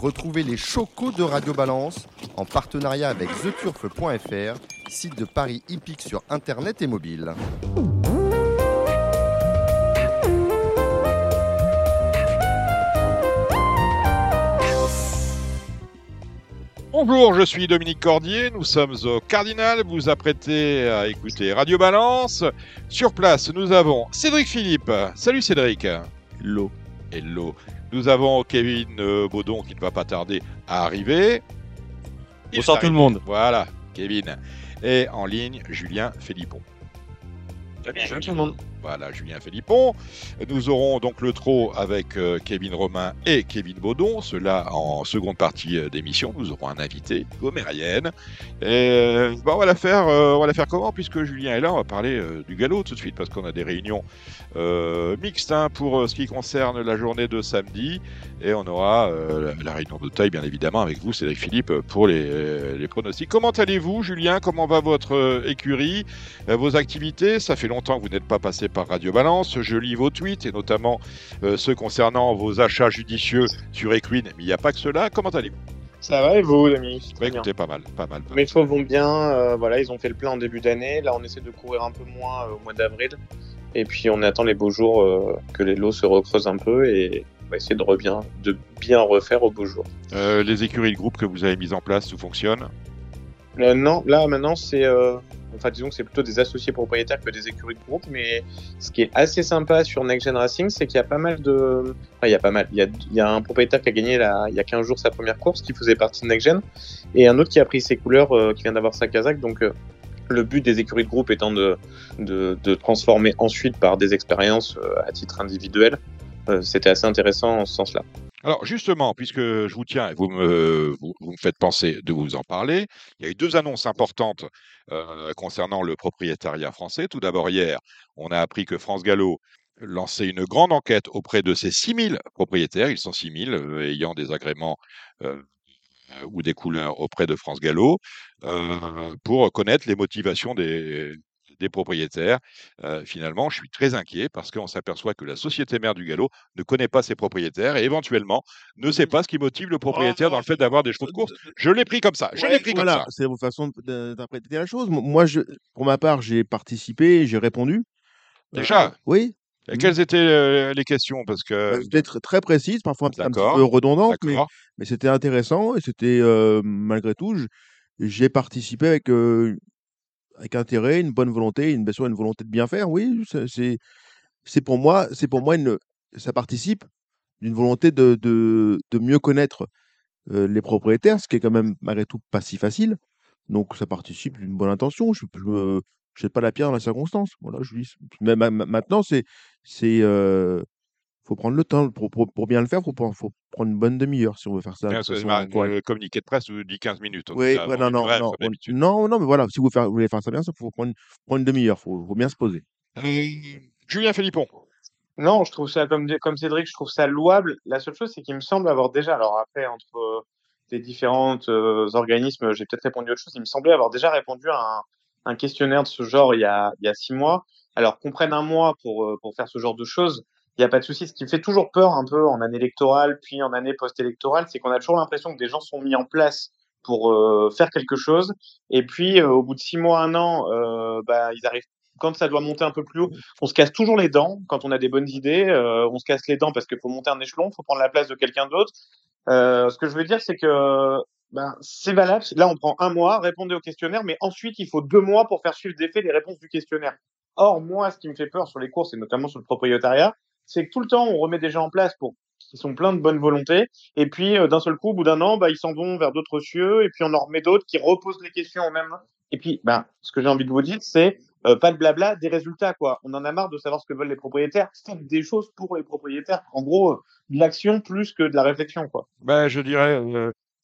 Retrouvez les chocos de Radio Balance en partenariat avec theturf.fr, site de Paris hippique sur internet et mobile. Bonjour, je suis Dominique Cordier, nous sommes au Cardinal, vous vous apprêtez à écouter Radio Balance. Sur place, nous avons Cédric Philippe. Salut Cédric. Hello. Hello. Nous avons Kevin euh, Baudon qui ne va pas tarder à arriver. Il Bonsoir tout le monde. Voilà, Kevin. Et en ligne, Julien Philippon. Salut tout le monde. Voilà, Julien Philippon. Nous aurons donc le trot avec euh, Kevin Romain et Kevin Baudon. Cela en seconde partie euh, d'émission. Nous aurons un invité, Gomérienne. Et euh, bah, on va la faire, on va la faire comment Puisque Julien est là, on va parler du galop tout de suite parce qu'on a des réunions mixtes hein, pour ce qui concerne la journée de samedi. Et on aura la, la réunion de taille, bien évidemment, avec vous, Cédric Philippe, pour les, les pronostics. Comment allez-vous, Julien? Comment va votre écurie? Vos activités? Ça fait longtemps que vous n'êtes pas passé par Radio Balance. Je lis vos tweets et notamment euh, ceux concernant vos achats judicieux sur Equine. Mais il n'y a pas que cela. Comment allez-vous? Ça va et vous, Dominique Bah, Très bien. Écoutez, pas mal, pas mal. pas. Mes chevaux vont bien, euh, voilà, ils ont fait le plein en début d'année. Là, on essaie de courir un peu moins euh, au mois d'avril. Et puis, on attend les beaux jours euh, que les lots se recreusent un peu et on va essayer de, de bien refaire aux beaux jours. Euh, les écuries de groupe que vous avez mises en place, tout fonctionne? Non, là, maintenant, c'est. Enfin, disons que c'est plutôt des associés propriétaires que des écuries de groupe. Mais ce qui est assez sympa sur Next Gen Racing, c'est qu'il y a pas mal de. Enfin, il y a pas mal. Il y a, un propriétaire qui a gagné là, il y a 15 jours sa première course, qui faisait partie de Next Gen. Et un autre qui a pris ses couleurs, euh, qui vient d'avoir sa casaque. Donc, euh, le but des écuries de groupe étant de, de, transformer ensuite par des expériences euh, à titre individuel. C'était assez intéressant en ce sens-là. Alors justement, puisque je vous tiens et vous me, vous me faites penser de vous en parler, il y a eu deux annonces importantes euh, concernant le propriétariat français. Tout d'abord, hier, on a appris que France Gallo lançait une grande enquête auprès de ses 6000 propriétaires, ils sont 6000 euh, ayant des agréments euh, ou des couleurs auprès de France Gallo, euh, pour connaître les motivations des, des propriétaires. Euh, finalement, je suis très inquiet parce qu'on s'aperçoit que la société mère du galop ne connaît pas ses propriétaires et éventuellement ne sait pas ce qui motive le propriétaire dans le fait d'avoir des chevaux de course. Je l'ai pris comme ça. Je l'ai pris comme voilà, ça. c'est votre façon d'interpréter la chose. Mo- Moi, je, pour ma part, j'ai participé, j'ai répondu. Déjà, Oui, et quelles étaient euh, les questions? Parce que euh, peut-être très précise, parfois un, petit- un petit D'accord, peu redondante, mais, c'était intéressant et c'était euh, malgré tout, j'ai participé avec, euh, avec intérêt, une bonne volonté, une, bien une volonté de bien faire. Oui, c'est- c'est pour moi, c'est pour moi une, ça participe d'une volonté de, de, de mieux connaître les propriétaires, ce qui est quand même malgré tout pas si facile. Donc ça participe d'une bonne intention. Je ne jette pas la pierre dans la circonstance. Voilà, je dis. Mais ma- ma- maintenant, c'est c'est faut prendre le temps pour, pour, pour bien le faire. Faut, prendre- faut prendre une bonne demi-heure si on veut faire ça. correcte. le communiqué de presse vous dit 15 minutes. Oui, ouais, non, non, non, on- non, non, mais voilà, si vous, faire, vous voulez faire ça bien, il faut prendre, prendre une demi-heure. Faut, faut bien se poser. Euh, Julien Philippon. Non, je trouve ça comme, comme Cédric, je trouve ça louable. La seule chose, c'est qu'il me semble avoir déjà, alors après, entre euh, les différents euh, organismes, j'ai peut-être répondu à autre chose, il me semblait avoir déjà répondu à un, un questionnaire de ce genre il y a, il y a six mois. Alors qu'on prenne un mois pour, euh, pour faire ce genre de choses, il n'y a pas de souci. Ce qui me fait toujours peur un peu en année électorale, puis en année post-électorale, c'est qu'on a toujours l'impression que des gens sont mis en place pour euh, faire quelque chose, et puis euh, au bout de six mois, un an, euh, bah, ils arrivent quand ça doit monter un peu plus haut, on se casse toujours les dents quand on a des bonnes idées. euh, on se casse les dents parce qu'il faut monter un échelon, il faut prendre la place de quelqu'un d'autre. Ce que je veux dire, c'est que ben, c'est valable. Là, on prend un mois, répondez au questionnaire, mais ensuite, il faut deux mois pour faire suivre d'effet les réponses du questionnaire. Or, moi, ce qui me fait peur sur les courses, et notamment sur le propriétariat, c'est que tout le temps, on remet des gens en place pour qui sont pleins de bonne volonté, et puis euh, d'un seul coup, au bout d'un an, bah, ils s'en vont vers d'autres cieux, et puis on en remet d'autres qui reposent les questions au même. Et puis, ben, ce que j'ai envie de vous dire, c'est euh, pas de blabla, des résultats, quoi. On en a marre de savoir ce que veulent les propriétaires. Faites des choses pour les propriétaires. En gros, euh, de l'action plus que de la réflexion, quoi. Ben, je dirais,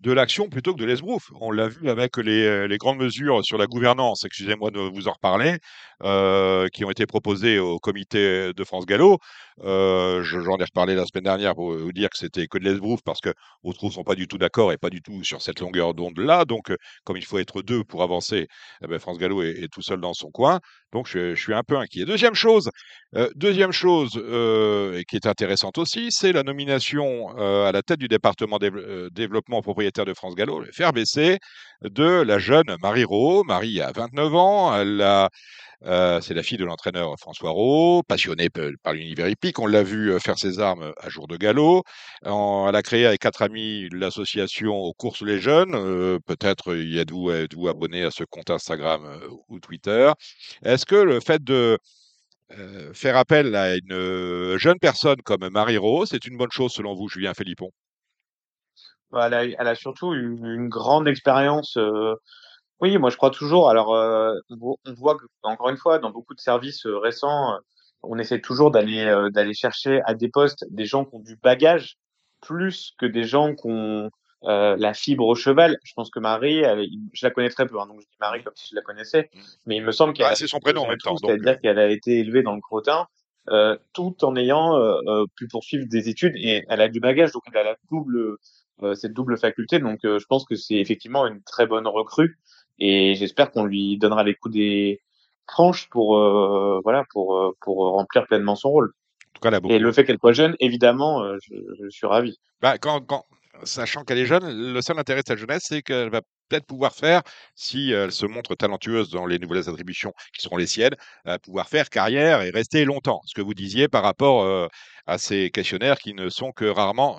de l'action plutôt que de l'esbrouf. On l'a vu avec les, les, grandes mesures sur la gouvernance, excusez-moi de vous en reparler, euh, qui ont été proposées au comité de France Gallo. Euh, J'en ai reparlé la semaine dernière pour vous dire que c'était que de l'esbrouf parce que ne sont pas du tout d'accord et pas du tout sur cette longueur d'onde-là. Donc, euh, comme il faut être deux pour avancer, eh ben France Gallo est, tout seul dans son coin. Donc, je, suis un peu inquiet. Deuxième chose, euh, deuxième chose euh, qui est intéressante aussi, c'est la nomination à la tête du département développement propriétaire de France Gallo, le FRBC, de la jeune Marie Rowe. Marie a 29 ans, euh, c'est la fille de l'entraîneur François Rowe, passionnée par l'univers hippique. On l'a vu euh, faire ses armes à jour de galop. elle a créé avec quatre amis l'association aux courses les jeunes. Euh, peut-être y êtes-vous êtes abonné à ce compte Instagram ou Twitter. Est-ce que le fait de faire appel à une jeune personne comme Marie Rowe, c'est une bonne chose selon vous, Julien Philippon bah, elle a, surtout une, grande expérience oui, moi je crois toujours. Alors, euh, on voit que, encore une fois, dans beaucoup de services euh, récents, euh, on essaie toujours d'aller d'aller chercher à des postes des gens qui ont du bagage plus que des gens qui ont la fibre au cheval. Je pense que Marie, je la connais très peu, hein, donc je dis Marie comme si je la connaissais, mmh. mais il me semble qu'elle ah, c'est son prénom en même temps. C'est-à-dire qu'elle a été élevée dans le crottin, tout en ayant pu poursuivre des études et elle a du bagage, donc elle a la double cette double faculté. Donc, je pense que c'est effectivement une très bonne recrue et j'espère qu'on lui donnera les coups des franches pour euh, voilà pour euh, pour remplir pleinement son rôle. En tout cas, là, Et le fait qu'elle soit jeune, évidemment, euh, je, je, suis ravi. Bah, quand, quand, sachant qu'elle est jeune, le seul intérêt de sa jeunesse, c'est qu'elle va peut-être pouvoir faire, si elle se montre talentueuse dans les nouvelles attributions qui seront les siennes, pouvoir faire carrière et rester longtemps. Ce que vous disiez par rapport à ces questionnaires qui ne sont que rarement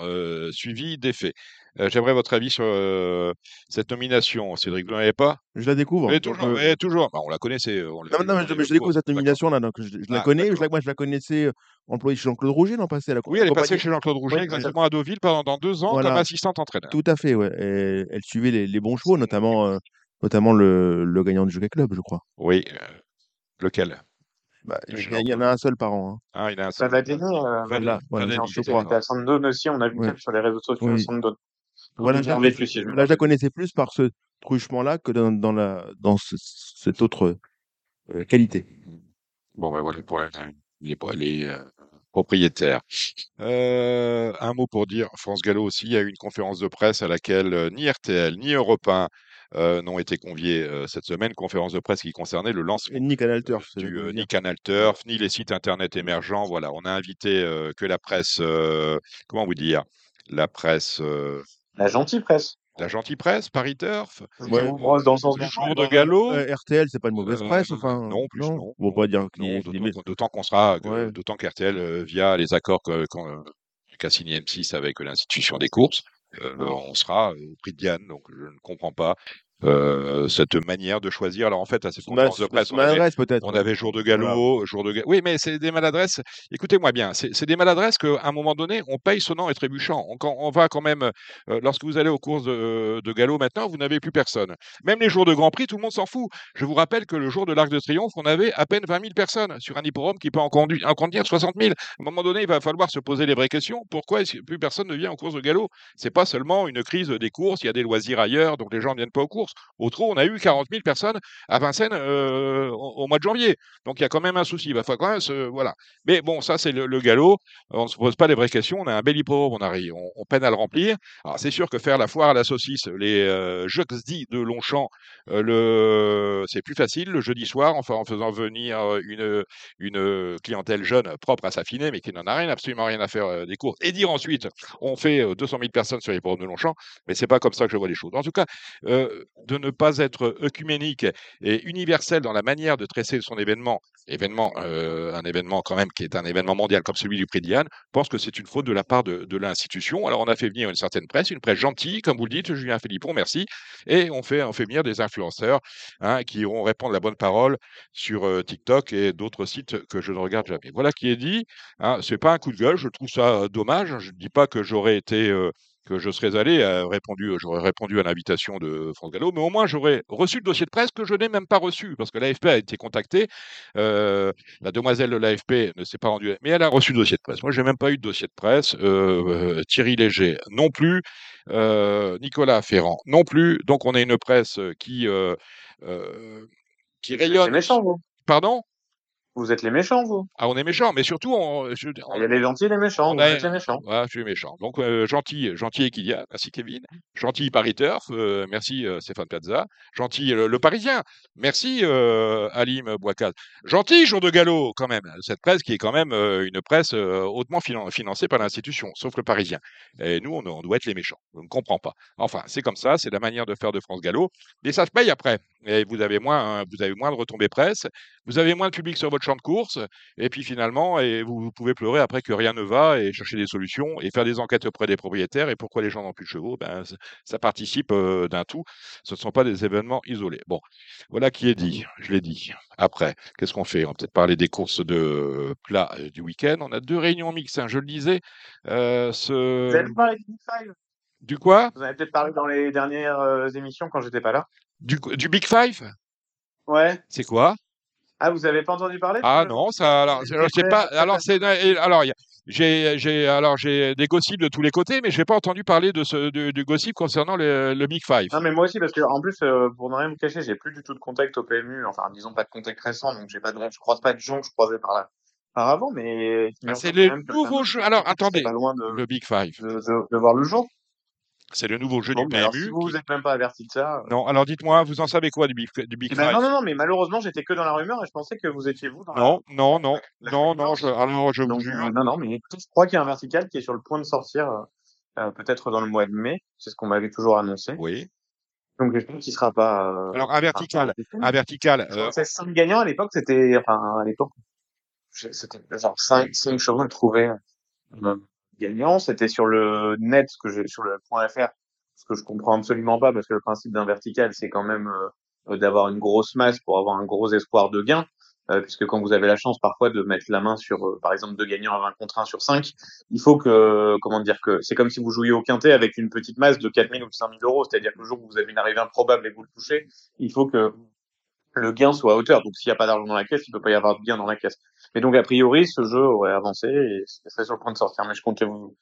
suivis d'effets. Euh, j'aimerais votre avis sur euh, cette nomination. Cédric, vous n'en avez pas? Je la découvre. Mais toujours, mais toujours. Bah, on la connaissait. non, non, mais je, découvre cette nomination là. Donc je, la ah, connais. Je, moi, je la connaissais euh, employée chez Jean-Claude Rouget, non passé à la Oui, elle est passée chez Jean-Claude Rouget, exactement à Deauville pendant deux ans comme assistante entraîneur. Tout à fait, ouais. elle suivait les, bons chevaux, notamment, notamment le, le, gagnant du Jockey Club, je crois. Oui. lequel? Bah, il y, en a un seul par an. Hein. Ah, il a un seul. Savadini, euh, voilà, voilà, je crois. à Sandone aussi, on a vu ouais. sur les réseaux sociaux oui. Voilà, là, je la connaissais plus par ce truchement-là que dans, dans, la, dans ce, cette autre euh, qualité. Bon, ben voilà pour les, les euh, propriétaires. Euh, un mot pour dire, France Gallo aussi, il y a eu une conférence de presse à laquelle euh, ni RTL ni Europe 1 euh, n'ont été conviés euh, cette semaine. Conférence de presse qui concernait le lancement ni Canal Turf, du, ni Canal Turf, ni les sites internet émergents. Voilà, on a invité que la presse, comment vous dire, la presse la gentille presse. La gentille presse, Paris Turf. Ouais. dans le sens du jour de galop. Euh, RTL, c'est pas une mauvaise presse, enfin. Non, plus non. On va pas dire D'autant qu'on sera, d'autant qu'RTL, euh, via les accords qu'a signé M6 avec l'institution des courses, euh, on sera au prix de Diane. Donc je ne comprends pas euh, cette manière de choisir. Alors en fait, à ces conférences de presse, on avait, on avait, jour de galop, jour de Oui, mais c'est des maladresses. Écoutez-moi bien, c'est des maladresses qu'à un moment donné, on paye sonnant et trébuchant. On, on va quand même, euh, lorsque vous allez aux courses de, de galop maintenant, vous n'avez plus personne. Même les jours de Grand Prix, tout le monde s'en fout. Je vous rappelle que le jour de l'Arc de Triomphe, on avait à peine 20 000 personnes sur un hippodrome qui peut en conduire, en conduire 60 000. À un moment donné, il va falloir se poser les vraies questions. Pourquoi est-ce que plus personne ne vient aux courses de galop? C'est pas seulement une crise des courses. Il y a des loisirs ailleurs, donc les gens ne viennent pas aux courses. Au trop, on a eu 40 000 personnes à Vincennes euh, au, mois de janvier. Donc il y a quand même un souci. Il va falloir se, voilà. Mais bon, ça c'est le, galop. On ne se pose pas les vraies questions. On a un bel hippodrome, on arrive, on, peine à le remplir. Alors c'est sûr que faire la foire à la saucisse, les euh, jeudi de Longchamp, euh, c'est plus facile le jeudi soir, en faisant venir une une clientèle jeune propre à s'affiner, mais qui n'en a rien, absolument rien à faire des courses. Et dire ensuite, on fait 200 000 personnes sur l'hippodrome de Longchamp, mais c'est pas comme ça que je vois les choses. En tout cas, de ne pas être œcuménique et universel dans la manière de tresser son événement, euh, un événement quand même qui est un événement mondial comme celui du prix Diane, pense que c'est une faute de la part de, l'institution. Alors on a fait venir une certaine presse, une presse gentille, comme vous le dites, Julien Philippon, merci, et on fait, on fait venir des influenceurs hein, qui iront répondre la bonne parole sur euh, TikTok et d'autres sites que je ne regarde jamais. Voilà qui est dit. Hein, c'est pas un coup de gueule, je trouve ça dommage. Je ne dis pas que j'aurais été euh, que je serais allé, euh, répondu, j'aurais répondu à l'invitation de France Gallo, mais au moins j'aurais reçu le dossier de presse que je n'ai même pas reçu, parce que l'AFP a été contactée. Euh, la demoiselle de l'AFP ne s'est pas rendue, mais elle a reçu le dossier de presse. Moi, j'ai même pas eu de dossier de presse. Euh, Thierry Léger non plus, euh, Nicolas Ferrand non plus. Donc, on a une presse qui euh, euh, qui C'est rayonne. méchant, vous. Pardon? Vous êtes les méchants, vous. Ah, on est méchant, mais surtout, on, je- Il y a les gentils et les méchants. on Vous a- êtes les méchants. Voilà, je suis méchant. Donc, euh, gentil, gentil Equidia, merci Kevin. Gentil Paris Turf, euh, merci euh, Stéphane Plaza. Gentil le Parisien, merci Alim Bouakaz. Gentil Jour de Gallo, quand même. Cette presse qui est quand même une presse hautement finan- financée par l'institution, sauf le Parisien. Et nous, on, on doit être les méchants. Je ne comprends pas. Enfin, c'est comme ça, c'est la manière de faire de France Gallo. Mais ça se paye après. Et vous avez moins, hein, vous avez moins de retombées presse, vous avez moins de public sur votre champ de course. Et puis finalement, et vous, vous pouvez pleurer après que rien ne va et chercher des solutions et faire des enquêtes auprès des propriétaires. Et pourquoi les gens n'ont plus de chevaux ben, Ça participe euh, d'un tout. Ce ne sont pas des événements isolés. Bon, voilà qui est dit. Je l'ai dit. Après, qu'est-ce qu'on fait? On va peut-être parler des courses de plat euh, du week-end. On a deux réunions mixtes. hein, je le disais. Euh, Vous avez ce... parlé du Big Five? Du quoi? Vous en avez peut-être parlé dans les dernières émissions quand j'étais pas là. du, du Big Five? Ouais. C'est quoi? Ah, vous avez pas entendu parler Ah non, ça, alors, très- pas, alors c'est, alors j'ai, j'ai, alors j'ai des gossips de tous les côtés, mais j'ai pas entendu parler de ce, du, du gossip concernant le, le Big Five. Non, mais moi aussi, parce que en plus, euh, pour ne rien me cacher, j'ai plus du tout de contact au PMU. Enfin, disons pas de contact récent, donc j'ai pas de, je croise pas de gens que je croisais par là, par avant, mais. Ah, c'est ressemblent le quand même que nouveau ça- jeu. Alors attendez, Pas loin de, le Big Five, de, de- de voir le jour. C'est le nouveau jeu Bon, du alors, PMU. si vous qui- vous êtes même pas averti de ça. euh, Non, alors dites-moi, vous en savez quoi du Big, du Big eh ben, Five non, non, non, mais malheureusement, j'étais que dans la rumeur et je pensais que vous étiez vous dans la- Non, non, non, la non, non. Je, alors je vous Donc, jure. euh, non, non, mais je crois qu'il y a un vertical qui est sur le point de sortir, euh, peut-être dans le mois de mai. C'est ce qu'on m'avait toujours annoncé. Oui. Donc, j'espère qu'il sera pas. euh, Alors un vertical, enfin, un vertical. Je c'est 5 gagnants à l'époque, c'était, enfin, à l'époque, je- c'était genre 5, 5 chevaux à trouver gagnants. C'était sur le net, ce que j'ai, sur le point .fr, ce que je comprends absolument pas parce que le principe d'un vertical, c'est quand même euh, euh, d'avoir une grosse masse pour avoir un gros espoir de gain. Euh, puisque quand vous avez la chance parfois de mettre la main sur, par exemple, deux gagnants à 20 contre 1 sur 5, il faut que, comment dire, que c'est comme si vous jouiez au quintet avec une petite masse de 4000 ou de 5000 euros. C'est-à-dire que le jour où vous avez une arrivée improbable et vous le touchez, il faut que le gain soit à hauteur. Donc, s'il n'y a pas d'argent dans la caisse, il peut pas y avoir de gain dans la caisse. Mais donc, a priori, ce jeu aurait avancé et serait sur le point de sortir. Mais je comptais vous,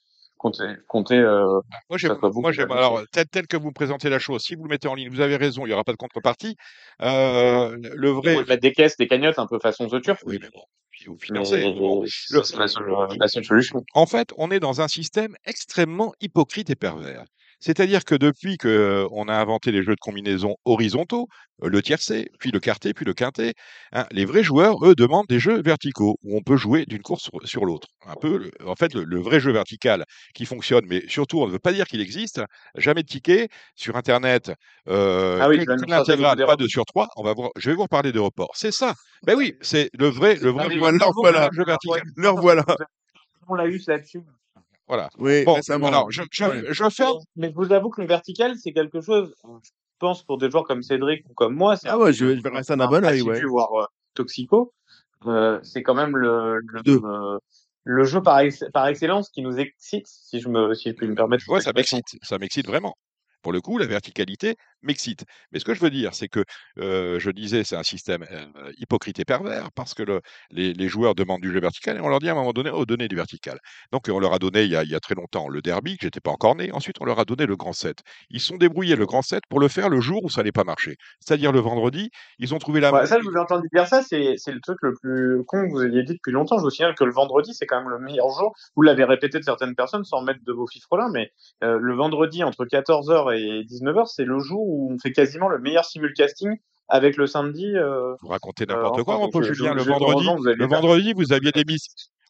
comptais, euh, Moi, j'aime, moi, j'aime, alors, tel, tel que vous présentez la chose, si vous le mettez en ligne, vous avez raison, il n'y aura pas de contrepartie. Euh, le on vrai. mettre des caisses, des cagnottes, un peu façon The Turf. Oui, mais bon, vous Mais financez. Bon, le- c'est la seule, la seule solution. En fait, on est dans un système extrêmement hypocrite et pervers. C'est-à-dire que depuis que on a inventé les jeux de combinaison horizontaux, le tiercé, puis le quarté, puis le quintet, hein, les vrais joueurs, eux, demandent des jeux verticaux où on peut jouer d'une course sur, sur l'autre. Un peu, en fait, le, le vrai jeu vertical qui fonctionne, mais surtout, on ne veut pas dire qu'il existe. Jamais de ticket sur Internet. Euh, Ah oui, l'intégrale, pas de sur trois. On va voir. Je vais vous reparler de report. C'est ça. Ben oui, c'est le vrai, le vrai Ah, mais jeu- voilà, voilà. jeu vertical. Le revoilà. On l'a eu là-dessus. Voilà. Oui, Bon, récemment. alors, je, je, Ouais. un- Mais je vous avoue que le vertical, c'est quelque chose, je pense, pour des joueurs comme Cédric ou comme moi, c'est Ah un ouais, je, je verrais ça d'un un bon assidu, ouais. voire euh, toxico. Euh, c'est quand même le, le, Deux. euh, le jeu par, ex- par excellence qui nous excite, si je me, si je puis me permettre. Vois, ça m'excite. Ça m'excite vraiment. Pour le coup, la verticalité m'excite. Mais ce que je veux dire, c'est que euh, je disais, c'est un système euh, hypocrite et pervers parce que le- les, les joueurs demandent du jeu vertical et on leur dit à un moment donné, oh, donnez du vertical. Donc on leur a donné il y a, il y a très longtemps le derby, que j'étais pas encore né. Ensuite, on leur a donné le grand 7. Ils se sont débrouillés le grand 7 pour le faire le jour où ça n'allait pas marcher. C'est-à-dire le vendredi, ils ont trouvé la Ouais, ça, je vous ai entendu dire ça, c'est, c'est le truc le plus con que vous ayez dit depuis longtemps. Je vous signale que le vendredi, c'est quand même le meilleur jour. Vous l'avez répété de certaines personnes sans mettre de vos fifrelins, mais euh, le vendredi entre 14h et 19h, c'est le jour où on fait quasiment le meilleur simulcasting avec le samedi. Euh, vous racontez euh, n'importe quoi, enfin, je- Julien. je- Le je- vendredi, vous aviez le pas- vendredi, vous aviez des miss.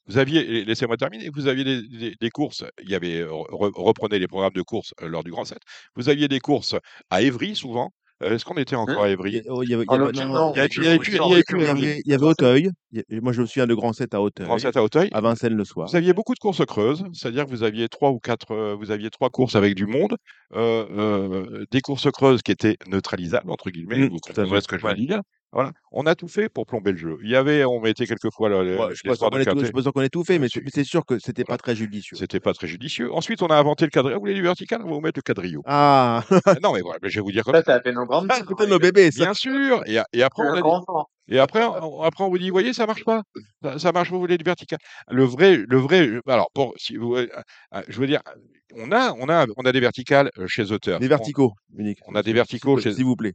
Vous aviez, laissez-moi terminer, vous aviez des, des- des courses, il y avait, euh, re- reprenez les programmes de courses euh, lors du Grand 7, vous aviez des courses à Évry souvent. Euh, Est-ce qu'on était encore à Il Évry y a- oh, il y avait- il y avait- Auteuil, Moi, je me souviens de Grand 7 à Auteuil, Grand 7 à Auteuil. à Vincennes le soir. Vous aviez beaucoup de courses creuses, c'est-à-dire que vous aviez trois ou quatre, euh, vous aviez trois courses avec du monde, euh, euh, des courses creuses qui étaient neutralisables entre guillemets. Mm, vous à fait. ce que je veux dire. Voilà, on a tout fait pour plomber le jeu. Il y avait, on mettait quelquefois le, le- Ouais, je pense qu'on ait tout fait, mais C'est- c'est mais c'est sûr que c'était Voilà. pas très judicieux. C'était pas très judicieux. Ensuite, on a inventé le quadrillon. Vous voulez du vertical? On va vous mettre le quadrillon. Ah, non, mais voilà, mais je vais vous dire comme Ça, ça. a fait nos grandes. Ah, c'était nos bébés, ça. Bien sûr. Et, a- et après, on a dit- et après, on, après, on vous dit, voyez, ça marche pas. Ça, ça marche pas, vous voulez du vertical. Le vrai, le vrai. Alors, pour, si vous, euh, euh, je veux dire, on a, on a, on a des verticales euh, chez Auteur. Les verticaux, unique. on a des verticaux chez- S'il vous plaît.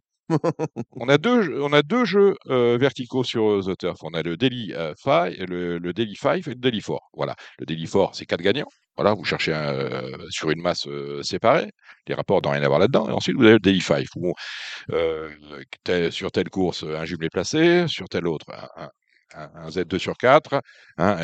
On a deux, on a deux jeux euh, verticaux sur euh, The Turf. On a le Daily euh, Five, le, Daily Five et le Daily Four. Voilà. Le Daily Four, c'est quatre gagnants. Voilà, vous cherchez euh, sur une masse séparée. Les rapports n'ont rien à voir là-dedans. Et ensuite, vous avez le Daily Five où sur telle course, un jumelé placé, sur telle autre, un, un- un- un Z2 sur 4,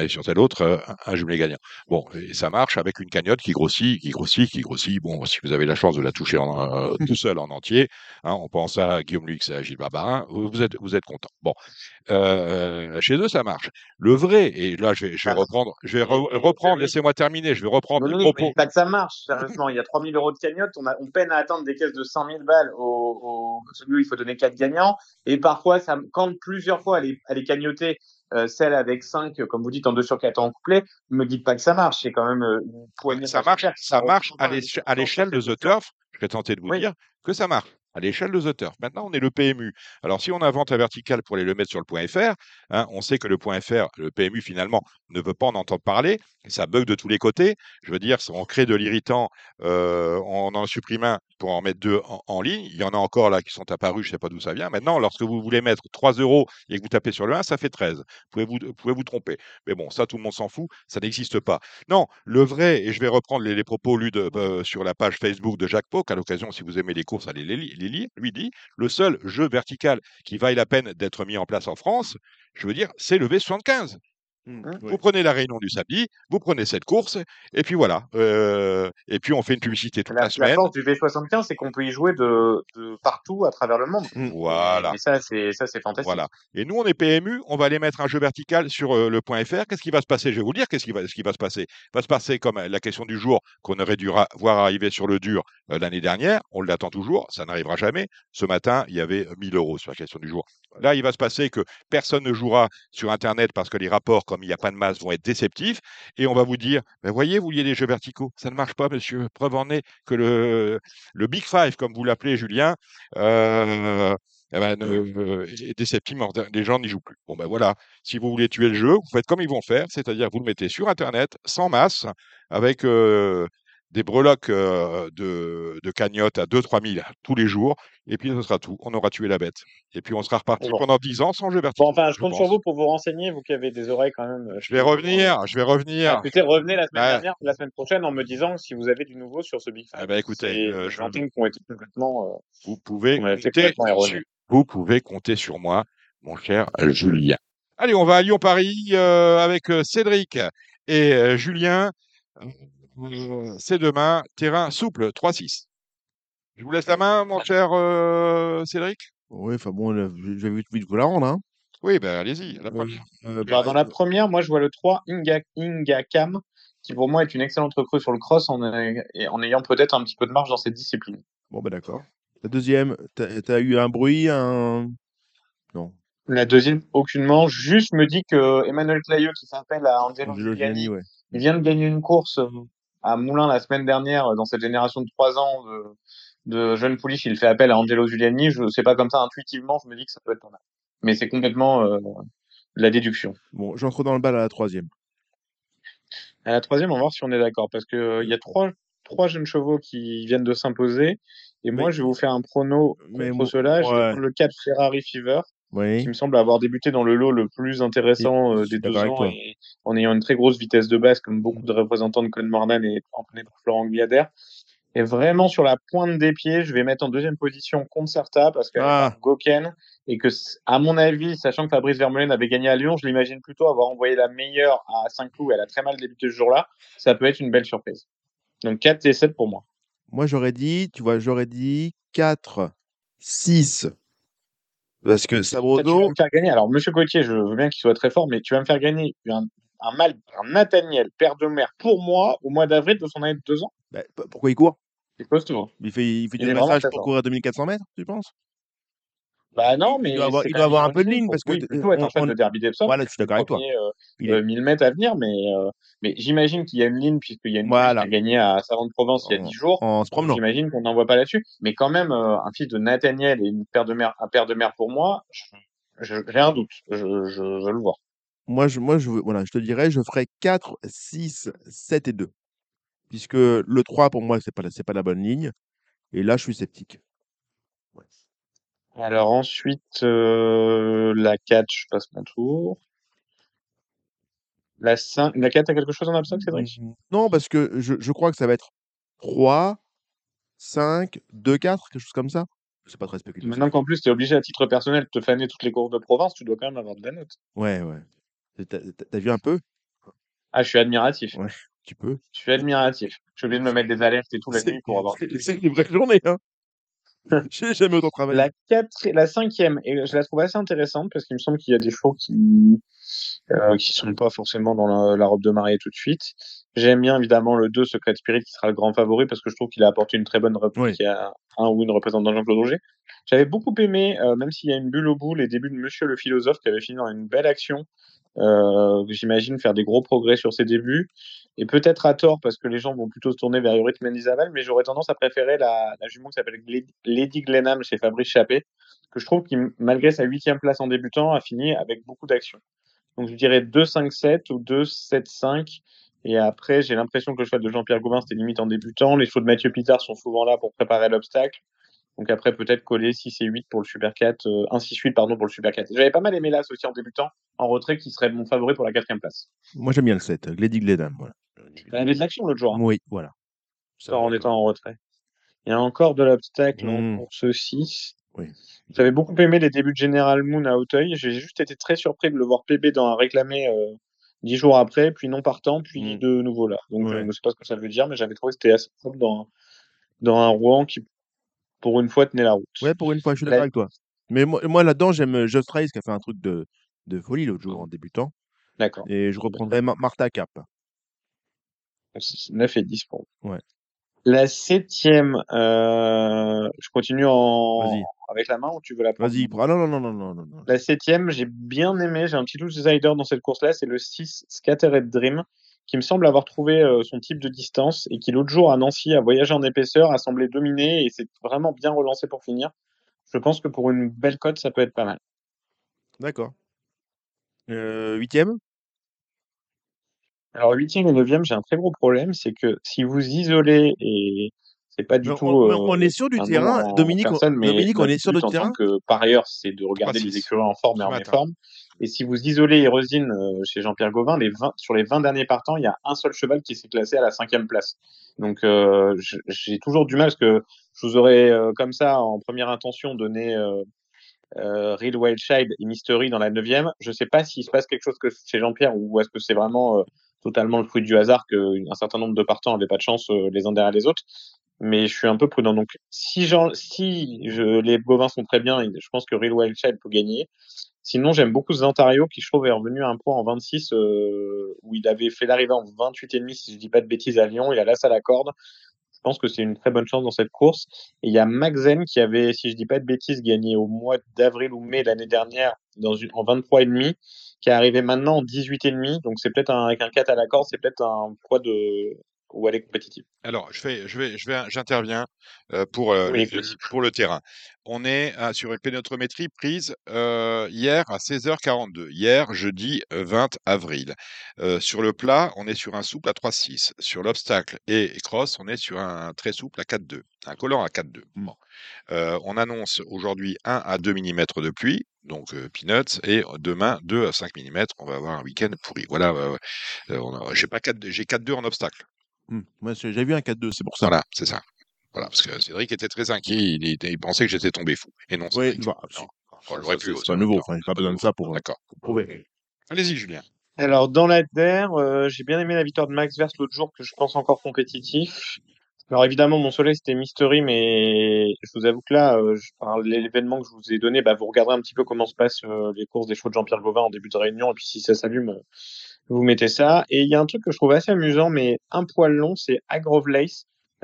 et sur telle autre, euh, un, un jumelé gagnant. Bon, et ça marche avec une cagnotte qui grossit, qui grossit, qui grossit. Bon, si vous avez la chance de la toucher en, euh, tout seul en entier, hein, on pense à Guillaume Lux et à Gilles Barbarin, vous êtes, vous êtes content. Bon, euh, chez eux, ça marche. Le vrai, et là, je vais, je vais Ah. reprendre, je vais re- reprendre, laissez-moi terminer, je vais reprendre mais propos. pas que ça marche, sérieusement. Il y a 3000 euros de cagnotte, on, a, on peine à atteindre des caisses de 100 000 balles au, au celui où il faut donner 4 gagnants. Et parfois, ça, quand plusieurs fois elle est, elle est cagnotée, euh, celle avec 5, comme vous dites, en 2 sur 4 en couplet, ne me dites pas que ça marche. C'est quand même euh, une poignée. Ça marche, ça marche à l'échelle de The Turf. Je serais tenté de vous Oui. dire que ça marche à l'échelle de The. Maintenant, on est le PMU. Alors, si on invente un vertical pour aller le mettre sur le point .fr, hein, on sait que le point .fr, le PMU finalement, ne veut pas en entendre parler. Ça bug de tous les côtés. Je veux dire, on crée de l'irritant, euh, on en supprime un pour en mettre deux en, ligne. Il y en a encore là qui sont apparus, je ne sais pas d'où ça vient. Maintenant, lorsque vous voulez mettre 3 euros et que vous tapez sur le 1, ça fait 13. Vous pouvez vous, tromper? Mais bon, ça, tout le monde s'en fout. Ça n'existe pas. Non, le vrai, et je vais reprendre les, propos lus euh, sur la page Facebook de Jacques Pauque, à l'occasion, si vous aimez les courses, allez les, li- Lui dit le seul jeu vertical qui vaille la peine d'être mis en place en France, je veux dire, c'est le V75. Mmh, Vous ouais. prenez la réunion du samedi, vous prenez cette course, et puis voilà. Euh, et puis on fait une publicité toute La, la, la semaine. force du V75, c'est qu'on peut y jouer de, de partout à travers le monde. Mmh. Voilà. Et ça, c'est fantastique. Voilà. Et nous, on est PMU, on va aller mettre un jeu vertical sur euh, le point .fr. Qu'est-ce qui va se passer? Je vais vous le dire, qu'est-ce qui va, ce qui va se passer? Va se passer comme euh, la question du jour qu'on aurait dû voir arriver sur le dur euh, l'année dernière. On l'attend toujours, ça n'arrivera jamais. Ce matin, il y avait euh, 1000 euros sur la question du jour. Là, il va se passer que personne ne jouera sur Internet parce que les rapports, comme il n'y a pas de masse, vont être déceptifs. Et on va vous dire, ben voyez, vous vouliez des jeux verticaux. Ça ne marche pas, monsieur. Preuve en est que le, le Big Five, comme vous l'appelez, Julien, euh, eh ben, ne- est déceptif, les gens n'y jouent plus. Bon ben voilà, si vous voulez tuer le jeu, vous faites comme ils vont faire, c'est-à-dire vous le mettez sur Internet, sans masse, avec euh, des breloques euh, de, de cagnotte à 2-3 000 tous les jours, et puis ce sera tout. On aura tué la bête. Et puis on sera reparti Bon. pendant 10 ans sans jeu Bon, vertical. enfin, je compte pense. sur vous pour vous renseigner, vous qui avez des oreilles quand même. euh, Je vais revenir, je vais revenir. Ah, Écoutez, revenez la semaine Ouais. dernière, la semaine prochaine, en me disant si vous avez du nouveau sur ce Big Five. Eh ben, écoutez, euh, je- gentils qui ont été complètement. euh, Vous pouvez compter sur, vous pouvez compter sur moi, mon cher Julien. Allez, on va à Lyon-Paris euh, avec Cédric et Julien. Euh, c'est demain, terrain souple, 3-6. Je vous laisse la main, mon cher euh, Cédric? Oui, enfin bon, là, je je vais vite, vous la rendre. Hein. Oui, ben allez-y, la Euh, première. euh, bah, dans la première, moi, je vois le 3 Inga, Inga Cam, qui pour moi est une excellente recrue sur le cross en, en ayant peut-être un petit peu de marge dans cette discipline. Bon, ben d'accord. La deuxième, t'as as eu un bruit, un. Non. La deuxième, aucunement. Juste me dit que Emmanuel Clayeux, qui s'appelle à Angelo Giuliani, ouais. il vient de gagner une course à Moulins la semaine dernière euh, dans cette génération de 3 ans de, de jeunes pouliches. Il fait appel à Angelo Giuliani. Je sais pas comme ça, intuitivement, je me dis que ça peut être pas mal. Mais c'est complètement euh, de la déduction. Bon, j'entre dans le bal à la troisième. À la troisième, on va voir si on est d'accord. Parce que euh, y a trois, trois jeunes chevaux qui viennent de s'imposer. Et moi, je vais vous faire un prono Mais contre moi- cela. Je vais ouais. prendre le 4 Ferrari Fever, Oui. qui me semble avoir débuté dans le lot le plus intéressant euh, des deux ans, et en ayant une très grosse vitesse de base, comme beaucoup de représentants de Colin Mordan et emmené par Florent Gliader. Et vraiment sur la pointe des pieds, je vais mettre en deuxième position Concerta parce qu'elle Ah. Goken et que, à mon avis, sachant que Fabrice Vermeulen avait gagné à Lyon, je l'imagine plutôt avoir envoyé la meilleure à Saint-Cloud. Elle a très mal débuté ce jour-là. Ça peut être une belle surprise. Donc 4 et 7 pour moi. Moi, j'aurais dit, tu vois, j'aurais dit 4, 6. Parce que Ça, tu vas Sabrodo, me faire gagner. Alors, Monsieur Gauthier, je veux bien qu'il soit très fort, mais tu vas me faire gagner un, un mal, un Nathaniel, père de mère, pour moi, au mois d'avril de son année de deux ans. bah, pourquoi il court? C'est costaud. hein. Il fait, il fait Il du dressage pour fort. courir à 2400 mètres, tu penses? Bah non, mais Il doit avoir, il doit avoir un peu de ligne parce que oui, plutôt être on- en fait on- de Derby d'Epsom. voilà, je suis d'accord avec toi. euh, Il euh, est- 1000 mètres à venir, mais, euh, mais j'imagine qu'il y a une ligne, puisqu'il y a une Voilà. qui a gagné à Savant-de-Provence il y a En- 10 jours. en se promenant. J'imagine qu'on n'en voit pas là-dessus. Mais quand même, euh, un fils de Nathaniel et une paire de mère, un père de mère pour moi, j'ai un doute. Je, je, je veux le voir. Moi, je, moi je, voilà, je te dirais, je ferais 4, 6, 7 et 2. Puisque le 3, pour moi, c'est pas, c'est pas la bonne ligne. Et là, je suis sceptique. Alors ensuite, euh, la 4, je passe mon tour. La 5, la 4, t'as quelque chose en absent, Cédric? Mm, Non, parce que je, je crois que ça va être 3, 5, 2, 4, quelque chose comme ça. C'est pas très spéculatif. Maintenant qu'en plus, tu es obligé à titre personnel de te faner toutes les courses de province, tu dois quand même avoir de la note. Ouais, ouais. T'as vu un peu? Ah, je suis admiratif. Ouais, tu peux. Je suis admiratif. Je suis obligé de me mettre des alertes et tout la C'est nuit pour avoir. c'est- c'est une vraie journée, hein. J'ai jamais autant travaillé. La quatre, la cinquième, et je la trouve assez intéressante parce qu'il me semble qu'il y a des chevaux qui euh, qui sont pas forcément dans la, la robe de mariée tout de suite. J'aime bien évidemment le 2, Secret Spirit, qui sera le grand favori parce que je trouve qu'il a apporté une très bonne réplique Oui. à un ou une représentant de Jean-Claude Roger. J'avais beaucoup aimé, euh, même s'il y a une bulle au bout, les débuts de Monsieur le philosophe qui avait fini dans une belle action. Euh, J'imagine faire des gros progrès sur ses débuts et peut-être à tort parce que les gens vont plutôt se tourner vers Eurythme Mendizaval, mais j'aurais tendance à préférer la, la jument qui s'appelle Lady Glenham chez Fabrice Chappé, que je trouve qui, malgré sa huitième place en débutant, a fini avec beaucoup d'action. Donc je dirais 2-5-7 ou 2-7-5. Et après, j'ai l'impression que le cheval de Jean-Pierre Gauvin, c'était limite en débutant. Les chevaux de Mathieu Pitard sont souvent là pour préparer l'obstacle. Donc après, peut-être coller 6 et 8 pour le Super 4, euh, 1 6 8 pardon pour le Super 4. J'avais pas mal aimé l'As aussi en débutant, en retrait, qui serait mon favori pour la quatrième place. Moi, j'aime bien le 7, Glady Gledam. Voilà. Il avait de l'action l'autre jour, hein, Oui, voilà. Ça, en étant en retrait. Il y a encore de l'obstacle en Mm. course 6. Oui. J'avais beaucoup aimé les débuts de General Moon à Auteuil. J'ai juste été très surpris de le voir PB dans un réclamé euh, dix jours après, puis non partant, puis Mm. de nouveau là. Donc Ouais. je ne sais pas ce que ça veut dire, mais j'avais trouvé que c'était assez propre dans, dans un Rouen qui, pour une fois, tenait la route. Ouais, pour une fois, je suis d'accord avec toi. Mais moi, moi là-dedans, j'aime euh, Just Race qui a fait un truc de, de folie l'autre jour en débutant. D'accord. Et je reprendrai Mar- Martha Cap. 9 et 10 pour vous. Ouais. La septième, euh, je continue en, avec la main ou tu veux la prendre? Vas-y, prends- ah, non, non, non, non, non, non, non. La septième, j'ai bien aimé, j'ai un petit outsider dans cette course-là, c'est le 6 Scattered Dream, qui me semble avoir trouvé euh, son type de distance et qui l'autre jour à Nancy a voyagé en épaisseur, a semblé dominer et s'est vraiment bien relancé pour finir. Je pense que pour une belle cote, ça peut être pas mal. D'accord. Euh, huitième? Alors, huitième et neuvième, j'ai un très gros problème, c'est que si vous isolez et c'est pas du tout. on, mais euh, on est sûr du terrain, Dominique, on- personne, Dominique, on est sûr but du terrain? que parieur, c'est de regarder 3-6. les écuries en forme et en méforme. Et si vous isolez Hérosine euh, chez Jean-Pierre Gauvin, les 20, sur les 20 derniers partants, il y a un seul cheval qui s'est classé à la cinquième place. Donc euh, j'ai toujours du mal parce que je vous aurais euh, comme ça en première intention donné euh, euh, Real Wild Child et Mystery dans la neuvième. Je sais pas s'il se passe quelque chose que chez Jean-Pierre ou est-ce que c'est vraiment euh, totalement le fruit du hasard qu'un certain nombre de partants n'avaient pas de chance les uns derrière les autres. Mais je suis un peu prudent. Donc, si, si je, les bovins sont très bien, je pense que Real Wild Child peut gagner. Sinon, j'aime beaucoup Zantario qui, je trouve, est revenu à un point en 26 euh, où il avait fait l'arrivée en 28,5, si je dis pas de bêtises, à Lyon. Il a l'as à la corde. Je pense que c'est une très bonne chance dans cette course. Et il y a Maxen qui avait, si je dis pas de bêtises, gagné au mois d'avril ou mai l'année dernière en 23,5, qui est arrivé maintenant en 18,5. Donc, c'est peut-être avec un 4 à la corde, c'est peut-être un poids de, où elle est compétitive. Alors, je fais, je vais, je vais, j'interviens euh, pour euh, Oui, le, pour le terrain. On est euh, sur une pénétrométrie prise euh, hier à 16h42. Hier, jeudi euh, 20 avril. Euh, sur le plat, on est sur un souple à 3,6. Sur l'obstacle et cross, on est sur un très souple à 4,2. Un collant à 4,2. Bon. Euh, on annonce aujourd'hui 1 à 2 mm de pluie, donc euh, peanuts, et demain 2 à 5 mm. On va avoir un week-end pourri. Voilà. euh, on a- j'ai pas 4, j'ai 4,2 en obstacle. Hmm. Moi, j'ai vu un 4-2, c'est pour ça. Voilà, c'est ça. Voilà, parce que Cédric était très inquiet, il, était- il pensait que j'étais tombé fou. Et non, Oui, c'est- c'est pas nouveau, enfin, j'ai pas besoin de ça pour, euh, D'accord. pour prouver. Allez-y, Julien. Alors, dans la DER, euh, j'ai bien aimé la victoire de Max Verst l'autre jour, que je pense encore compétitif. Alors, évidemment, mon soleil, c'était Mystery, mais je vous avoue que là, euh, je- par l'événement que je vous ai donné, bah, vous regardez un petit peu comment se passent euh, les courses des chevaux de Jean-Pierre Gauvin en début de réunion, et puis si ça s'allume, euh, vous mettez ça. Et il y a un truc que je trouve assez amusant, mais un poil long, c'est Agrove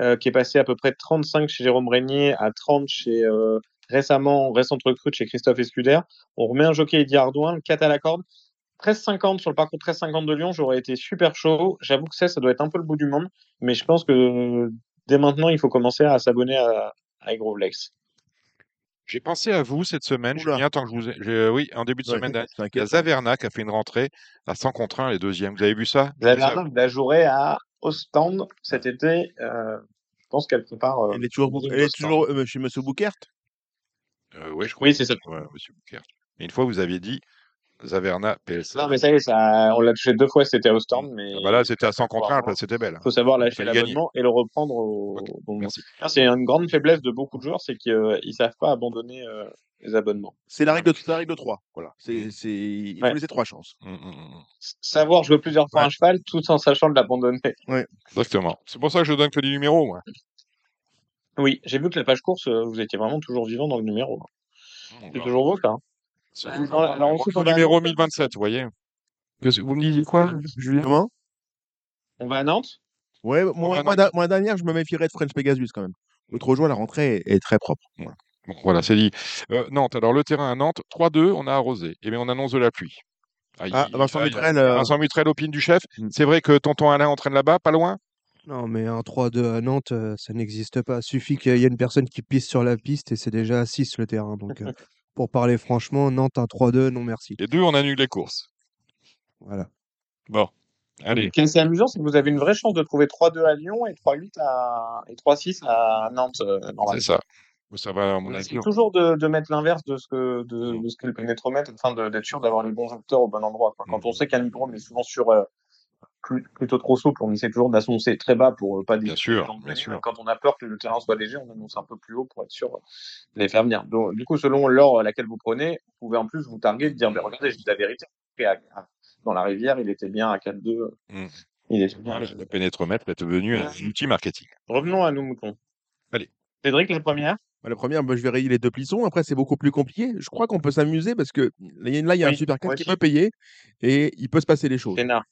euh, qui est passé à peu près 35 chez Jérôme Régnier à 30 chez euh, récemment, récente recrute chez Christophe Escuder. On remet un jockey Eddie Ardouin, le 4 à la corde. 13,50 sur le parcours 13,50 de Lyon, j'aurais été super chaud. J'avoue que ça, ça doit être un peu le bout du monde, mais je pense que dès maintenant, il faut commencer à s'abonner à, à Lex. J'ai pensé à vous cette semaine, Oula. Julien, tant que je vous ai... j'ai- Oui, en début de Ouais, semaine, c'est il y a. Zaverna qui a fait une rentrée à 100 contre 1, les deuxièmes. Vous avez vu ça? La dernière, il a joué à Ostende cet été. Euh, je pense qu'elle prépare. euh, Elle est toujours, Ligue elle est Ostende. toujours euh, chez Monsieur Boukert Euh, Oui, je crois. Oui, c'est ça. Ouais, monsieur une fois, vous aviez dit Zaverna, PLC. Non, mais ça y est, ça, on l'a touché deux fois, c'était à Ostende, mais Ah bah là, c'était à 100 contre 1, Apparemment. c'était belle. il faut savoir lâcher l'abonnement et le reprendre au, au moment. Ah, C'est une grande faiblesse de beaucoup de joueurs, c'est qu'ils ne savent pas abandonner euh, les abonnements. C'est la règle de, la règle de 3. Voilà. C'est, c'est, il faut Ouais. laisser trois chances. Mm, mm. S- Savoir jouer plusieurs fois Ouais. un cheval tout en sachant de l'abandonner. Exactement. C'est pour ça que je donne que des numéros, moi. Oui, j'ai vu que la page course, euh, vous étiez vraiment toujours vivant dans le numéro. Mm, C'est toujours beau, ça. hein. C'est- Alors, alors, on va à numéro Nantes. 1027, vous voyez. Vous me disiez quoi, Julien? Comment? On va à Nantes? Ouais, moi, moi, moi, dernière, je me méfierais de French Pegasus quand même. L'autre jour, la rentrée est, est très propre. Bon, voilà, c'est dit. Euh, Nantes, alors le terrain à Nantes, 3-2, on a arrosé. Et bien, on annonce de la pluie. Aïe, Ah, Vincent Mutrel, euh, Vincent Mutrel, opine du chef. Mm. C'est vrai que tonton Alain entraîne là-bas, pas loin? Non, mais un 3-2 à Nantes, euh, ça n'existe pas. Suffit qu'il y ait une personne qui pisse sur la piste et c'est déjà à 6 le terrain. Donc, euh, pour parler franchement, Nantes, un 3-2, non merci. Les deux, on annule les courses. Voilà. Bon, allez. Ce qui est assez amusant, c'est que vous avez une vraie chance de trouver 3-2 à Lyon et 3-8 à... et 3-6 à Nantes. euh. C'est ça. Ça va, à mon On avis. essaie toujours de, de mettre l'inverse de ce que de, de ce que le pénétromètre, afin de- d'être sûr d'avoir les bons acteurs au bon endroit. quoi. Quand on Mhm. sait qu'un hippodrome est souvent sur euh, plus- plutôt trop souple, on essaie toujours d'annoncer très bas pour euh, pas Bien sûr, les bien sûr. Quand on a peur que le terrain soit léger, on annonce un peu plus haut pour être sûr de les faire venir. Donc, du coup, selon l'heure à laquelle vous prenez, vous pouvez en plus vous targuer de dire, mais regardez, je dis la vérité. Dans la rivière, il était bien à 4-2. Mhm. Il était bien. Le pénétromètre est devenu un outil marketing. Revenons à nos moutons. Allez. Cédric, la première? Bah, La première, bah, je vais rayer les deux plissons. Après, c'est beaucoup plus compliqué. Je crois qu'on peut s'amuser parce que là, il y a, là, il y a un Oui, super 4 moi qui peut payer et il peut se passer des choses. Fénard.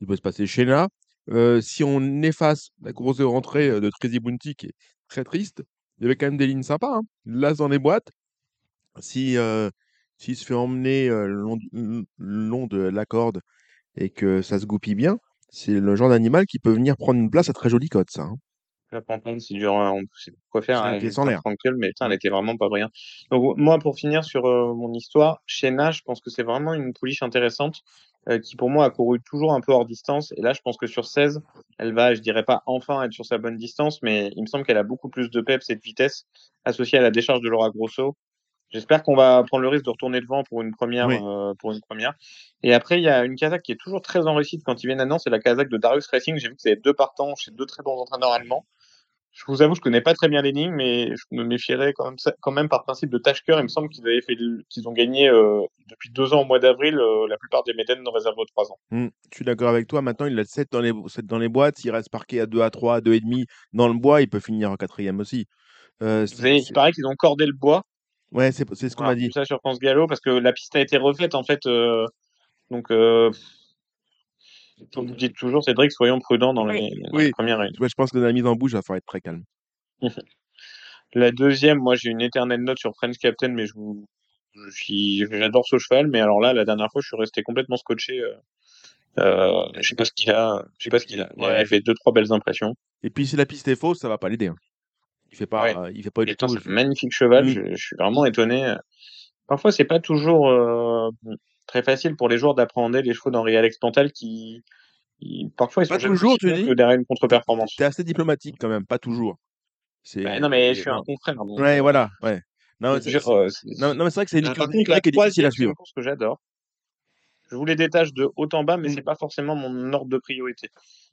Il peut se passer Shena. Euh, si on efface la grosse rentrée de Tracy Bounty qui est très triste, il y avait quand même des lignes sympas. Hein. L'as dans les boîtes. Si euh, s'il se fait emmener euh, le long, le long de la corde et que ça se goupille bien, c'est le genre d'animal qui peut venir prendre une place à très jolie cote, ça. hein. La Pantone, c'est dur, hein, on sait quoi faire. Hein, elle sans était l'air. tranquille, mais putain, elle était vraiment pas brillante. Donc, moi, pour finir sur euh, mon histoire, Shena, je pense que c'est vraiment une pouliche intéressante euh, qui, pour moi, a couru toujours un peu hors distance. Et là, je pense que sur 16, elle va, je dirais pas enfin être sur sa bonne distance, mais il me semble qu'elle a beaucoup plus de peps et de vitesse associée à la décharge de Laura Grosso. J'espère qu'on va prendre le risque de retourner devant pour une première. Oui. euh, pour une première. Et après, il y a une Kazakh qui est toujours très en réussite quand ils viennent à Nantes, c'est la Kazakh de Darius Racing. J'ai vu que c'est deux partants chez deux très bons entraîneurs allemands. Je vous avoue, je connais pas très bien les lignes, mais je me méfierais quand même, quand même par principe de Tashker. Il me semble qu'ils avaient fait, qu'ils ont gagné euh, depuis deux ans au mois d'avril euh, la plupart des médailles de réserve de trois ans. Mm, je suis d'accord avec toi. Maintenant, il a 7 dans les, 7 dans les boîtes. S'il reste parqué à 2 à 3, à 2,5 dans le bois, il peut finir en quatrième aussi. Euh, savez, il paraît qu'ils ont cordé le bois. ouais, c'est c'est ce qu'on m'a dit. ça sur France Gallo parce que la piste a été refaite en fait. donc, comme vous dites toujours, Cédric, soyons prudents dans les, dans les Oui. premières. Ouais, je pense que dans la mise en bouche, il va falloir être très calme. La deuxième, moi j'ai une éternelle note sur French Captain, mais je vous, je suis, j'adore ce cheval, mais alors là, la dernière fois, je suis resté complètement scotché. Euh, euh, je sais pas ce qu'il a, je sais pas ce qu'il a. Il a Ouais. fait deux trois belles impressions. Et puis, si la piste est fausse, ça va pas l'aider. hein. Il fait pas, Ouais. euh, il fait pas du tout. un magnifique cheval. Mm. Je, je suis vraiment étonné. Parfois, c'est pas toujours euh, très facile pour les joueurs d'appréhender les chevaux d'Henri Alex Pantal qui, qui- parfois ils sont Pas toujours, tu dis derrière une contre-performance. T'es assez diplomatique quand même, pas toujours. C'est. Bah, non, mais je suis un confrère. donc, Ouais, euh, voilà. Ouais. Non, c'est- euh, non, non, mais c'est vrai que c'est une la qui est difficile à c'est suivre. que j'adore. Je vous les détache de haut en bas, mais Mm. c'est pas forcément mon ordre de priorité.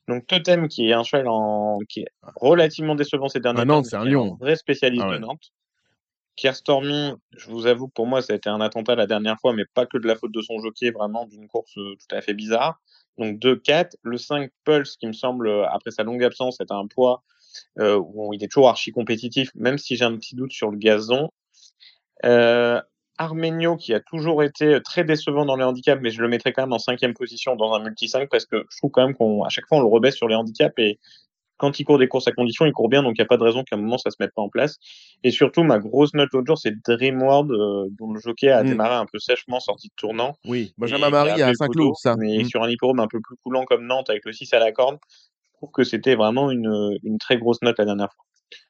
Donc Totem, qui est un cheval en... qui est relativement décevant ces derniers Ah temps, c'est un lion. vrai spécialiste Ah de. Nantes. Kier Stormy, je vous avoue, que pour moi, ça a été un attentat la dernière fois, mais pas que de la faute de son jockey, vraiment d'une course euh, tout à fait bizarre. Donc 2-4. Le 5 Pulse, qui me semble, euh, après sa longue absence, est un poids euh, où il est toujours archi compétitif, même si j'ai un petit doute sur le gazon. Euh, Armenio, qui a toujours été très décevant dans les handicaps, mais je le mettrais quand même en cinquième position dans un multi 5 parce que je trouve quand même qu'à chaque fois on le rebaisse sur les handicaps et quand il court des courses à condition, il court bien, donc il n'y a pas de raison qu'à un moment ça se mette pas en place. Et surtout, ma grosse note l'autre jour, c'est Dreamworld, euh, dont le jockey a Mm. démarré un peu sèchement, sorti de tournant. Oui, Benjamin Marie à Saint-Cloud, ça. Mais Mm. sur un hippodrome un peu plus coulant comme Nantes, avec le 6 à la corde, je trouve que c'était vraiment une, une très grosse note la dernière fois.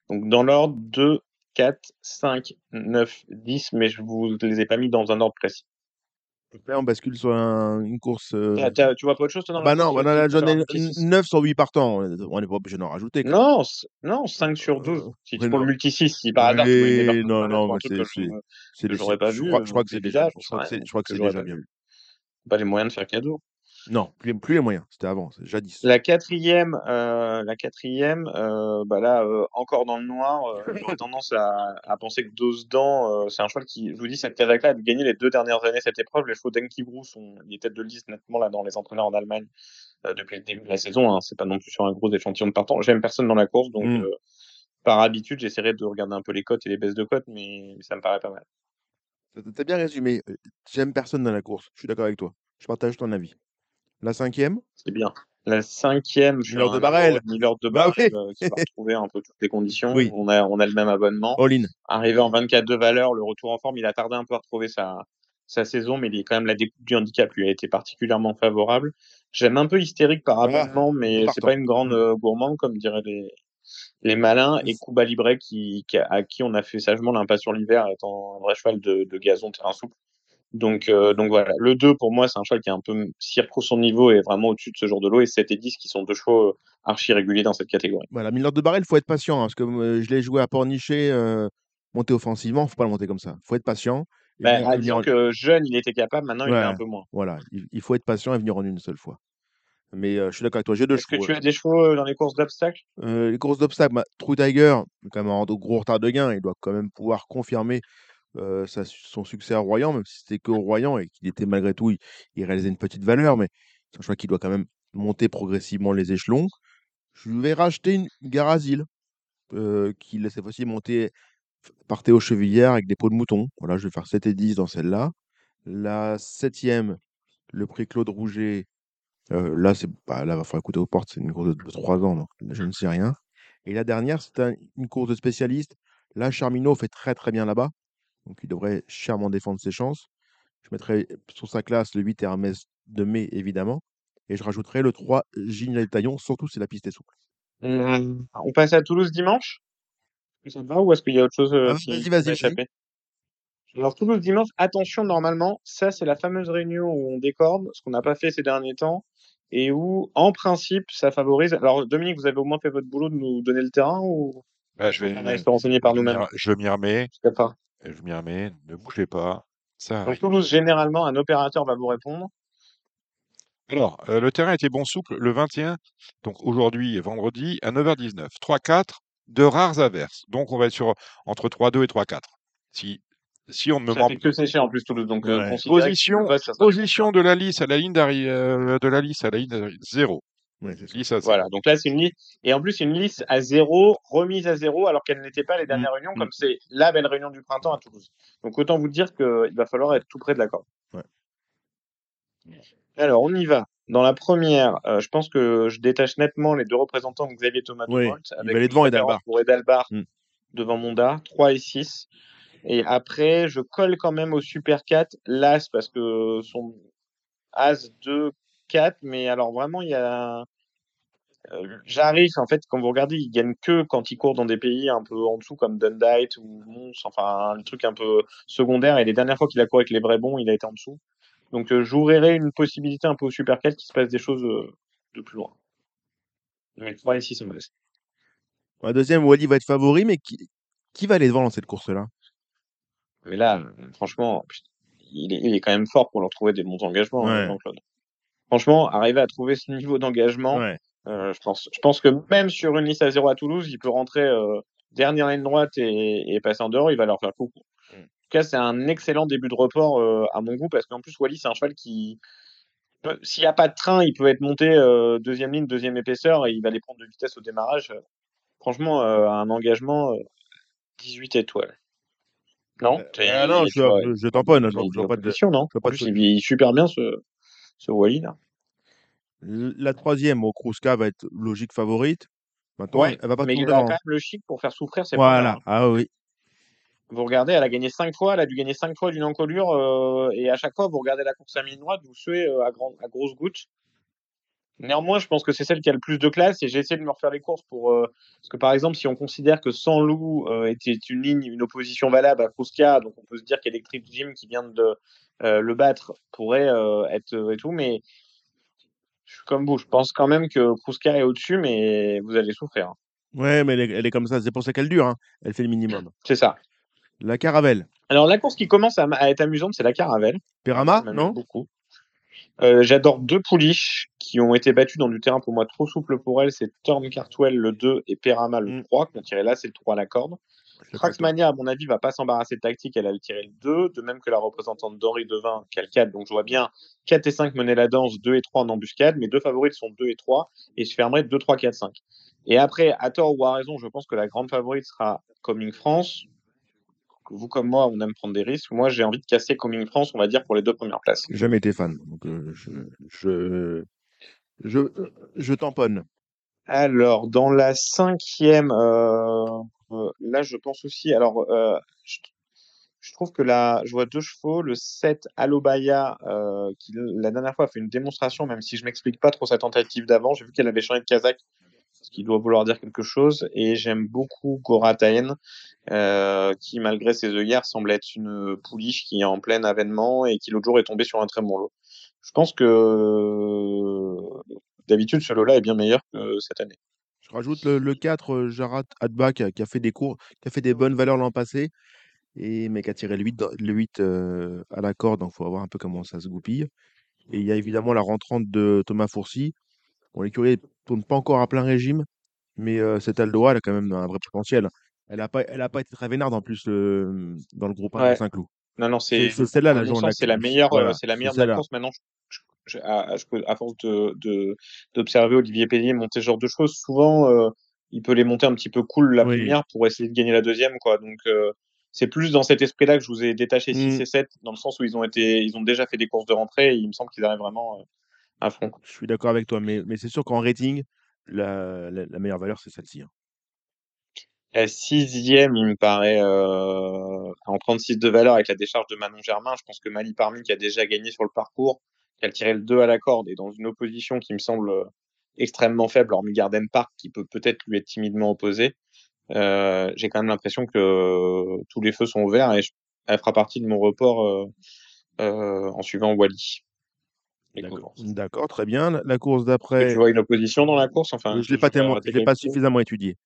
Donc dans l'ordre 2, 4, 5, 9, 10, mais je vous les ai pas mis dans un ordre précis. Là, on bascule sur un- une course. euh, t'as- tu vois pas autre chose toi, dans Bah non, course bah non, euh, 9 sur 8 partants. On n'est pas obligé d'en rajouter. quoi. Non, non, 5 sur 12. Euh, Si tu prends le multi 6, si par hasard non, non, mais c'est j'aurais pas vu, je crois que c'est déjà, bien vu. vu. Pas les moyens de faire cadeau. Non, plus, plus les moyens. C'était avant, c'est jadis. La quatrième, euh, la quatrième, euh, bah là, euh, encore dans le noir, j'aurais tendance à, à penser que Dosdan, euh, c'est un cheval qui, je vous dis, cette Kazakh-là a gagné les deux dernières années cette épreuve. Les chevaux d'Enki Brou sont, il est tête de liste nettement là dans les entraîneurs en Allemagne depuis le début de la saison. Hein. C'est pas non plus sur un gros échantillon de partant. J'aime personne dans la course, donc Mm. euh, par habitude, j'essaierai de regarder un peu les cotes et les baisses de cotes, mais ça me paraît pas mal. T'as- bien résumé. J'aime personne dans la course. Je suis d'accord avec toi. Je partage ton avis. La cinquième? C'est bien. La cinquième, je suis Miller de Barrel. de Miller de Bah Barrel, oui. euh, qui va retrouver un peu toutes les conditions. Oui. On a, on a le même abonnement. All in. Arrivé en 24 de valeur, le retour en forme, il a tardé un peu à retrouver sa, sa saison, mais il est quand même la découpe du handicap lui a été particulièrement favorable. J'aime un peu hystérique par Ah, abonnement, mais partant. c'est pas une grande euh, gourmande, comme diraient les, les malins. Et Kuba Libre, qui, qui à qui on a fait sagement l'impasse sur l'hiver, étant un vrai cheval de, de gazon terrain souple. Donc, euh, donc voilà, le 2 pour moi, c'est un cheval qui est un peu, s'il retrouve son niveau, est vraiment au-dessus de ce genre de lot, et 7 et 10 qui sont deux chevaux euh, archi réguliers dans cette catégorie. Voilà, Miller de Barrel, il faut être patient. hein, parce que euh, je l'ai joué à Pornichet, euh, monter offensivement, faut pas le monter comme ça. Il faut être patient. et Ben, et venir que jeune, il était capable, maintenant il est un peu moins. Voilà, il, il faut être patient et venir en une seule fois. Mais je suis d'accord avec toi. J'ai deux Est-ce que chevaux. tu as des chevaux dans les courses d'obstacles? Les courses d'obstacles, bah, True Tiger, quand même en gros retard de gain, il doit quand même pouvoir confirmer euh, sa- son succès à Royan, même si c'était que au Royan et qu'il était malgré tout, il, il réalisait une petite valeur, mais c'est un choix qui doit quand même monter progressivement les échelons. Je vais racheter une Garazil, euh, qui laisse cette fois-ci monter par Théo Chevillère avec des peaux de mouton. Voilà, je vais faire 7 et 10 dans celle-là. La septième, le prix Claude Rouget, euh, là, c'est bah, là, va falloir écouter aux portes, c'est une course de, de 3 ans, donc je ne sais rien. Et la dernière, c'est un- une course de spécialiste. Là, Charminot fait très très bien là-bas, donc il devrait chèrement défendre ses chances. Je mettrai sur sa classe le 8 Hermès de mai, évidemment. Et je rajouterai le 3 Gignac Taillon, surtout si la piste est souple. Hum, On passe à Toulouse dimanche? Ça te va ou est-ce qu'il y a autre chose euh, Ah, qui, vas-y. échappé Alors Toulouse dimanche, attention normalement, ça c'est la fameuse réunion où on décorde, ce qu'on n'a pas fait ces derniers temps, et où en principe ça favorise. Alors Dominique, vous avez au moins fait votre boulot de nous donner le terrain ou Bah, je vais, on renseigner par je m'y nous-mêmes? je m'y remets. Je pas. M'y remets. Ne bougez pas. Ça Donc. Toulouse, généralement, un opérateur va vous répondre. Alors, euh, le terrain était bon souple le 21, donc aujourd'hui vendredi, à 9h19. 3-4, de rares averses. Donc, on va être sur entre 3-2 et 3-4. Si, si on ne me ment fait que sécher en plus Toulouse, donc euh, Ouais. que Position, de la lisse à la ligne d'arri- euh, de la lisse à la ligne d'arri- zéro. Ouais, ça. Voilà, donc là c'est une liste et en plus une liste à zéro, remise à zéro alors qu'elle n'était pas les dernières réunions, mm. comme c'est la belle réunion du printemps à Toulouse. Donc autant vous dire qu'il va falloir être tout près de la corde. Ouais. Alors on y va. Dans la première, euh, je pense que je détache nettement les deux représentants de Xavier Thomas Oui, avec devant Edalbar. pour Edalbar Mm. devant Monda, 3 et 6. Et après, je colle quand même au Super 4 l'As parce que son As 2, 4, mais alors vraiment il y a euh, J'arrive, en fait, quand vous regardez, il gagne que quand il court dans des pays un peu en dessous, comme Dundite ou Mons, enfin, un truc un peu secondaire. Et les dernières fois qu'il a couru avec les vrais bons, il a été en dessous. Donc, euh, j'ouvrirai une possibilité un peu au Super 4 qui se passe des choses euh, de plus loin. Mais 3 et 6, ça me reste. La deuxième, Wally va être favori, mais qui, qui va aller devant dans cette course-là? Mais là, franchement, il est, il est quand même fort pour leur trouver des bons engagements, hein, Ouais. Jean-Claude. Franchement, arriver à trouver ce niveau d'engagement, Ouais. Euh, je pense, je pense que même sur une liste à zéro à Toulouse, il peut rentrer euh, dernière ligne droite et, et passer en dehors, il va leur faire coucou. Mm. En tout cas, c'est un excellent début de report euh, à mon goût parce qu'en plus, Wally, c'est un cheval qui, s'il n'y a pas de train, il peut être monté euh, deuxième ligne, deuxième épaisseur et il va les prendre de vitesse au démarrage. Franchement, euh, un engagement euh, 18 étoiles. Non? Ah non, je, je, je tamponne, je, vois pas de. non? En plus, il vit super bien ce, Wally là. La troisième, au Kruska, va être logique favorite. Maintenant, Ouais, elle va pas mais elle a quand même le chic pour faire souffrir ses. Voilà. Ah oui. Vous regardez, elle a gagné cinq fois, elle a dû gagner cinq fois d'une encolure, euh, et à chaque fois, vous regardez la course à ligne droite, vous suez euh, à, grand, à grosses gouttes. Néanmoins, je pense que c'est celle qui a le plus de classe, et j'ai essayé de me refaire les courses pour. euh, parce que par exemple, si on considère que Sans Loup euh, était une ligne, une opposition valable à Kruska, donc on peut se dire qu'Electric Jim, qui vient de euh, le battre, pourrait euh, être euh, et tout, mais je suis comme vous, je pense quand même que Kruska est au-dessus, mais vous allez souffrir. hein. Ouais, mais elle est, elle est comme ça. C'est pour ça qu'elle dure. hein. Elle fait le minimum. C'est ça. La Caravelle. Alors, la course qui commence à, à être amusante, c'est la Caravelle. Perama, non? beaucoup. Euh, J'adore deux pouliches qui ont été battues dans du terrain pour moi trop souple pour elles. C'est Torn Cartwell le 2 et Perama le Mm. 3 qui ont tiré là, c'est le 3 à la corde. Traxmania, à mon avis, va pas s'embarrasser de tactique. Elle a tiré le 2, de même que la représentante d'Henri Devin, qui a le 4. Donc je vois bien 4 et 5 mener la danse, 2 et 3 en embuscade. Mes deux favorites sont 2 et 3 et je fermerai 2, 3, 4, 5. Et après, à tort ou à raison, je pense que la grande favorite sera Coming France. Vous comme moi, on aime prendre des risques. Moi, j'ai envie de casser Coming France, on va dire, pour les deux premières places. J'ai jamais été fan. Donc, euh, je, je, je, je tamponne. Alors, dans la cinquième, euh, euh, là, je pense aussi. Alors, euh, je, je trouve que là, je vois deux chevaux, le 7 Alobaya, euh, qui la dernière fois a fait une démonstration, même si je m'explique pas trop sa tentative d'avant. J'ai vu qu'elle avait changé de Kazakh, ce qui doit vouloir dire quelque chose. Et j'aime beaucoup Gorataen, euh, qui, malgré ses œillères, semble être une pouliche qui est en plein avènement et qui l'autre jour est tombée sur un très bon lot. Je pense que d'habitude, ce lot-là est bien meilleur que cette année. Je rajoute le, le 4, euh, Jarat Adba, qui a, fait des cours, qui a fait des bonnes valeurs l'an passé, et, mais qui a tiré le 8, dans- le 8 euh, à la corde. Donc, il faut voir un peu comment ça se goupille. Et il y a évidemment la rentrante de Thomas Fourcy. Bon, l'écurie ne tourne pas encore à plein régime, mais euh, cette Aldoa, elle a quand même un vrai potentiel. Elle n'a pas, elle a pas été très vénarde en plus le- dans le groupe 1 Ouais. de Saint-Cloud. Non, non, C'est celle-là la journée. c'est la meilleure, Voilà, c'est la meilleure de la course. Maintenant, je, je- à, je peux- à force de d'observer Olivier Pellier monter ce genre de choses, souvent euh, il peut les monter un petit peu cool la Oui. première pour essayer de gagner la deuxième, quoi. Donc euh, c'est plus dans cet esprit-là que je vous ai détaché 6 Mm. et 7, dans le sens où ils ont été, ils ont déjà fait des courses de rentrée et il me semble qu'ils arrivent vraiment à fond. Je suis d'accord avec toi, mais, mais c'est sûr qu'en rating, la, la- la meilleure valeur, c'est celle-ci. hein. La sixième, il me paraît euh, en 36 de valeur avec la décharge de Manon Germain. Je pense que Mali Parmi, qui a déjà gagné sur le parcours, qui a tiré le 2 à la corde et dans une opposition qui me semble euh, extrêmement faible, hormis Garden Park, qui peut peut-être lui être timidement opposé. Euh, J'ai quand même l'impression que euh, tous les feux sont ouverts et je- elle fera partie de mon report euh, en suivant Wally. D'accord, très bien. La- course d'après, tu vois une opposition dans la course? Enfin, je ne l'ai pas, je dois tellement, je l'ai pas qualifier suffisamment étudié.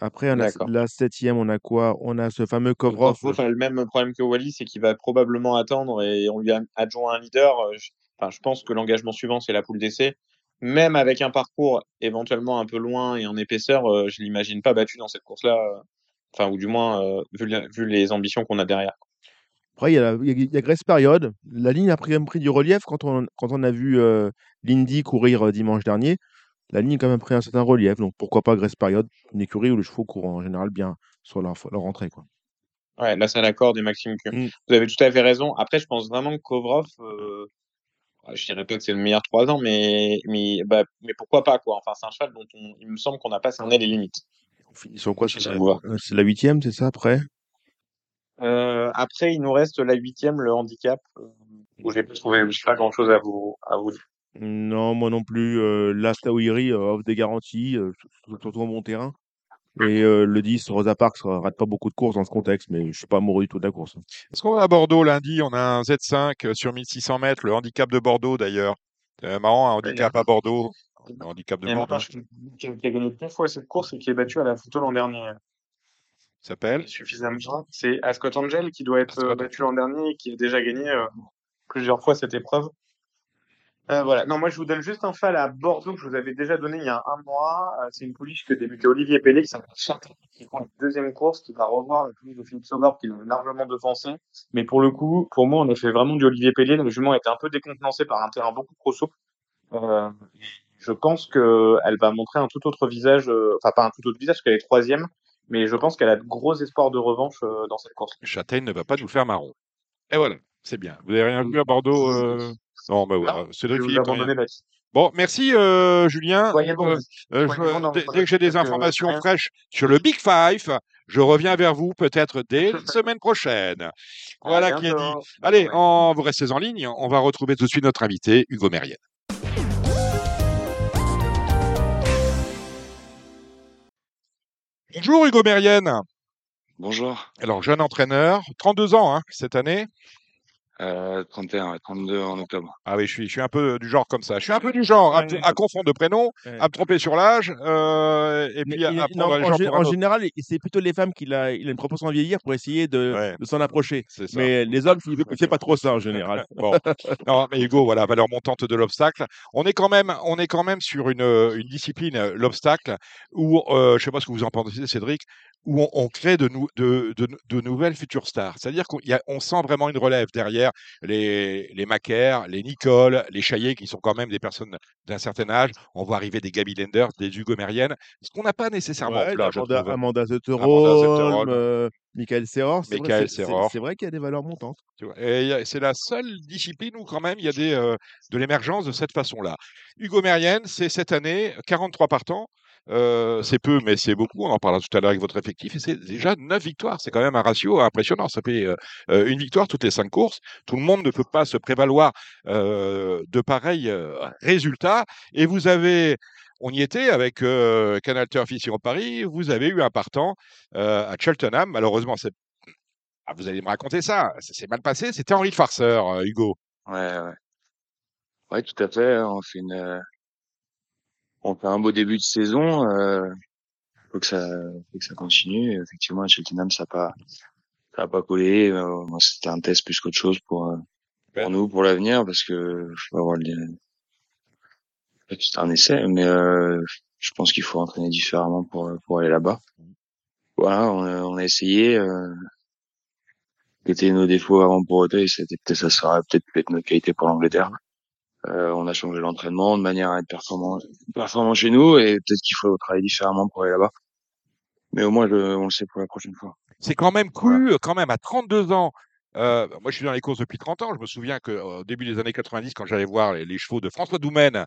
Après, on a la septième, on a quoi? On a ce fameux Kovrov. Kovrov a le même problème que Wally, c'est qu'il va probablement attendre et on lui adjoint un leader. Euh, Je, enfin, je pense que l'engagement suivant, c'est la poule d'essai. Même avec un parcours éventuellement un peu loin et en épaisseur, euh, je l'imagine pas battu dans cette course-là. euh, Enfin, ou du moins, euh, vu les ambitions qu'on a derrière. Après, il y a, la- il y a, il y a Grace Period. La ligne a pris, quand même pris du relief quand on, quand on a vu euh, Lindy courir euh, dimanche dernier. La ligne a quand même pris un certain relief. Donc, pourquoi pas Grace Period, une écurie où les chevaux courent en général bien sur leur, leur entrée. Quoi. Ouais, là, c'est la corde et Maxime Q. Mm. Vous avez tout à fait raison. Après, je pense vraiment que Kovrov, euh, je dirais pas que c'est le meilleur 3 ans, mais, mais, bah, mais pourquoi pas, quoi. Enfin, c'est un cheval dont on- il me semble qu'on n'a pas cerné les limites. Finit sur quoi? C'est la huitième, c'est ça, après? Euh, après, il nous reste la huitième, le handicap, euh, où j'ai pas trouvé, j'ai pas grand chose à vous, à vous dire. Non, moi non plus. Euh, euh, offre des garanties, euh, sur- surtout en bon terrain. Et euh, le 10, Rosa Parks, euh, rate pas beaucoup de courses dans ce contexte, mais je suis pas amoureux du tout de la course. Est-ce qu'on va à Bordeaux lundi? On a un Z5 sur 1600 mètres, le handicap de Bordeaux d'ailleurs. C'est marrant, un handicap à Bordeaux. Un handicap de Bordeaux. je qui a qui a gagné deux fois cette course et qui est battu à la photo l'an dernier. S'appelle Suffisamment. C'est Ascot Angel qui doit être Ascot. euh, battu l'an dernier et qui a déjà gagné euh, plusieurs fois cette épreuve. Euh, voilà. Non, moi, je vous donne juste un fal à Bordeaux que je vous avais déjà donné il y a un mois. Euh, c'est une pouliche que débutait Olivier Pellet, qui s'appelle qui prend une deuxième course, qui va revoir la pouliche de Philippe Sauveur, qui l'a largement devancé. Mais pour le coup, pour moi, on a fait vraiment du Olivier Pellet. Le jument était un peu décontenancé par un terrain beaucoup trop souple. Euh, je pense que elle va montrer un tout autre visage, enfin pas un tout autre visage, parce qu'elle est troisième, mais je pense qu'elle a de gros espoirs de revanche euh, dans cette course. Châtaigne ne va pas nous faire marron. Et voilà, c'est bien. Vous n'avez rien vu à Bordeaux euh? Non, bah voilà. Je Cédric vais vous Philippe, là-dessus. Bon, merci euh, Julien. Bon. Euh, euh, je- bon dès, que j'ai des informations fraîches sur le Big Five, je reviens vers vous peut-être dès la semaine prochaine. Voilà qui est dit. Allez, Ouais. vous restez en ligne. On va retrouver tout de suite notre invité, Hugo Mérienne. Bonjour Hugo Mérienne. Bonjour, Alors, jeune entraîneur, 32 ans hein, cette année. Euh, 31, ouais, 32 en octobre. Ah oui, je suis, je suis un peu du genre comme ça. Je suis un peu du genre à, Ouais. à confondre de prénoms, Ouais. à me tromper sur l'âge, euh, et puis il- à non, en, gens gé- pour un en autre. général, c'est plutôt les femmes qui a, il a une propension à vieillir pour essayer de, Ouais. de s'en approcher. C'est ça. Mais les hommes, il ne fait pas trop ça en général. Bon, non, mais Hugo, voilà, valeur montante de l'obstacle. On est quand même, on est quand même sur une, euh, une discipline, euh, l'obstacle, où, euh, je sais pas ce que vous en pensez, Cédric, où on, on crée de, nou- de, de, de nouvelles futures stars. C'est-à-dire qu'on sent vraiment une relève derrière les, les Macaire, les Nicole, les Chaillet, qui sont quand même des personnes d'un certain âge. On voit arriver des Gaby Lenders, des Hugo Mérienne, ce qu'on n'a pas nécessairement Ouais, là, Amanda. Amanda Zetterholm. Euh, Michael Serror. c'est vrai, qu'il y a des valeurs montantes. C'est la seule discipline où quand même il y a des, euh, de l'émergence de cette façon-là. Hugo Mérienne, c'est cette année 43 partants. Euh, c'est peu, mais c'est beaucoup. On en parlera tout à l'heure avec votre effectif. Et c'est déjà 9 victoires. C'est quand même un ratio impressionnant. Ça fait euh, euh, une victoire toutes les 5 courses. Tout le monde ne peut pas se prévaloir euh, de pareils euh, résultats. Et vous avez, on y était avec euh, Canal Turf ici en Paris. Vous avez eu un partant euh, à Cheltenham. Malheureusement, c'est ah, vous allez me raconter ça. Ça s'est mal passé. C'était Henri de Farceur, Hugo. Ouais, ouais. Ouais, tout à fait. On fait une, on fait un beau début de saison. Euh, faut que ça, faut que ça continue. Effectivement, à Cheltenham, ça a pas, ça a pas collé. Euh, c'était un test plus qu'autre chose pour, euh, pour nous, pour l'avenir, parce que faut avoir c'était un essai, mais euh, je pense qu'il faut entraîner différemment pour, pour aller là-bas. Voilà, on a, on a essayé. Euh, étaient nos défauts avant pour Auteuil, c'était peut-être ça serait peut-être peut-être notre qualité pour l'Angleterre. Euh, on a changé l'entraînement de manière à être performant, performant chez nous et peut-être qu'il faut travailler différemment pour aller là-bas. Mais au moins, on le sait pour la prochaine fois. C'est quand même cru, euh, quand même, à 32 ans. Euh, moi, je suis dans les courses depuis 30 ans. Je me souviens qu'au début des années 90, quand j'allais voir les, les chevaux de François Doumen,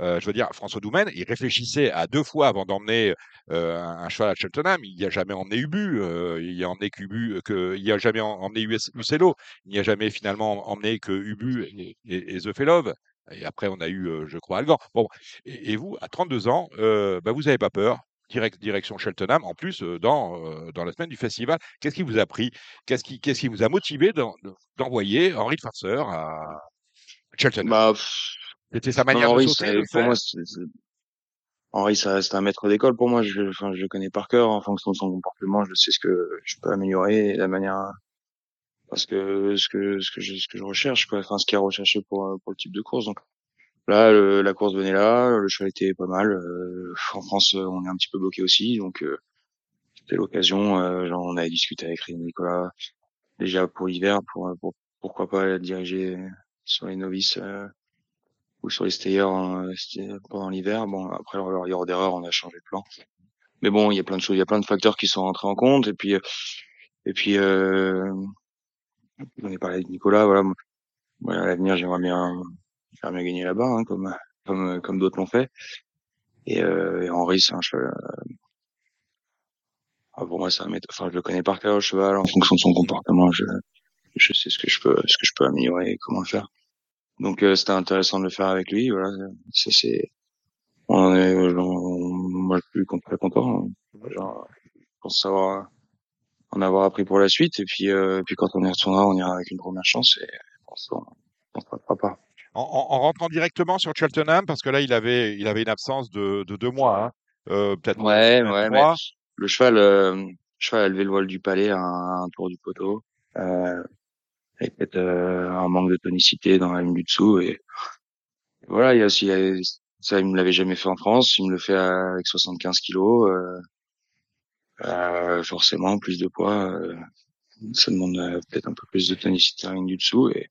euh, je veux dire, François Doumen, il réfléchissait à deux fois avant d'emmener euh, un, un cheval à Cheltenham. Il n'y a jamais emmené Ubu, euh, il n'y a emmené qu'Ubu, que, il n'y a jamais em- emmené US, Uccello, il n'y a jamais finalement emmené que Ubu et, et, et The Fellow. Et après, on a eu, je crois, Algan. Bon, et, et vous, à 32 ans, bah, vous n'avez pas peur. Direct, direction Cheltenham, en plus, dans, dans la semaine du festival. Qu'est-ce qui vous a pris? Qu'est-ce qui, qu'est-ce qui vous a motivé d'en- d'envoyer Henri de Farceur à Cheltenham? Bah, C'était sa non, manière Henri, de sauter, Henri, ça reste un maître d'école pour moi. Je, enfin, je le connais par cœur en fonction de son comportement. Je sais ce que je peux améliorer et la manière, parce que ce que ce que je ce que je recherche, quoi. Enfin, ce qui est recherché pour euh, pour le type de course. Donc là, le- la course venait là, le cheval était pas mal. Euh, en France, euh, on est un petit peu bloqué aussi, donc euh, c'était l'occasion. Euh, on avait discuté avec Rémi Nicolas déjà pour l'hiver, pour, pour pourquoi pas diriger sur les novices. euh, ou sur les stayers hein, pendant l'hiver. Bon, après leur erreur d'erreur, on a changé de plan. Mais bon, il y a plein de choses, il y a plein de facteurs qui sont rentrés en compte. Et puis, euh, et puis, euh, on est parlé avec Nicolas. Voilà, moi, à l'avenir, j'aimerais bien, j'aimerais bien gagner là-bas, hein, comme, comme, comme d'autres l'ont fait. Et, euh, et Henri, c'est un cheval. euh, ah, pour moi, c'est un. Enfin, je le connais par cœur, le cheval. En fonction de son comportement, je, je sais ce que je peux, ce que je peux améliorer et comment le faire. Donc, euh, c'était intéressant de le faire avec lui. Voilà, ça c'est on est, on- moi, je suis très content. Genre, je pense savoir en avoir appris pour la suite. Et puis, euh, puis quand on y retournera, on ira avec une première chance et on se on se rattrapera pas. en, en- en rentrant directement sur Cheltenham, parce que là, il avait, il avait une absence de, de deux mois, hein. Euh, peut-être Ouais, ouais, mais le cheval, euh, le cheval a levé le voile du palais à un, un tour du poteau. Euh, avec peut-être euh, un manque de tonicité dans la ligne du dessous. Et voilà, il y a aussi, ça, il me l'avait jamais fait en France. Il me le fait euh, avec 75 kilos. Euh, forcément, plus de poids. euh, ça demande euh, peut-être un peu plus de tonicité la ligne du dessous. Et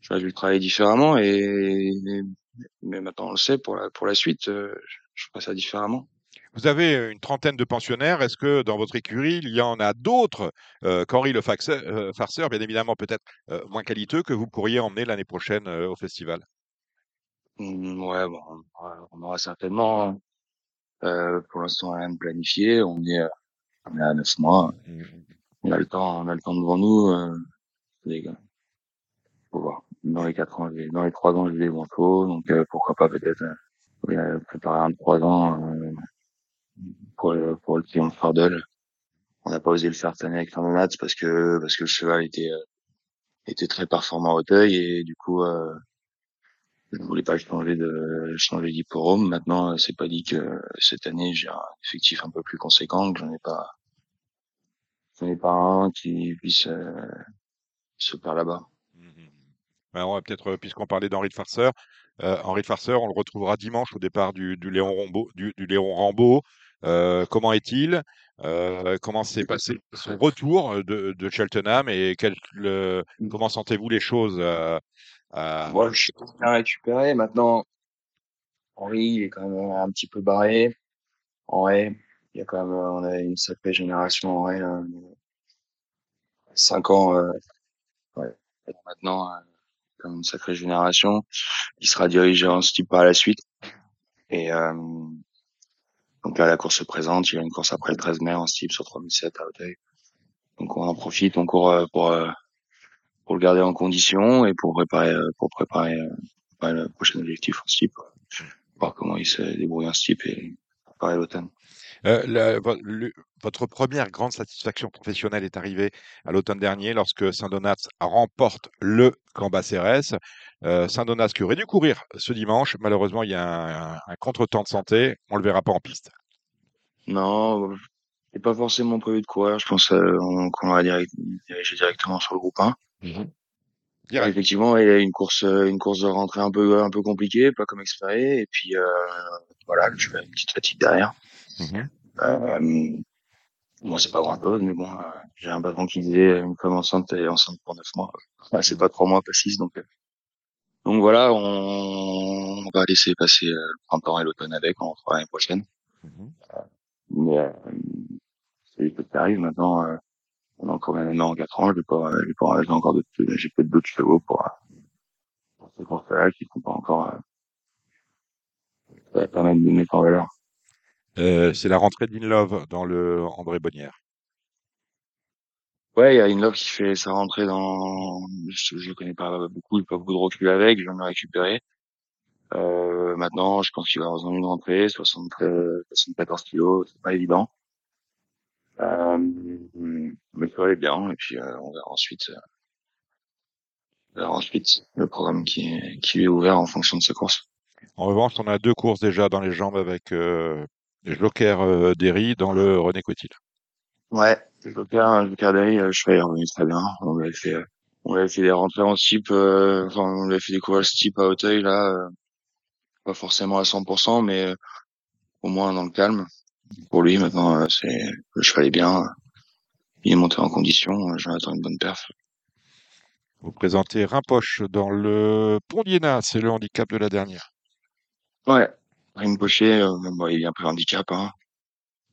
je vais le travailler différemment. Et, mais maintenant, on le sait, pour la, pour la suite, je ferai ça différemment. Vous avez une trentaine de pensionnaires. Est-ce que dans votre écurie, il y en a d'autres euh, qu'Henri le Faxeur- euh, farceur, bien évidemment peut-être euh, moins qualiteux, que vous pourriez emmener l'année prochaine au festival? Mmh, ouais, bon, on aura, certainement. Pour l'instant, rien de planifié. On est, on est à neuf mois. On a le temps, on a le temps devant nous. Euh, les gars. Faut voir. Dans les quatre ans, dans les trois ans, j'ai des manteaux. Donc euh, pourquoi pas peut-être euh, préparer un de trois ans euh, pour le, pour le triomphe Fardel. On n'a pas osé le faire cette année avec Fernandez parce que parce que le cheval était euh, était très performant au Auteuil et du coup euh, je voulais pas changer de changer d'hipporome. Maintenant euh, c'est pas dit que cette année j'ai un effectif un peu plus conséquent que j'en ai pas j'en ai pas un qui puisse se faire là-bas. Mhm. Ben, on va peut-être, euh, puisqu'on parlait d'Henri de Farceur, euh, Henri de Farceur, on le retrouvera dimanche au départ du, du Léon Rambeau. Du, du Léon Rambeau. Euh, comment est-il? Euh, Comment s'est passé son retour de, de Cheltenham et quel, le- comment sentez-vous les choses à- Moi je suis bien récupéré. Maintenant Henri il est quand même un petit peu barré. Il y a quand même on a une sacrée génération en vrai. là. Cinq ans euh, ouais. maintenant euh, comme une sacrée génération. Il sera dirigé en type par la suite. Et euh, donc là, la course se présente. Il y a une course après le 13 mai en type sur 3007 à Auteuil. Donc on en profite, on court euh, pour euh, pour le garder en condition et pour préparer euh, pour préparer, euh, le prochain objectif en type. Voir comment il se débrouille en type et préparer l'automne. Euh, le- votre première grande satisfaction professionnelle est arrivée à l'automne dernier lorsque Saint-Donat remporte le Cambacérès. Euh, Saint-Donat qui aurait dû courir ce dimanche, malheureusement il y a un, un- un contretemps de santé, on le verra pas en piste. Non, c'est pas forcément prévu de courir. Je pense euh, on- qu'on va diriger directement sur le groupe 1. Direct. Effectivement, il y a une course, euh, une course de rentrée un peu, un peu compliquée, pas comme espéré. Et puis, euh, voilà, je fais une petite fatigue derrière. Mhm. Euh, bon, c'est pas grand chose, mais bon, euh, j'ai un patron qui disait une femme enceinte est enceinte pour neuf mois. Ouais, c'est pas trois mois, pas six, donc. euh, donc voilà, on, on va laisser passer euh, le printemps et l'automne avec, on fera l'année prochaine. Mhm. Mais euh, c'est des trucs qui arrivent maintenant. Euh, on a encore un an en quatre ans, je vais pas, j'ai pas, j'ai encore d'autres, j'ai peut-être d'autres chevaux pour, euh, pour ces courses-là qui sont pas encore, euh, ça va permettre de mettre en valeur. Euh, c'est la rentrée d'Inlove dans le André Bonnière. Ouais, il y a une love qui fait sa rentrée dans, je, le connais pas beaucoup, pas beaucoup de recul avec, je viens de le récupérer. Euh, maintenant, je pense qu'il va avoir une rentrée, 73, 74 kilos, c'est pas évident. Euh, mais ça va aller bien, et puis euh, on verra ensuite, euh, verra ensuite le programme qui, est- qui est ouvert en fonction de sa course. En revanche, on a deux courses déjà dans les jambes avec euh, Joker euh, Derry dans le René Cotil. Ouais, le Joker, le Joker Day, euh, je suis revenu très bien. On lui avait fait, euh, on avait fait des rentrées en type, euh, enfin, on lui avait fait découvrir ce type à Auteuil, là, euh, pas forcément à 100%, mais euh, au moins dans le calme. Pour lui, maintenant, c'est, le cheval est bien, il est monté en condition, j'en attends une bonne perf. Vous présentez Rimpoche dans le Pont d'Iéna, c'est le handicap de la dernière. Ouais, Rim Pocher, euh, bon, il est un peu handicap, hein.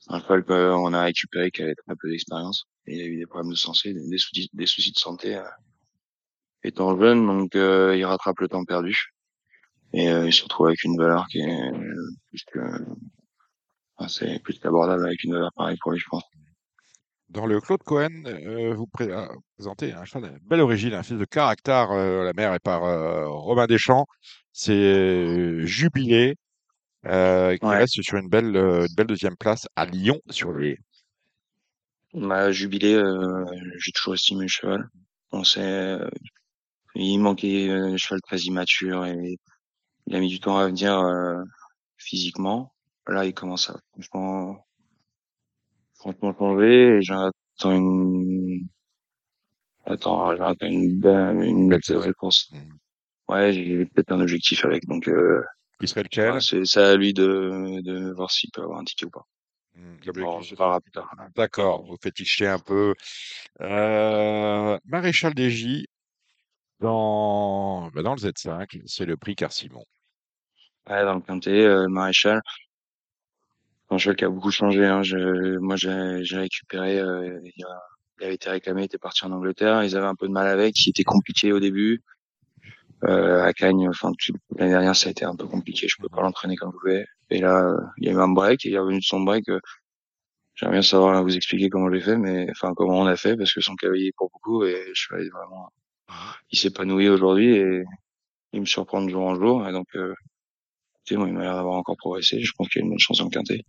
Un cheval qu'on a récupéré qui avait très peu d'expérience. Il a eu des problèmes de santé, des soucis, de santé, euh, étant jeune, donc euh, il rattrape le temps perdu. Et il se retrouve avec une valeur qui est plus que, c'est plus qu'abordable avec une valeur pareille pour lui, je pense. Dans le Claude Cohen, vous pré- présentez un cheval de belle origine, un fils de caractère. la mère est par Robin Deschamps. C'est Jubilé euh, qui Ouais. reste sur une belle, euh, une belle deuxième place à Lyon sur les. M'a jubilé, euh, j'ai toujours estimé le cheval. On sait, euh, il manquait euh, un cheval très immature et il a mis du temps à venir euh, physiquement. Là, il commence à franchement, franchement changer et j'attends une, attends, j'attends une belle, une Belle réponse. Mhm. Ouais, j'ai peut-être un objectif avec, donc euh, Qui serait lequel c'est à lui de, de voir s'il peut avoir un ticket ou pas. Tard. c'est- D'accord, vous fétichez un peu. Euh, Maréchal des J dans, bah, dans le Z5, c'est le prix Car-Simon. Ouais, dans le quintet, euh, maréchal. Un qui a beaucoup changé. Hein. Je, moi, j'ai j'ai récupéré. Euh, il, a- il avait été réclamé, il était parti en Angleterre. Ils avaient un peu de mal avec. Il était compliqué au début. Euh, à Cagnes, enfin l'année dernière, ça a été un peu compliqué. Je peux pas l'entraîner comme je voulais. Et là, euh, il y a eu un break et il est revenu de son break. euh, J'aimerais bien savoir vous expliquer comment j'ai fait, mais enfin comment on a fait parce que son cavalier pour beaucoup et je suis allé vraiment. Il s'épanouit aujourd'hui et il me surprend de jour en jour. Et donc, euh, il m'a l'air d'avoir encore progressé. Je pense qu'il y a une bonne chance en quintet.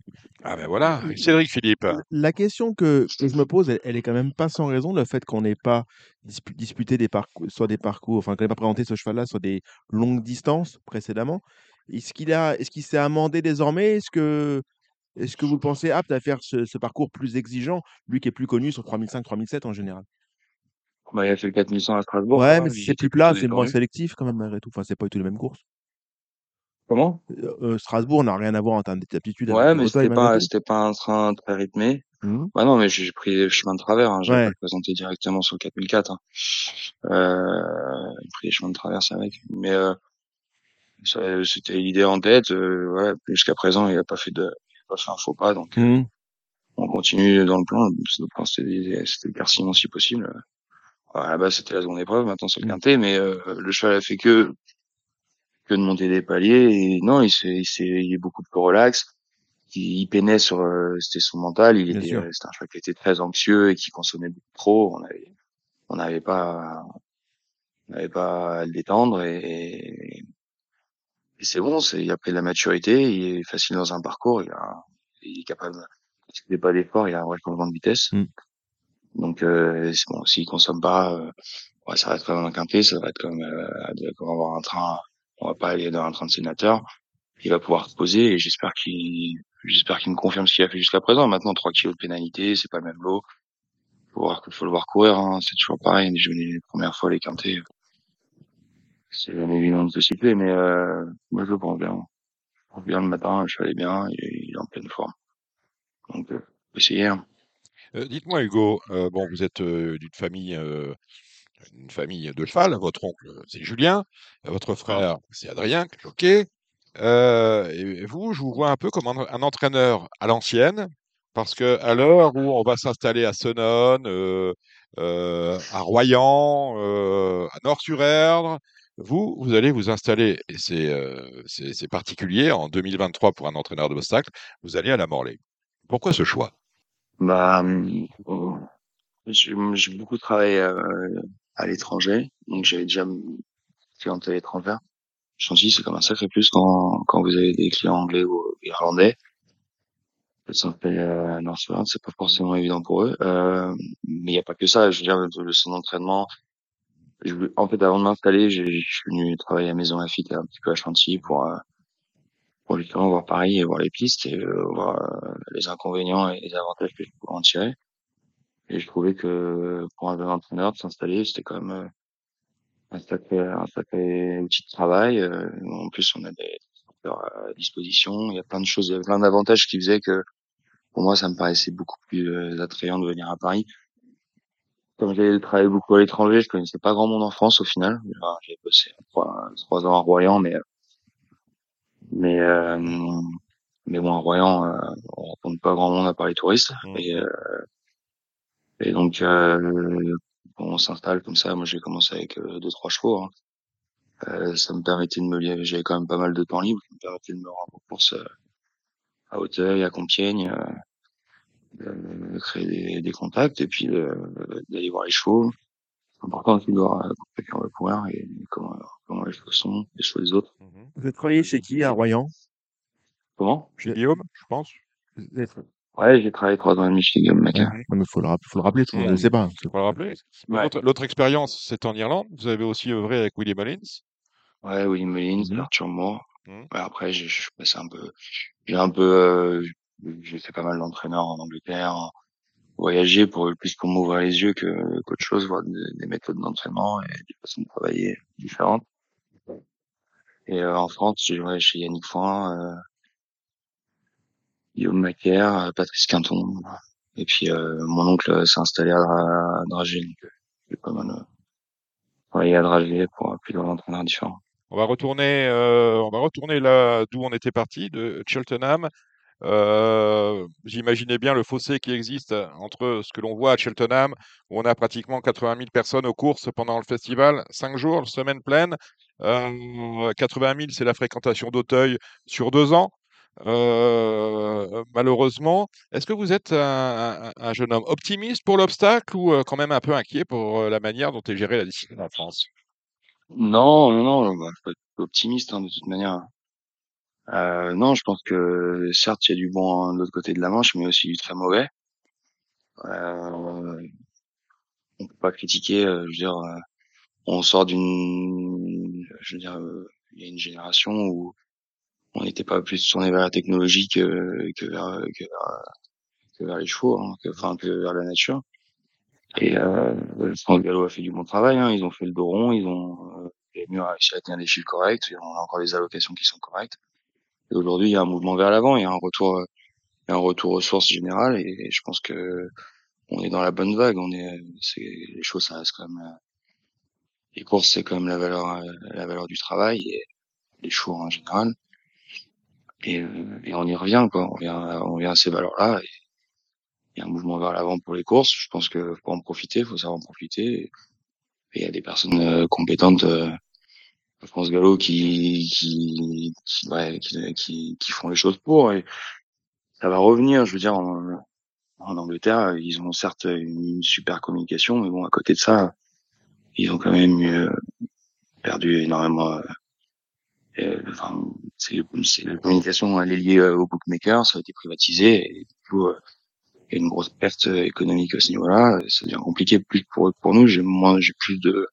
Ah ben voilà, Cédric Philippe. La question que, que je me pose, elle, elle est quand même pas sans raison, le fait qu'on n'ait pas dispu- disputé des parcours, soit des parcours, enfin qu'on n'ait pas présenté ce cheval-là sur des longues distances précédemment. Est-ce qu'il a, est-ce qu'il s'est amendé désormais? Est-ce que, est-ce que vous le pensez apte à faire ce, ce parcours plus exigeant, lui qui est plus connu sur 3005, 3007 en général? Bah, il a fait le 4100 à Strasbourg. Ouais, mais c'est plus plat, c'est moins sélectif quand même malgré tout. Enfin, c'est pas du tout les mêmes courses. Comment? Euh, euh, Strasbourg n'a rien à voir en termes d'aptitude avec Ouais, mais c'était pas, c'était pas un train très rythmé. Mhm. Bah non, mais j'ai pris le chemin de travers. Hein. J'avais Ouais. présenté directement sur le 4004. Hein. Euh, j'ai pris les chemins de traverse avec. Mais euh, ça- c'était l'idée en tête. Euh, voilà. Jusqu'à présent, il a pas fait de, il a pas fait un faux pas. Donc, euh, Mhm. on continue dans le plan. C'était c'était le Carcillon si possible. À la base, c'était la seconde épreuve. Maintenant, c'est le Mhm. quintet. Mais euh, le cheval a fait que que de monter des paliers. Et non, il s'est, il s'est, il est beaucoup plus relax. Il, il peinait sur, euh, c'était son mental. Il Bien était, euh, c'était un cheval qui était très anxieux et qui consommait beaucoup trop. On avait, on n'avait pas, on n'avait pas à le détendre et, et c'est bon. C'est, il a pris de la maturité. Il est facile dans un parcours. Il a, il est capable. S'il fait pas d'effort, il a un vrai changement de vitesse. Mm. Donc, euh, c'est bon. S'il consomme pas, euh, ouais, ça va être comme un quintet. Ça va être comme, euh, comme avoir un train. On va pas aller dans un train de sénateur il va pouvoir se poser et j'espère qu'il j'espère qu'il me confirme ce qu'il a fait jusqu'à présent. Maintenant, 3 kilos de pénalité, c'est pas le même lot. Faut voir, faut le voir courir, hein. c'est toujours pareil. Je venais les premières fois les quintés. C'est évident de se citer, mais euh, moi je le pense bien. Je pense bien le matin, je suis allé bien, il, est- en pleine forme. Donc, euh, essayer. hein. Euh, Dites-moi Hugo, euh, bon vous êtes euh, d'une famille, euh, une famille de cheval. Votre oncle c'est Julien, votre frère c'est Adrien, jockey. Euh, et vous, je vous vois un peu comme un, entraîneur à l'ancienne, parce que à l'heure où on va s'installer à Senones, euh, euh, à Royan, euh, à Nord-sur-Erdre, vous, vous allez vous installer, et c'est euh, c'est c'est particulier en 2023 pour un entraîneur d'obstacles, vous allez à la Morlaix. Pourquoi ce choix? Bah, euh, j'ai j'ai beaucoup travaillé euh, à l'étranger, donc j'avais déjà clientèle étrangère. Dit, c'est comme un sacré plus quand, quand vous avez des clients anglais ou irlandais. S'installer à Northfield, c'est pas forcément évident pour eux. Euh, mais il n'y a pas que ça. Je veux dire, le, son d'entraînement. En fait, avant de m'installer, je suis venu travailler à Maison Lafitte un petit peu à Chantilly pour, euh, pour justement voir Paris et voir les pistes et euh, voir euh, les inconvénients et les avantages que je pouvais en tirer. Et je trouvais que pour un jeune entraîneur de s'installer, c'était quand même euh, un sacré, un sacré outil de travail. Euh, en plus, on a des à disposition. Il y a plein de choses, il y a plein d'avantages qui faisaient que pour moi, ça me paraissait beaucoup plus euh, attrayant de venir à Paris. Comme j'ai travaillé beaucoup à l'étranger, je connaissais pas grand monde en France au final. Enfin, J'ai bossé trois, trois ans à Royan, mais mais euh, mais bon, à Royan, euh, on rencontre pas grand monde à part les touristes. Mm. Et, euh, et donc, euh, on s'installe comme ça. Moi, j'ai commencé avec euh, deux trois chevaux. hein. Euh, ça me permettait de me lier. J'avais quand même pas mal de temps libre. Ça me permettait de me rendre en course euh, à Hauteuil, à Compiègne, euh, de, de créer des, des contacts et puis de- d'aller voir les chevaux. C'est important aussi de voir euh, on va courir et comment, comment les chevaux sont, les chevaux des autres. Mhm. Vous êtes travaillé chez qui à Royan? Comment? Chez Guillaume, je pense. Vous êtes- Ouais, j'ai travaillé trois ans et demi chez Guillaume Maca. Mais faut le, rapp- faut le rappeler, tout le monde ne sait pas. Faut pas le rappeler. Ouais. L'autre expérience, c'est en Irlande. Vous avez aussi œuvré avec Willie Mullins. Ouais, Willie Mullins, Mhm. Arthur Moore. Mhm. Ouais, après, j'ai- je suis passé un peu, j'ai un peu, euh, j'ai fait pas mal d'entraîneurs en Angleterre, voyager pour plus pour m'ouvrir les yeux que qu'autre chose, voir des, des méthodes d'entraînement et des façons de travailler différentes. Et euh, en France, j'ai joué chez Yannick Foin, euh, Guillaume Macaire, euh, Patrice Quinton. Et puis euh, mon oncle euh, s'est installé à, à Dragé, j'ai pas mal travaillé à Dragé pour plusieurs entraîneurs différents. On va retourner, on va retourner là d'où on était parti, de Cheltenham. Euh, J'imaginais bien le fossé qui existe entre ce que l'on voit à Cheltenham, où on a pratiquement 80 000 personnes aux courses pendant le festival, cinq jours, semaine pleine, Euh, 80 000, c'est la fréquentation d'Auteuil sur deux ans. Euh, malheureusement, est-ce que vous êtes un, un- un jeune homme optimiste pour l'obstacle ou euh, quand même un peu inquiet pour euh, la manière dont est gérée la discipline en France? Non, non, non, bah, je être optimiste hein, de toute manière. Non, je pense que certes, il y a du bon de l'autre côté de la Manche, mais aussi du très mauvais. Euh, on peut pas critiquer. je veux dire, on sort d'une, je veux dire, il y a une génération où on n'était pas plus tourné vers la technologie que, que vers, que vers, que vers les chevaux, hein, que, enfin que vers la nature. Et euh, que Gallo a fait du bon travail. Hein, ils ont fait le dos rond, ils ont euh, les réussi à tenir des chiffres corrects. On a encore des allocations qui sont correctes. Et aujourd'hui, il y a un mouvement vers l'avant, il y a un retour, il y a un retour aux sources générales. Et, je pense que on est dans la bonne vague. On est, c'est les choses, ça reste quand même. les courses, c'est quand même la valeur, la valeur du travail et les chevaux en général. Et, euh, et on y revient, quoi. On revient, on revient à ces valeurs-là. Il y a un mouvement vers l'avant pour les courses. Je pense que faut en profiter, faut savoir en profiter. Et il y a des personnes euh, compétentes, euh, France Gallo, qui qui qui, ouais, qui qui qui font les choses pour. Et ça va revenir. Je veux dire, en, en Angleterre, ils ont certes une, super communication, mais bon, à côté de ça, ils ont quand même eu, euh, perdu énormément. Euh, enfin, c'est la communication, elle est liée euh, aux bookmakers, ça a été privatisé, et du coup, euh, il y a une grosse perte économique à ce niveau-là. Ça devient compliqué plus pour pour nous. J'ai moins, j'ai plus de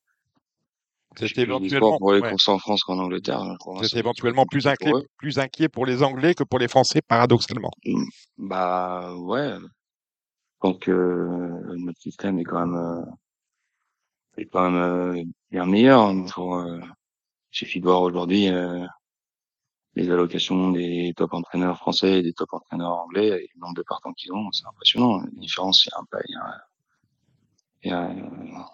C'est éventuellement, pour les ouais, courses en France qu'en Angleterre. hein. C'est éventuellement plus inquiet, eux. plus inquiet pour les Anglais que pour les Français, paradoxalement. Mm. Bah ouais, que euh, notre système est quand même euh, est quand même euh, bien meilleur. hein, Pour, euh, il suffit de voir aujourd'hui euh, les allocations des top entraîneurs français et des top entraîneurs anglais et le nombre de partants qu'ils ont, c'est impressionnant. La différence, il y a il y a, il y a,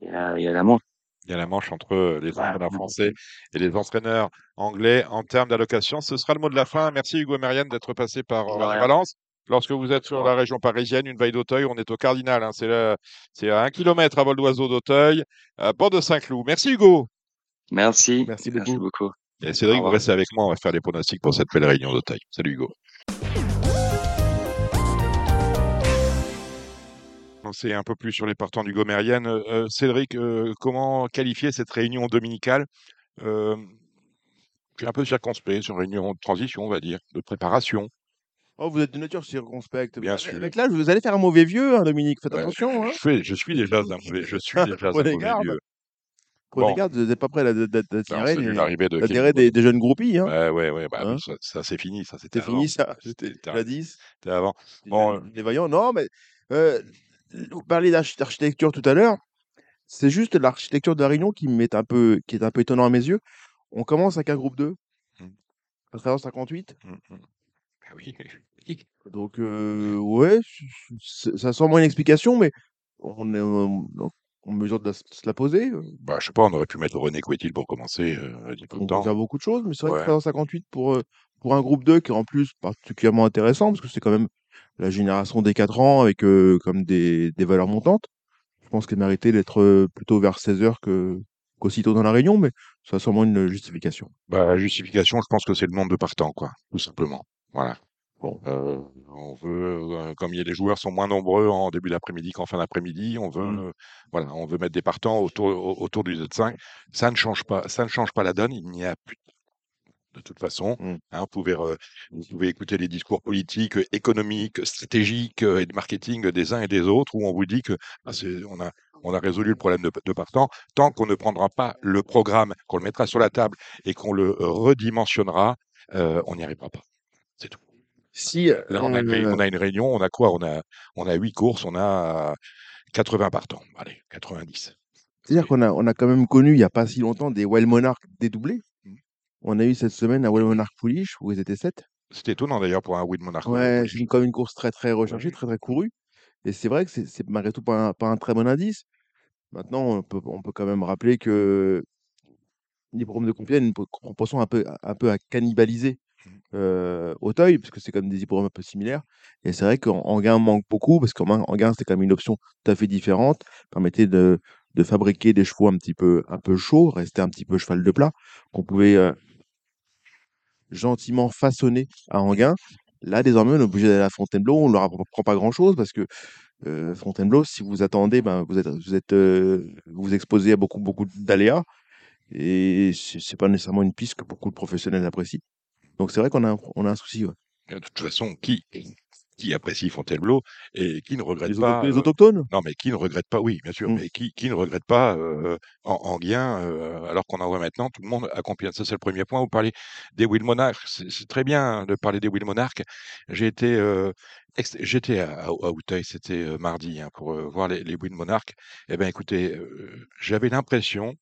il y a, il y a la manche. Il y a la manche entre euh, les Ouais. entraîneurs français et les entraîneurs anglais en termes d'allocation. Ce sera le mot de la fin. Merci Hugo Marianne d'être passé par Radio rien. Valence. Lorsque vous êtes sur Ouais. la région parisienne, une veille d'Auteuil, on est au Cardinal. hein. C'est à un kilomètre à vol d'oiseau d'Auteuil, à Port de Saint-Cloud. Merci Hugo. Merci. Merci Merci beaucoup. Et Cédric, vous restez avec moi. On va faire les pronostics pour cette belle réunion d'Auteuil. Salut Hugo. On sait un peu plus sur les partants du Gomérienne. Euh, euh, Cédric, euh, comment qualifier cette réunion dominicale? Euh, Je suis un peu circonspect sur une réunion de transition, on va dire, de préparation. Oh, vous êtes de nature circonspecte. Bien sûr. Avec l'âge, vous allez faire un mauvais vieux, hein, Dominique. Faites Ouais, attention. Hein. je, fais- je suis déjà un mauvais, je suis déjà un mauvais vieux. Bon. vous n'êtes pas prêt d'attirer c'est les- l'arrivée de d'attirer Kevin des, des jeunes groupies. Hein. Ouais, ouais, ouais, bah Hein ça, ça, c'est fini, ça c'était fini ça. C'était c'était- jadis. c'était avant. Bon, jadis, les vaillants. Non, mais euh, vous parliez d'arch- d'architecture tout à l'heure. C'est juste l'architecture de la Réunion qui m'est un peu, qui est un peu étonnant à mes yeux. On commence avec un groupe 2, Mm. à travers 58. Mm, mm. Ah oui. Donc, euh, ouais, ça semble une explication, mais on est en mesure de la- se la poser. euh? Bah, je sais pas, on aurait pu mettre René Couetil pour commencer euh, il y a peu de On peut beaucoup de choses, mais c'est vrai Ouais. que 1358 pour, euh, pour un groupe 2 qui est en plus particulièrement intéressant, parce que c'est quand même la génération des 4 ans avec euh, comme des, des valeurs montantes. Je pense qu'elle méritait d'être euh, plutôt vers 16 heures que, qu'aussitôt dans la Réunion, mais ça a sûrement une justification. Bah, la justification, je pense que c'est le nombre de partants, quoi, tout simplement. Voilà. Bon. Euh, on veut, euh, comme les joueurs sont moins nombreux en début d'après-midi qu'en fin d'après-midi, on veut, Mm. euh, voilà, on veut mettre des partants autour, au- autour du Z5. Ça ne change pas, ça ne change pas la donne. Il n'y a plus de toute façon. Mm. hein, vous, pouvez, re- vous pouvez écouter les discours politiques, économiques, stratégiques et de marketing des uns et des autres où on vous dit que ah, on, a, on a résolu le problème de, de partants. Tant qu'on ne prendra pas le programme, qu'on le mettra sur la table et qu'on le redimensionnera, on n'y arrivera pas. Si, Là, on a, une, ré- euh, on a une réunion, on a quoi? On a, on a 8 courses, on a 80 partants. Allez, 90. c'est-à-dire qu'on a, on a quand même connu il n'y a pas si longtemps des Wild Monarch dédoublés. On a eu cette semaine un Wild Monarch Pouliche où ils étaient 7. C'est étonnant d'ailleurs pour un Win Monarch. Ouais, c'est une- comme une course très très recherchée, très très courue. Et c'est vrai que c'est malgré tout pas un, pas un très bon indice. Maintenant, on peut, on peut quand même rappeler que l'hippodrome de Compiègne une proportion un peu, un peu à cannibaliser. Euh, Auteuil, parce que c'est comme des hippodromes un peu similaires. Et c'est vrai gain manque beaucoup, parce gain, c'était quand même une option tout à fait différente, permettait de, de fabriquer des chevaux un petit peu, un peu chauds, rester un petit peu cheval de plat, qu'on pouvait euh, gentiment façonner à Anguin. Là, désormais, on est obligé d'aller à Fontainebleau, on ne leur apprend pas grand-chose parce que euh, Fontainebleau, si vous attendez, ben, vous êtes, vous êtes, euh, vous exposez à beaucoup, beaucoup d'aléas et c'est pas nécessairement une piste que beaucoup de professionnels apprécient. Donc c'est vrai qu'on a, un- on a un souci. ouais. De toute façon, qui, qui apprécie Fontainebleau et qui ne regrette Les, pas. les euh, autochtones? non, mais qui ne regrette pas, oui, bien sûr, Mm. mais qui, qui ne regrette pas euh, en, Anguien, euh, alors qu'on en voit maintenant, tout le monde a compris. Ça, c'est le premier point. Vous parlez des Will Monarchs. C'est très bien de parler des Will Monarchs. J'ai été, j'étais à, à, à Auteuil, c'était mardi, hein, pour voir les, les Will Monarchs. Eh bien, écoutez, j'avais l'impression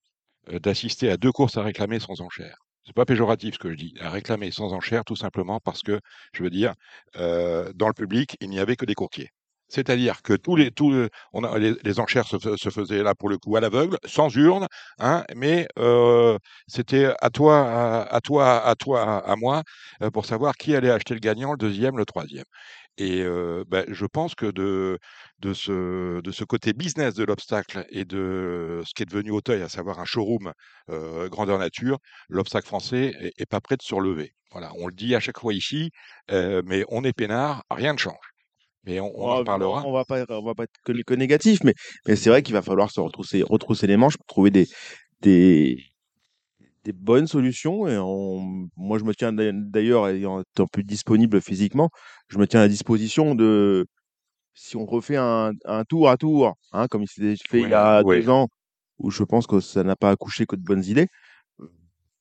d'assister à deux courses à réclamer sans enchère. C'est pas péjoratif ce que je dis, à réclamer sans enchère, tout simplement parce que, je veux dire, euh, dans le public, il n'y avait que des courtiers. C'est-à-dire que tous les, tous, on a, les, enchères se, fais- se faisaient là pour le coup à l'aveugle, sans urne, hein, mais euh, c'était à toi, à, toi, à toi, à, moi, euh, pour savoir qui allait acheter le gagnant, le deuxième, le troisième. Et euh, ben, je pense que de, de, ce, de ce côté business de l'obstacle et de ce qui est devenu Auteuil, à savoir un showroom euh, grandeur nature, l'obstacle français est, pas prêt de se relever. Voilà, on le dit à chaque fois ici, mais on est peinard, rien ne change. Mais on, on en Oh, reparlera. On va pas, on va pas être que, que négatif, mais, mais c'est vrai qu'il va falloir se retrousser, retrousser les manches pour trouver des, des, des bonnes solutions. Et on- moi, je me tiens d'ailleurs- ayant étant plus disponible physiquement, je me tiens à disposition de, si on refait un, un tour à tour, hein, comme il s'est fait il y a ouais. deux ans, où je pense que ça n'a pas accouché que de bonnes idées.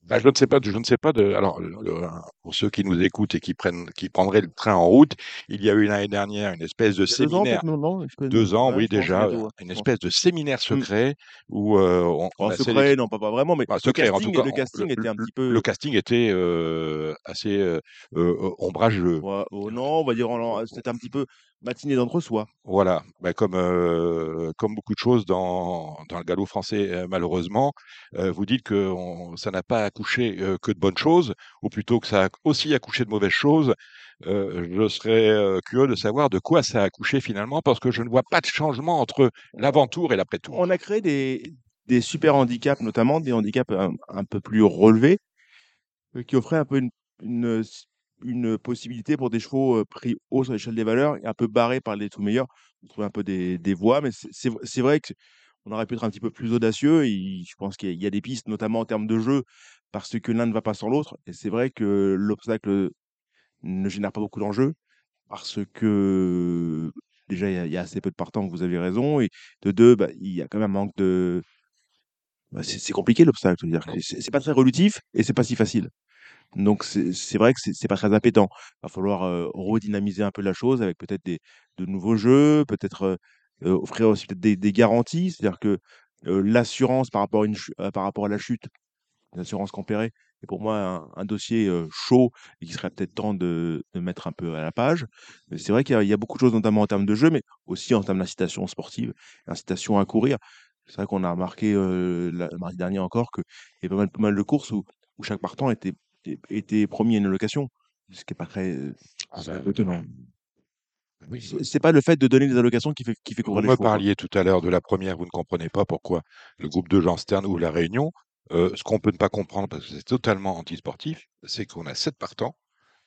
Bah, je ne sais pas, je ne sais pas de. Alors, le- pour ceux qui nous écoutent et qui prennent, qui prendraient le train en route, il y a eu l'année dernière une espèce de deux ans, séminaire. non, non, Deux ans, oui, déjà, une espèce de séminaire Mm. secret où euh, on, on secret, non, pas, pas vraiment, mais Bah, le secret, en tout cas, le casting était un petit peu. le casting était euh, assez euh, euh, ombrageux. Ouais, oh non, on va dire, en- c'était un petit peu matinée d'entre-soi. Voilà, bah, comme, euh, comme beaucoup de choses dans, dans le galop français, euh, malheureusement, euh, vous dites que on- ça n'a pas accouché euh, que de bonnes choses, ou plutôt que ça a aussi accouché de mauvaises choses. Euh, je serais euh, curieux de savoir de quoi ça a accouché finalement, parce que je ne vois pas de changement entre l'avant-tour et l'après-tour. On a créé des, des super handicaps, notamment des handicaps un, un peu plus relevés, qui offraient un peu une, une, une possibilité pour des chevaux pris haut sur l'échelle des valeurs et un peu barrés par les tout meilleurs. On trouvait un peu des, des voies, mais c'est- vrai que on aurait pu être un petit peu plus audacieux. Et je pense qu'il y, a- il y a des pistes, notamment en termes de jeu, parce que l'un ne va pas sans l'autre. Et c'est vrai que l'obstacle ne génère pas beaucoup d'enjeux, parce que déjà, il y, a- il y a assez peu de partants, vous avez raison. Et de deux, bah, il y a quand même un manque de. bah, c'est compliqué l'obstacle. C'est c'est pas très relutif et c'est pas si facile. Donc c'est vrai que c'est c'est pas très appétant. Va falloir euh, redynamiser un peu la chose avec peut-être des de nouveaux jeux, peut-être euh, euh, offrir aussi peut-être des, des garanties, c'est-à-dire que l'assurance par rapport à une par rapport à la chute, l'assurance Campéré est pour moi un, dossier chaud et qui serait peut-être temps de, de mettre un peu à la page. C'est vrai qu'il y, a- beaucoup de choses, notamment en termes de jeu, mais aussi en termes d'incitation sportive, incitation à courir. C'est vrai qu'on a remarqué la- mardi dernier encore qu'il y avait pas mal, pas mal de courses où, où chaque partant était, était promis à une allocation, ce qui n'est pas très Ah ben, étonnant. oui. C'est pas le fait de donner des allocations qui fait, qui fait Vous courir les me chevaux. quoi. parliez tout à l'heure de la première, vous ne comprenez pas pourquoi le groupe de Jean Stern ouvre la réunion. Euh, ce qu'on peut ne pas comprendre, parce que c'est totalement antisportif, c'est qu'on a sept partants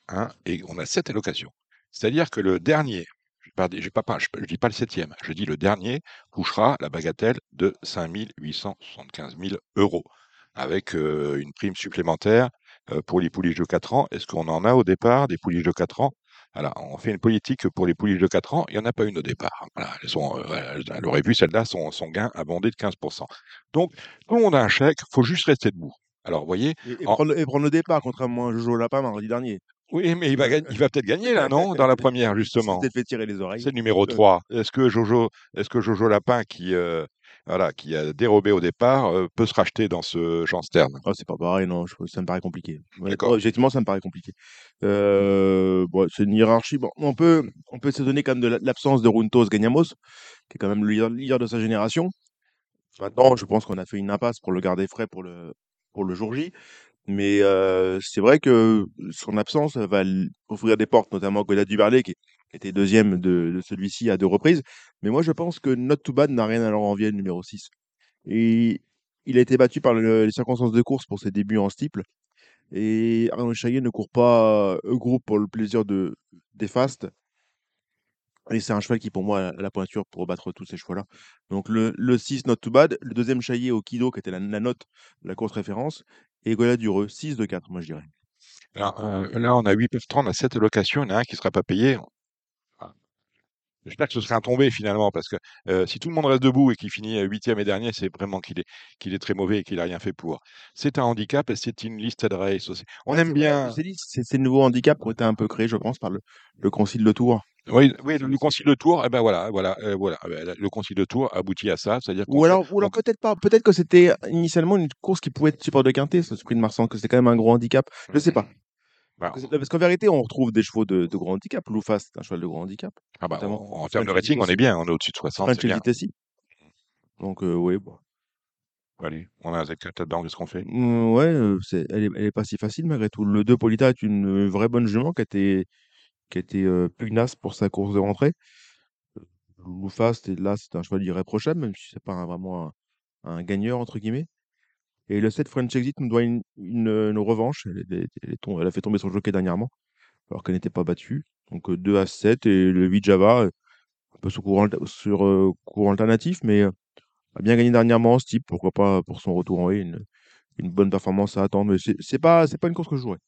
hein, et on a sept allocations. C'est-à-dire que le dernier, je ne dis pas le septième, je dis le dernier, touchera la bagatelle de 5 875 000 euros, avec euh, une prime supplémentaire pour les pouliches de 4 ans. Est-ce qu'on en a au départ des pouliches de 4 ans? Alors, on fait une politique pour les pouliches de 4 ans, il n'y en a pas une au départ. Voilà, elles, sont, euh, vu celle-là, son, son gain abondé de 15%. Donc, tout le monde a un chèque, faut juste rester debout. Alors, vous voyez, Et, et En- prendre, et prendre le départ, contrairement à Jojo Lapin mardi dernier. oui, mais il va, il peut-être gagner là, non Dans la première, Il justement. peut-être fait tirer les oreilles. C'est le numéro Euh, 3. Est-ce que Jojo, est-ce que Jojo Lapin, qui, euh, voilà, qui a dérobé au départ, euh, peut se racheter dans ce Jean Stern Oh, c'est pas pareil, non, je- ça me paraît compliqué. Ouais, D'accord. oh, objectivement, ça me paraît compliqué. Euh, bon, c'est une hiérarchie. Bon, on peut, on peut s'étonner quand même de la- l'absence de Runtos Gagnamos, qui est quand même le leader, de sa génération. Maintenant, je pense qu'on a fait une impasse pour le garder frais pour le, pour le jour J. Mais euh, c'est vrai que son absence va ouvrir des portes, notamment à Goda Duberlet, qui était deuxième de, celui-ci à deux reprises. Mais moi, je pense que Not Too Bad n'a rien à leur envier, le numéro 6. Et il a été battu par le- les circonstances de course pour ses débuts en steeple. Et Arnaud Chaillet ne court pas euh, groupe pour le plaisir de, des fastes. Et c'est un cheval qui, pour moi, a la pointure pour battre tous ces chevaux-là. Donc le, le 6, not too bad. Le deuxième Chaillet au Kido, qui était la, note la course référence. Et Goya Dureux, 6 de 4, moi je dirais. Alors, euh, là, on a 8 30 à 7 locations, il y en a un qui ne sera pas payé. J'espère que ce serait un tombé finalement, parce que euh, si tout le monde reste debout et qu'il finit euh, huitième et dernier, c'est vraiment qu'il est, qu'il est très mauvais et qu'il n'a rien fait pour. C'est un handicap et c'est une liste de race aussi. On Ouais, aime bien. c'est ces nouveaux handicaps qui ont été un peu créés, je pense, par le, le concile de Tours. Oui, oui, le, le concile de Tours, eh ben voilà, voilà, euh, voilà, le concile de Tours aboutit à ça, c'est-à-dire qu'on Ou alors, ou alors on- peut-être pas. Peut-être que c'était initialement une course qui pouvait être support de quintet, ce sprint Marsan, que c'était quand même un gros handicap. Je sais pas. Bah, Parce que- Parce qu'en vérité, on retrouve des chevaux de, de gros handicap. Loufas, c'est un cheval de gros handicap. ah bah, en, termes de rating, on est bien, on est au-dessus de 60, French c'est bien. Donc, euh, oui, bon. Allez, on a un Z4 là-dedans, qu'est-ce qu'on fait? Mm, ouais, euh, elle, est, elle est pas si facile malgré tout. Le 2 Polita est une euh, vraie bonne jument qui a été, qui a été euh, pugnace pour sa course de rentrée. Loufas, là, c'est un cheval irréprochable, même si c'est pas un- vraiment un, un gagneur, entre guillemets. Et le 7 French Exit nous doit une, revanche. Elle, a fait tomber son jockey dernièrement, alors qu'elle n'était pas battue. Donc euh, 2 à 7 et le 8 Java, euh, un peu sur euh, courant alternatif, mais euh, a bien gagné dernièrement en steep. Pourquoi pas pour son retour en haie, une, bonne performance à attendre. Mais c'est pas, pas une course que je jouerais.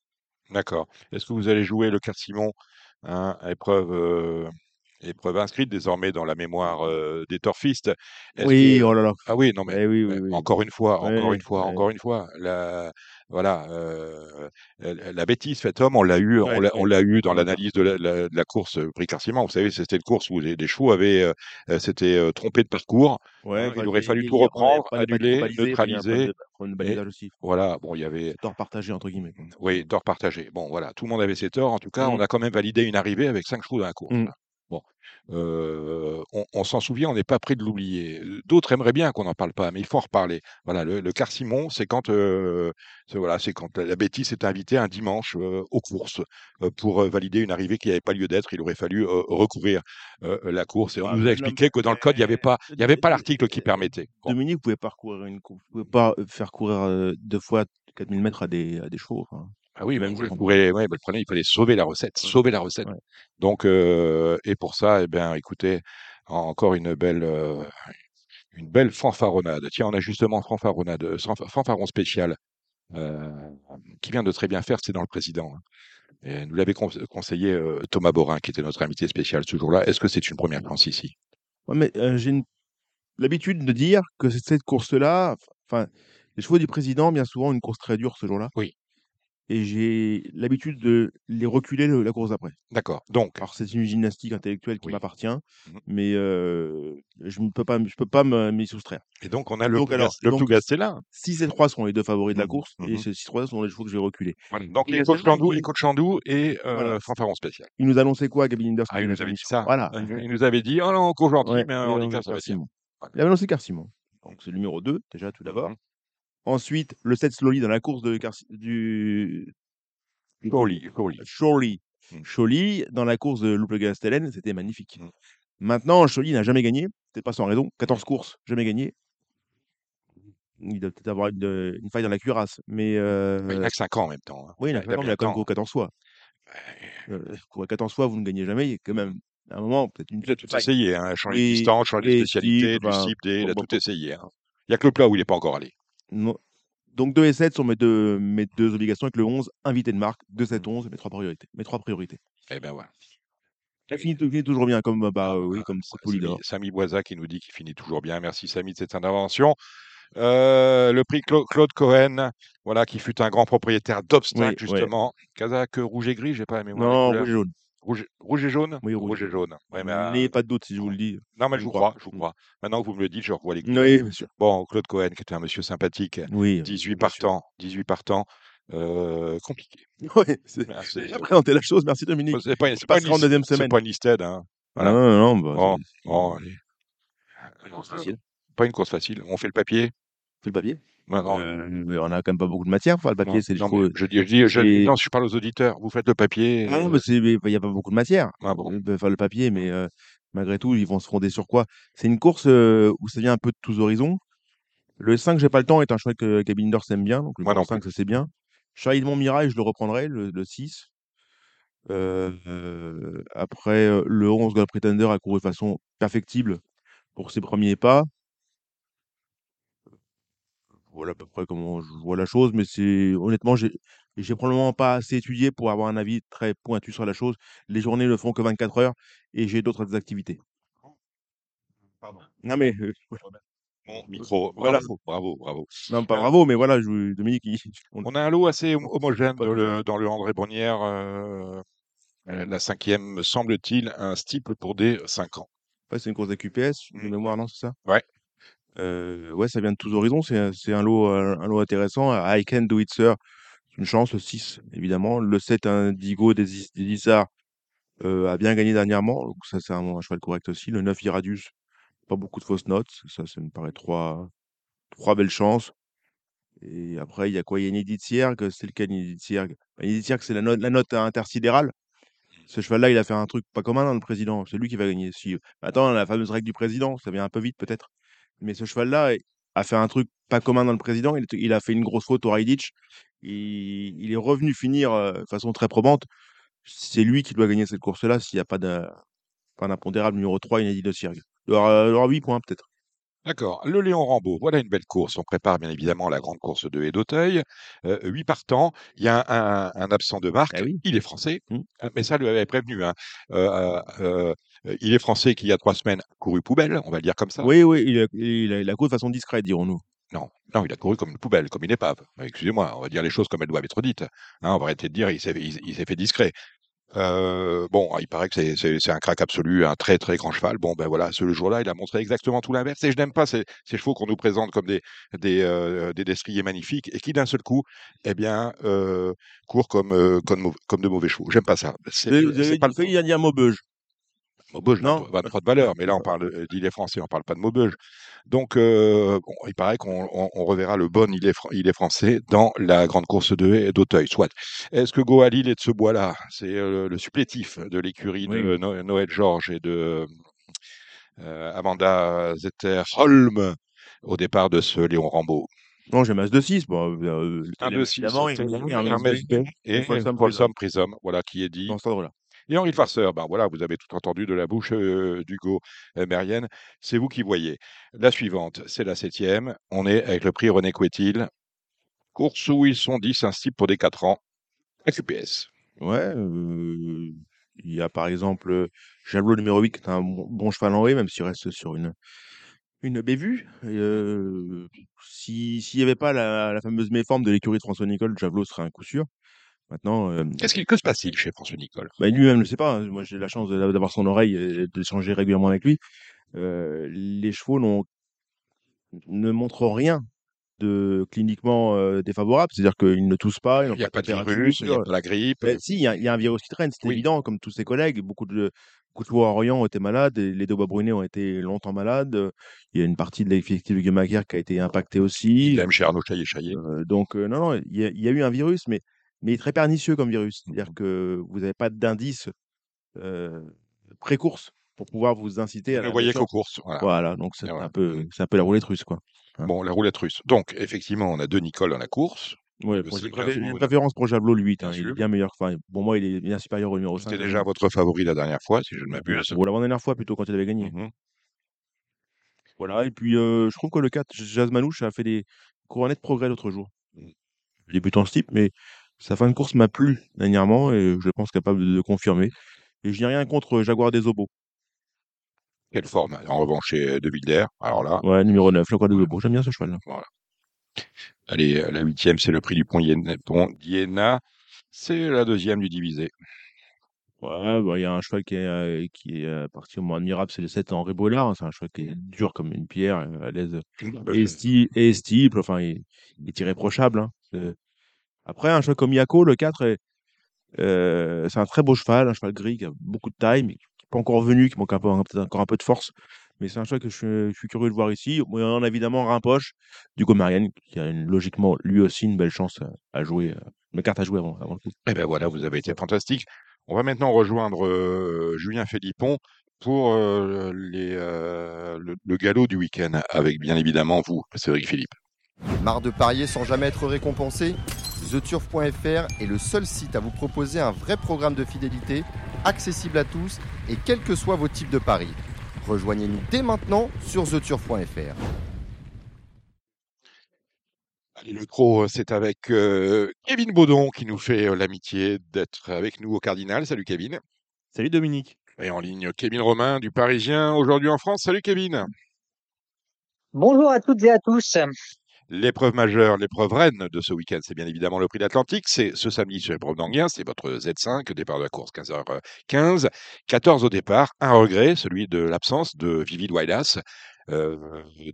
D'accord. Est-ce que vous allez jouer le Quart Simon, hein, épreuve, euh, épreuve inscrite désormais dans la mémoire euh, des torfistes Oui, que- oh là là. Ah oui, non mais Eh oui, ouais, oui, oui. encore une fois, encore une fois, encore une fois, la, voilà, euh, la, bêtise faite homme, on l'a eu, on l'a, on ouais. eu dans l'analyse de la, la- de la course euh, prix Quart-Simon. Vous savez, c'était une course où les, les chevaux avaient, euh, s'étaient trompés de parcours. Ouais, hein, il aurait fallu tout reprendre, annuler, neutraliser. aussi. Voilà, bon, il y avait, Tort partagé, entre guillemets. oui, tort partagé. Bon, voilà, tout le monde avait ses torts. En tout cas, on Mm. a quand même validé une arrivée avec cinq chevaux dans la course. Mm. Bon, euh, on, on s'en souvient, on n'est pas prêt de l'oublier. Euh, D'autres aimeraient bien qu'on n'en parle pas, mais il faut en reparler. Voilà, le, le quart Simon, c'est quand, euh, c'est- voilà, c'est quand la bêtise est invitée un dimanche euh, aux courses euh, pour euh, valider une arrivée qui n'avait pas lieu d'être. Il aurait fallu euh, recourir euh, la course et on nous a expliqué que dans le code, il n'y avait pas, il y avait pas l'article qui permettait. Bon. Dominique, vous pouvez pas courir une vous pouvez pas euh, faire courir euh, deux fois 4000 mètres à des, à des chevaux. enfin. Ah oui, Même comprends. pourrais, ouais, mais le problème, il fallait sauver la recette, Ouais. sauver la recette. Ouais. Donc, et pour ça, eh bien, écoutez, en- encore une belle, une belle fanfaronnade. Tiens, on a justement fanfaronnade, euh, fanf- fanfaron spécial, euh, qui vient de très bien faire, c'est dans le président. hein. Et nous l'avait con- conseillé euh, Thomas Borin, qui était notre invité spécial ce jour-là. Est-ce que c'est une première chance ici? Ouais, mais j'ai une- l'habitude de dire que cette course-là, enfin, les chevaux du président, bien souvent, une course très dure ce jour-là. Oui. Et j'ai l'habitude de les reculer le- la course d'après. D'accord. Donc, Alors c'est une gymnastique intellectuelle qui Oui. m'appartient, Mhm. mais euh, je ne peux pas, je peux pas me- m'y soustraire. et donc on a le, Donc, Plougas- alors, le donc, Plougas Stella. 6 et 3 sont les deux favoris de la Mhm, course, et mhm. ces 6 3 sont les chevaux que je vais reculer. Voilà. Donc Et les coachs Chandou, les coachs Chandou et euh, Voilà. fanfaron spécial. Il nous annonçait quoi, Gabin Inders Ah, il nous avait dit ça. Voilà. Il nous avait dit, oh non, cours gentil, Ouais, mais il avait handicap, annoncé ça va. Il avait annoncé Carcimon. Donc c'est le numéro 2, déjà, tout d'abord. Ensuite, le 7 Slowly dans la course de Carci- du Surely, surely. Mm. Chorley, dans la course de Louple Gastelen, c'était magnifique. Mm. Maintenant, Chorley n'a jamais gagné, peut-être pas sans raison. 14 courses, jamais gagné. Il doit peut-être avoir une, une faille dans la cuirasse. Mais euh, Bah, il n'a que 5 ans en même temps. hein. oui, il a, il a même- il a quand même couru 14 fois. Ouais. Euh, courir 14 fois, vous ne gagnez jamais. Il y a quand même à un moment, peut-être une Il a tout essayé, hein, changer de Oui, distance, changer de et spécialité, type, du enfin, cible, il a bon, tout bon. essayé. hein. Il n'y a que le plat où il n'est pas encore allé. Non. Donc 2 et 7 sont mes deux, mes deux obligations avec le 11, invité de marque. 2, 7, 11, mes trois priorités. Mes trois priorités. Eh ben voilà. Ça finit, finit toujours bien, comme, bah, Ah, oui, voilà. comme Samy, Polydor. Samy Boisa qui nous dit qu'il finit toujours bien. Merci Samy de cette intervention. Euh, le prix Cla- Claude Cohen, voilà, qui fut un grand propriétaire d'obstacles, Oui, ouais. justement. Kazakh rouge et gris, j'ai pas la mémoire. Non, rouge et jaune. Rouge, rouge et jaune? Oui, rouge et et jaune. Ouais, mais, euh, N'ayez pas de doute si je vous le dis. non, mais je je vous crois. crois, je vous crois. Maintenant que vous me le dites, je revois les. Oui, bien sûr. Bon, Claude Cohen, qui était un monsieur sympathique, Oui. 18 bien sûr. partants, 18 partants, euh, compliqué. Ouais, c'est- Ah, j'ai c'est présenté la chose. Merci Dominique. c'est pas, On c'est pas, une, deuxième c'est semaine. pas une listed, hein. Voilà. Non, non, non. bah, Bon, c'est- bon, allez. c'est facile. Pas une course facile. On fait le papier? C'est le papier. Non, Euh, on a quand même pas beaucoup de matière. Le papier, c'est non, mais je dis, je dis, je, non, je parle aux auditeurs. Vous faites le papier. Ah non, euh, mais il n'y a pas beaucoup de matière. Ah bon. Peuvent faire le papier, mais euh, malgré tout, ils vont se fonder sur quoi? C'est une course euh, où ça vient un peu de tous horizons. Le 5, j'ai pas le temps, est un cheval que Cabine d'Or aime bien. Donc le numéro 5, ça c'est bien. Charlie de Montmirail, je le reprendrai, le, le 6. Euh, euh, après, le 11, Gold Pretender a couru de façon perfectible pour ses premiers pas. Voilà à peu près comment je vois la chose, mais c'est honnêtement, j'ai j'ai probablement pas assez étudié pour avoir un avis très pointu sur la chose. Les journées ne font que 24 heures et j'ai d'autres activités. Pardon. Non mais euh, Mon micro. Voilà. Bravo, bravo, bravo. non pas Euh, bravo, mais voilà, je, Dominique, il- on- On a un lot assez hom- homogène dans le, dans le André Brunière. euh, euh, la cinquième, me semble-t-il, un steeple pour des 5 ans. ouais, c'est une course d'AQPS, de Mm. mémoire, non, c'est ça? Ouais. Euh, ouais, ça vient de tous horizons. C'est euh, un lot intéressant. I Can Do It Sir, c'est une chance. Le 6, évidemment. Le 7, Indigo des, Is- des Isards, euh, a bien gagné dernièrement. Donc ça, c'est un, cheval correct aussi. Le 9, Iradius, pas beaucoup de fausses notes. Ça, ça me paraît trois, trois belles chances. Et après, il y a quoi? Il y a Siergue. C'est lequel, Edith Siergue, c'est la note, la note intersidérale. Ce cheval-là, il a fait un truc pas commun dans le président. C'est lui qui va gagner. Attends, la fameuse règle du président, ça vient un peu vite peut-être. Mais ce cheval-là a fait un truc pas commun dans le président. Il, il a fait une grosse faute au Raidich. Il, il est revenu finir euh, de façon très probante. C'est lui qui doit gagner cette course-là s'il n'y a pas d'impondérable numéro 3, Inédit de Siergue. Il aura, il aura 8 points peut-être. D'accord. Le Léon Rambaud, voilà une belle course. On prépare bien évidemment la grande course de haie d'Auteuil. Euh, huit partants. Il y a un, un absent de marque. Oui. Il est français. Mm. Euh, Mais ça, lui avait prévenu. hein. Euh, euh, il est français qui, il y a trois semaines, a couru poubelle, on va le dire comme ça. Oui, oui, il a, il a, il a couru de façon discrète, dirons-nous. Non, non, il a couru comme une poubelle, comme une épave. Excusez-moi, on va dire les choses comme elles doivent être dites. Hein, on va arrêter de dire il s'est il, il s'est fait discret. Euh, bon, il paraît que c'est- c'est c'est un crack absolu, un très très grand cheval. Bon, ben voilà, ce jour-là, il a montré exactement tout l'inverse. Et je n'aime pas ces, ces chevaux qu'on nous présente comme des des, euh, des destriers magnifiques et qui d'un seul coup, eh bien, euh, courent comme euh, comme, comme de mauvais chevaux. J'aime pas ça. C'est Vous c'est avez pas le failli dire Maubeuge. Maubeuge n'a Non. pas- de valeur, mais là on parle d'îlet français, on parle pas de Maubeuge. Donc euh, bon, il paraît qu'on on- on reverra le bon îlet, fran- îlet français dans la grande course de d'Auteuil. Soit. Est-ce que Goalil est de ce bois-là? C'est euh, le supplétif de l'écurie Oui. de No- Noël Georges et de euh, Amanda Zetter-Holm au départ de ce Léon Rambaud. Non, j'ai Mas de 6. Bon, euh, Un de six, évidemment, c'était et- Folsom Prism, voilà qui est dit. dans cet ordre-là. Et Henri Farceur, ben voilà, vous avez tout entendu de la bouche d'Hugo Mérienne. C'est vous qui voyez. La suivante, c'est la septième. On est avec le prix René Couetil. Course où ils sont 10, un style pour des 4 ans. AQPS. Ouais, euh, il y a par exemple Javelot numéro 8, qui est un bon, cheval en haie, même s'il reste sur une, une bévue. Euh, si- S'il n'y avait pas la, la fameuse méforme de l'écurie de François Nicole, Javelot serait un coup sûr. Maintenant, euh, Qu'est-ce qu'il que se passe-t-il chez François Nicole? Bah, lui-même ne sait pas. hein. Moi, j'ai la chance de- d'avoir son oreille et d'échanger régulièrement avec lui. Euh, les chevaux ne montrent rien de cliniquement euh, défavorable. C'est-à-dire qu'ils ne toussent pas, ils n'ont Il n'y a pas pas de virus, il n'y a pas la grippe. Ben, si, il y, a- il y a un virus qui traîne, c'est Oui. évident, comme tous ses collègues. Beaucoup de, beaucoup de Orient ont été malades, et les deux bois brunets ont été longtemps malades. Il y a une partie de l'effectif de Guemaguer qui a été impactée aussi. Idem chez Arnaud Chaillet-Chaillet. Euh, donc, euh, non, non, il y, a, il y a eu un virus, mais, mais il est très pernicieux comme virus. C'est-à-dire Mhm. que vous n'avez pas d'indice euh, pré-course pour pouvoir vous inciter Vous à ne la voyez qu'aux courses. Voilà. Voilà, donc c'est un, peu, c'est un peu la roulette russe, quoi. Hein. Bon, la roulette russe. Donc, effectivement, on a deux Nicole dans la course. Bon, j'ai vous- une préférence pour Javelot, le 8. Bien hein, il est bien meilleur. Enfin, pour moi, il est bien supérieur au numéro 5. C'était déjà votre favori la dernière fois, si je ne m'abuse. Pour l'avant-dernière fois, plutôt, quand il avait gagné. Mhm. Voilà, et puis euh, je trouve que le 4, Jazz Manouche a fait des couronnets de progrès l'autre jour. Mm. Débutant ce type, mais sa fin de course m'a plu dernièrement et je pense capable de, confirmer. Et je n'ai rien contre Jaguar des Obos. Quelle forme, en revanche, chez De Wilder. Alors là, Ouais, numéro 9, Jaguar des. Obos. J'aime bien ce cheval. allez, euh, la huitième, c'est le prix du Pont Iéna. Pont d'Iéna. C'est la deuxième du divisé. Ouais, bah, il y a un cheval qui est, euh, qui est euh, parti au moins admirable, c'est le 7 Henri Bollard. hein, C'est un cheval qui est dur comme une pierre, euh, à l'aise. Et, sti et stiple, enfin, il, il est irréprochable. hein. Après, un cheval comme Yako, le 4, est, euh, c'est un très beau cheval, un cheval gris qui a beaucoup de taille, mais qui n'est pas encore venu, qui manque un peu, un- peut-être encore un peu de force. Mais c'est un cheval que je, suis- je suis curieux de voir ici. On a évidemment Rimpoche, du Marianne, qui a une- logiquement lui aussi une belle chance à, à jouer, euh, une carte à jouer avant, avant le coup. Eh bien voilà, vous avez été fantastique. On va maintenant rejoindre euh, Julien Philippon. pour euh, les, euh, le, le galop du week-end, avec bien évidemment vous, Cédric Philippe. Marre de parier sans jamais être récompensé? TheTurf.fr est le seul site à vous proposer un vrai programme de fidélité, accessible à tous et quels que soient vos types de paris. Rejoignez-nous dès maintenant sur TheTurf.fr. Allez, le Cro, c'est avec euh, Kevin Baudon qui nous fait euh, l'amitié d'être avec nous au Cardinal. Salut Kevin. Salut Dominique. Et en ligne, Kevin Romain du Parisien, aujourd'hui en France. Salut Kevin. Bonjour à toutes et à tous. L'épreuve majeure, l'épreuve reine de ce week-end, c'est bien évidemment le prix d'Atlantique. C'est ce samedi sur l'épreuve d'Anguien, c'est votre Z5, départ de la course 15h15. 14 au départ, un regret, celui de l'absence de Vivid Wailas, euh,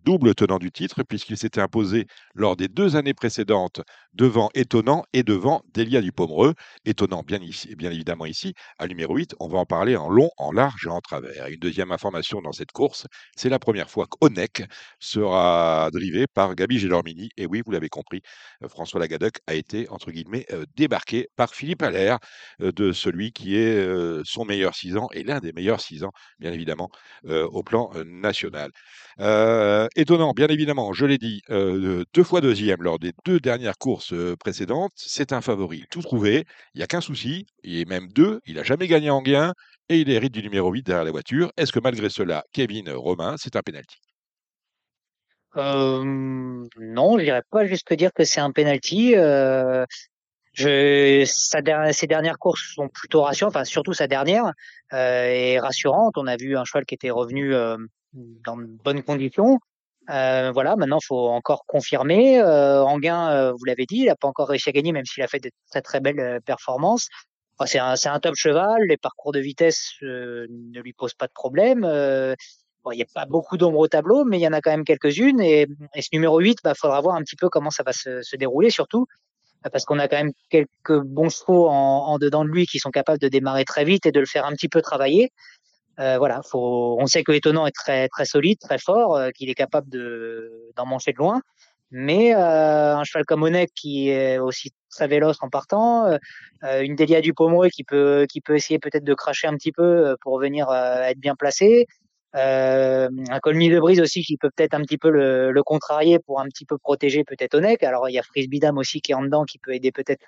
double tenant du titre, puisqu'il s'était imposé lors des deux années précédentes devant Étonnant et devant Delia du Pomereux. Étonnant, bien, ici, bien évidemment ici, à numéro 8. On va en parler en long, en large et en travers. Une deuxième information dans cette course, c'est la première fois qu'Onek sera drivé par Gabi Gélormini. Et oui, vous l'avez compris, euh, François Lagadec a été, entre guillemets, euh, débarqué par Philippe Allaire, euh, de celui qui est son meilleur 6 ans et l'un des meilleurs 6 ans, bien évidemment, au plan national. Étonnant, bien évidemment, je l'ai dit, deux fois deuxième lors des deux dernières courses euh, précédentes. C'est un favori, tout trouvé. Il n'y a qu'un souci, il est même deux. Il n'a jamais gagné en gain et il hérite du numéro 8 derrière la voiture. Est-ce que malgré cela, Kevin Romain, c'est un penalty Euh, non, je dirais pas jusque dire que c'est un penalty. Ses dernières courses sont plutôt rassurantes, surtout sa dernière est rassurante. On a vu un cheval qui était revenu dans de bonnes conditions. Euh, voilà, maintenant faut encore confirmer. Euh, Anguin, euh, vous l'avez dit, il n'a pas encore réussi à gagner, même s'il a fait de très très belles euh, performances. C'est un, un top cheval. Les parcours de vitesse euh, ne lui posent pas de problème. Bon, il n'y a pas beaucoup d'ombres au tableau, mais il y en a quand même quelques-unes. Et, et ce numéro 8, bah, faudra voir un petit peu comment ça va se, se dérouler, surtout parce qu'on a quand même quelques bons chevaux en, en dedans de lui qui sont capables de démarrer très vite et de le faire un petit peu travailler. Euh, voilà, faut, on sait que Étonnant est très très solide, très fort, euh, qu'il est capable de d'en manger de loin. Mais euh, un cheval comme Onek qui est aussi très véloce en partant, euh, euh, une Delia du Pomereux qui peut qui peut essayer peut-être de cracher un petit peu euh, pour venir être bien placé. Un Colmy de Brise aussi qui peut peut-être un petit peu le, le contrarier pour un petit peu protéger peut-être Onek. Alors il y a Frisbee Dam aussi qui est en dedans qui peut aider peut-être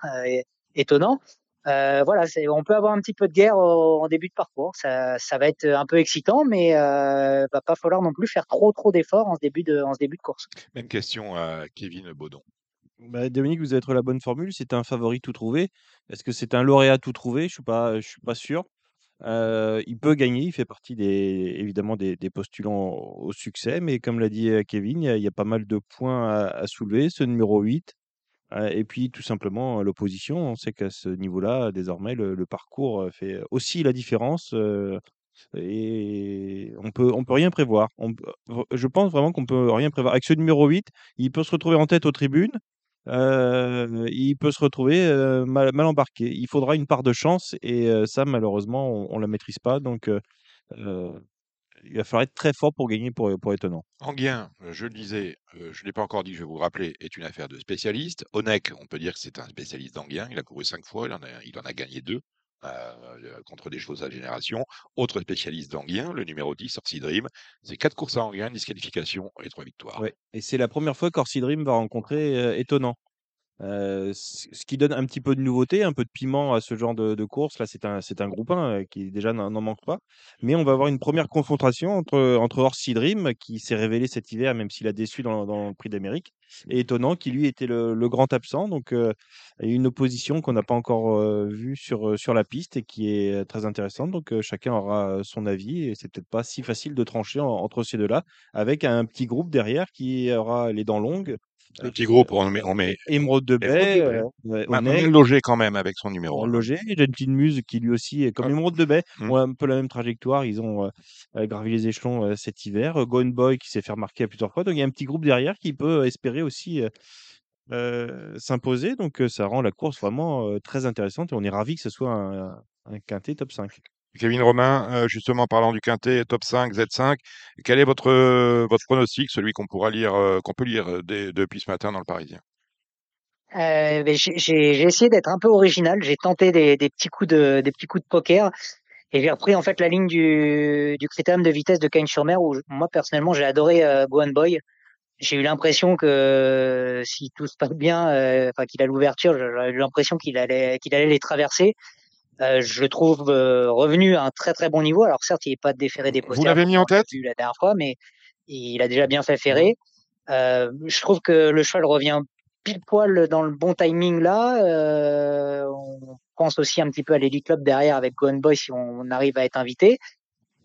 étonnant. Euh, voilà, on peut avoir un petit peu de guerre au- en début de parcours. Ça, ça va être un peu excitant, mais euh, va pas falloir non plus faire trop trop d'efforts en ce début de en ce début de course. Même question à Kevin Baudon. Bah, Dominique, vous avez trouvé la bonne formule. C'est un favori tout trouvé. Est-ce que c'est un lauréat tout trouvé? Je suis pas, je suis pas sûr. Euh, il peut gagner. Il fait partie des, évidemment des, des postulants au succès. Mais comme l'a dit euh, Kevin, il y a, il y a pas mal de points à, à soulever. Ce numéro 8. Et puis tout simplement l'opposition. On sait qu'à ce niveau-là, désormais, le, parcours fait aussi la différence. et on peut, on peut rien prévoir. Je pense vraiment qu'on peut rien prévoir. Avec ce numéro 8, il peut se retrouver en tête aux tribunes. il peut se retrouver mal, embarqué. Il faudra une part de chance et ça, malheureusement, on, on la maîtrise pas. Donc, euh, il va falloir être très fort pour gagner pour, pour étonnant. Anguien, euh, je le disais, euh, je ne l'ai pas encore dit, je vais vous le rappeler, est une affaire de spécialiste. Onek, on peut dire que c'est un spécialiste d'Anguien. Il a couru cinq fois, il en a, il en a gagné deux euh, contre des chevaux à génération. Autre spécialiste d'Anguien, le numéro 10, Orsi Dream. C'est quatre courses à Anguien, disqualification et trois victoires. Ouais. Et c'est la première fois qu'Orsi Dream va rencontrer euh, étonnant. Euh, ce qui donne un petit peu de nouveauté, un peu de piment à ce genre de, de course. Là, c'est un, c'est un groupe 1 euh, qui déjà n'en n'en manque pas. Mais on va avoir une première confrontation entre, entre Orsi Dream, qui s'est révélé cet hiver, même s'il a déçu dans, dans le Prix d'Amérique, et Étonnant, qui lui était le, le grand absent. Donc, euh, une opposition qu'on n'a pas encore vue sur, sur la piste et qui est très intéressante. Donc, chacun aura son avis et c'est peut-être pas si facile de trancher en- entre ces deux-là, avec un petit groupe derrière qui aura les dents longues. Le petit groupe, on met, on met Émeraude de euh, ouais, Ma- Onek, mal logé quand même avec son numéro. un. logé. Gentil Muse qui lui aussi, est comme Ah. Émeraude de Baie, Mm. ont un peu la même trajectoire. Ils ont euh, euh, gravi les échelons euh, cet hiver. Euh, Gone Boy qui s'est fait remarquer à plusieurs fois. Donc il y a un petit groupe derrière qui peut espérer aussi s'imposer. Donc ça rend la course vraiment très intéressante et on est ravi que ce soit un, un quintet top 5. Kevin Romain, euh, justement parlant du quintet, top 5, Z5, quel est votre, euh, votre pronostic, celui qu'on pourra lire, euh, qu'on peut lire depuis ce matin dans le Parisien? Mais j'ai essayé d'être un peu original. J'ai tenté des, petits coups de des petits coups de poker Et j'ai repris en fait la ligne du, du critérium de vitesse de Cagnes-sur-Mer où moi personnellement j'ai adoré euh, Boy. J'ai eu l'impression que si tout se passe bien, enfin qu'il a l'ouverture, j'ai eu l'impression qu'il allait qu'il allait les traverser. Euh, je le trouve euh, revenu à un très très bon niveau. Alors certes, il n'est pas déféré des Vous posters l'avez comme mis en tête? vu la dernière fois, mais il a déjà bien fait ferrer. Euh, je trouve que le cheval revient pile poil dans le bon timing là. On pense aussi un petit peu à l'Elite Club derrière avec Gone Boy si on arrive à être invité.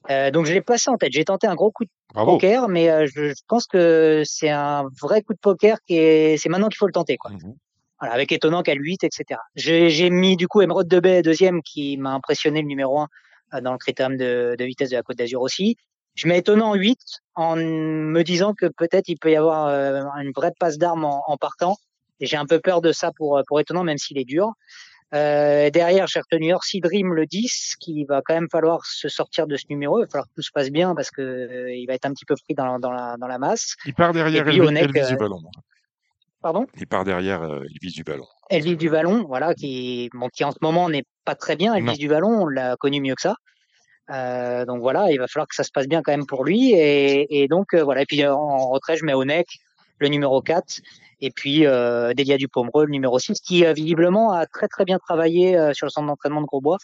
Donc je l'ai placé en tête. J'ai tenté un gros coup de Bravo. poker, mais je, je pense que c'est un vrai coup de poker qui est. C'est maintenant qu'il faut le tenter, quoi. Mhm. Voilà, avec étonnant qu'à 8, etc. J'ai mis du coup Emerald de Bay deuxième qui m'a impressionné le numéro 1 dans le critérium de, de vitesse de la Côte d'Azur aussi. Je mets étonnant 8 en me disant que peut-être il peut y avoir euh, une vraie passe d'armes en, en partant. Et j'ai un peu peur de ça pour, pour étonnant, même s'il est dur. Euh, derrière, j'ai retenu Orsi Dream le 10, qui va quand même falloir se sortir de ce numéro. Il va falloir que tout se passe bien parce que euh, il va être un petit peu pris dans, dans, la, dans la masse. Il part derrière Elvis, Elvis du euh, ballon. Pardon? Il part derrière euh, Elvis du ballon. Elvis du Vallon, voilà, qui, bon, qui en ce moment n'est pas très bien. Elvis Non. du Vallon, on l'a connu mieux que ça. Euh, donc voilà, il va falloir que ça se passe bien quand même pour lui. Et, et donc euh, voilà. Et puis euh, en retrait, je mets Onek, le numéro 4, et puis Delia Dupomereux, le numéro 6, qui visiblement a très très bien travaillé sur le centre d'entraînement de Grosbois.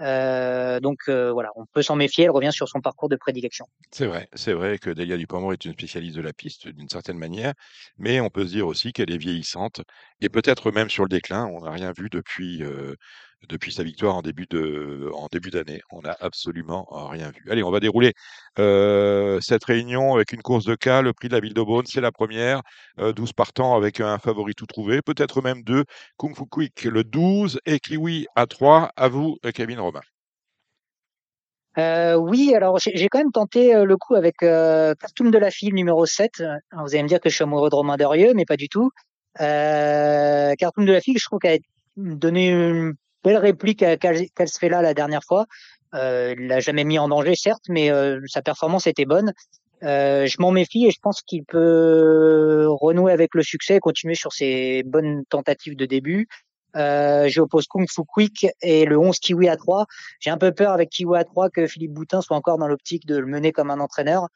Euh, donc euh, voilà, on peut s'en méfier. Elle revient sur son parcours de prédilection. C'est vrai, c'est vrai que Delia Dupamor est une spécialiste de la piste d'une certaine manière, mais on peut se dire aussi qu'elle est vieillissante et peut-être même sur le déclin. On n'a rien vu depuis, euh, depuis sa victoire en début de, en début d'année. On n'a absolument rien vu. Allez, on va dérouler euh, cette réunion avec une course de cas. Le prix de la ville Beaune, c'est la première. Euh, 12 partants avec un favori tout trouvé, peut-être même deux. Kung Fu Quick le 12 et Kiwi à 3. À vous, Kevin Romain. Euh, oui, alors j'ai quand même tenté euh, le coup avec euh, Cartoon de la fille numéro 7. Alors, vous allez me dire que je suis amoureux de Romain Derieux, mais pas du tout. Euh, Cartoon de la fille, je trouve qu'elle a donné une belle réplique à Cal- Calsfella la dernière fois. Euh, il l'a jamais mis en danger, certes, mais euh, sa performance était bonne. Euh, je m'en méfie et je pense qu'il peut renouer avec le succès continuer sur ses bonnes tentatives de début. Euh, J'oppose Kung Fu Quick et le 11 Kiwi à 3. J'ai un peu peur avec Kiwi à 3 que Philippe Boutin soit encore dans l'optique de le mener comme un entraîneur.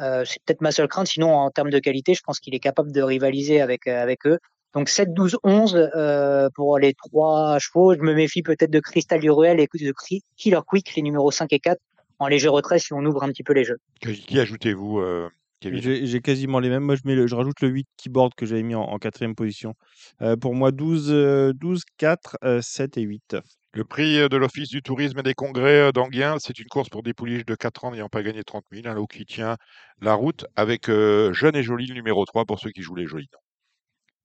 Euh, c'est peut-être ma seule crainte. Sinon, en termes de qualité, je pense qu'il est capable de rivaliser avec, avec eux. Donc 7, 12, 11 euh, pour les trois chevaux. Je me méfie peut-être de Crystal Uruel et de Killer Quick, les numéros 5 et 4, en léger retrait si on ouvre un petit peu les jeux. Qui ajoutez-vous, euh, Kevin? J'ai quasiment les mêmes. Moi, je, mets le- je rajoute le 8 keyboard que j'avais mis en, en quatrième position. Euh, pour moi, 12, euh, 12 4, euh, 7 et 8. Le prix euh, de l'Office du tourisme et des congrès euh, d'Anguien, c'est une course pour des pouliches de 4 ans n'ayant pas gagné 30 000. Un lot qui tient la route avec euh, Jeune et Joli, le numéro 3, pour ceux qui jouent les jolis noms.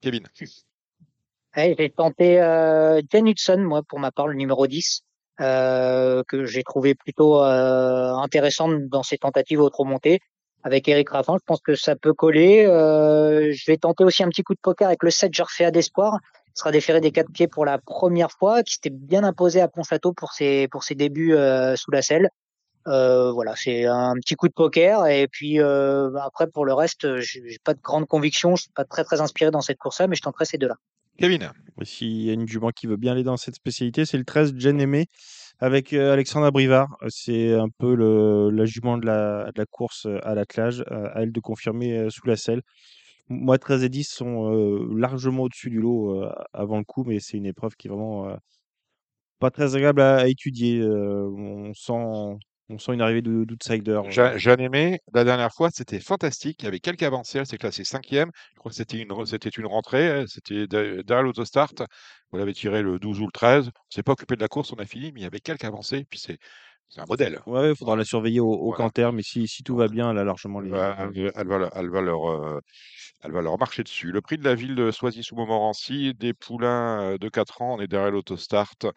Kevin. Ouais, j'ai tenté euh, Jen Hudson, moi, pour ma part, le numéro 10, euh, que j'ai trouvé plutôt euh, intéressante dans ses tentatives au trop monté. Avec Eric Raffin, je pense que ça peut coller. Euh, je vais tenter aussi un petit coup de poker avec le 7 Jorfea d'Espoir. Sera déféré des quatre pieds pour la première fois, qui s'était bien imposé à Pontchâteau pour ses, pour ses débuts euh, sous la selle. Euh, voilà, c'est un petit coup de poker. Et puis euh, après, pour le reste, j'ai pas de grande conviction. Je suis pas très très inspiré dans cette course-là, mais je tenterai ces deux-là. Kevin. S'il y a une jument qui veut bien aller dans cette spécialité, c'est le 13 Jen Aimé avec euh, Alexandra Brivard. C'est un peu le, la jument de la, de la course à l'attelage. à elle de confirmer sous la selle. Moi, 13 et 10 sont euh, largement au-dessus du lot euh, avant le coup, mais c'est une épreuve qui est vraiment euh, pas très agréable à, à étudier. euh, on sent, on sent une arrivée de- d'outsider. Jeanne Aimé, la dernière fois, c'était fantastique. Il y avait quelques avancées. Elle s'est classée cinquième. Je crois que c'était une, c'était une rentrée. euh, C'était de- derrière l'autostart. Vous l'avez tiré le 12 ou le 13. On s'est pas occupé de la course, on a fini, mais il y avait quelques avancées. Puis c'est c'est un modèle. Ouais, il faudra la surveiller au, au Voilà. canter, mais si, si tout va bien, elle a largement les. Elle va, elle va- elle va leur, elle va leur, euh, elle va leur marcher dessus. Le prix de la ville de Soisy-sous-Montmorency, des poulains euh, de 4 ans, on est derrière l'autostart. Euh,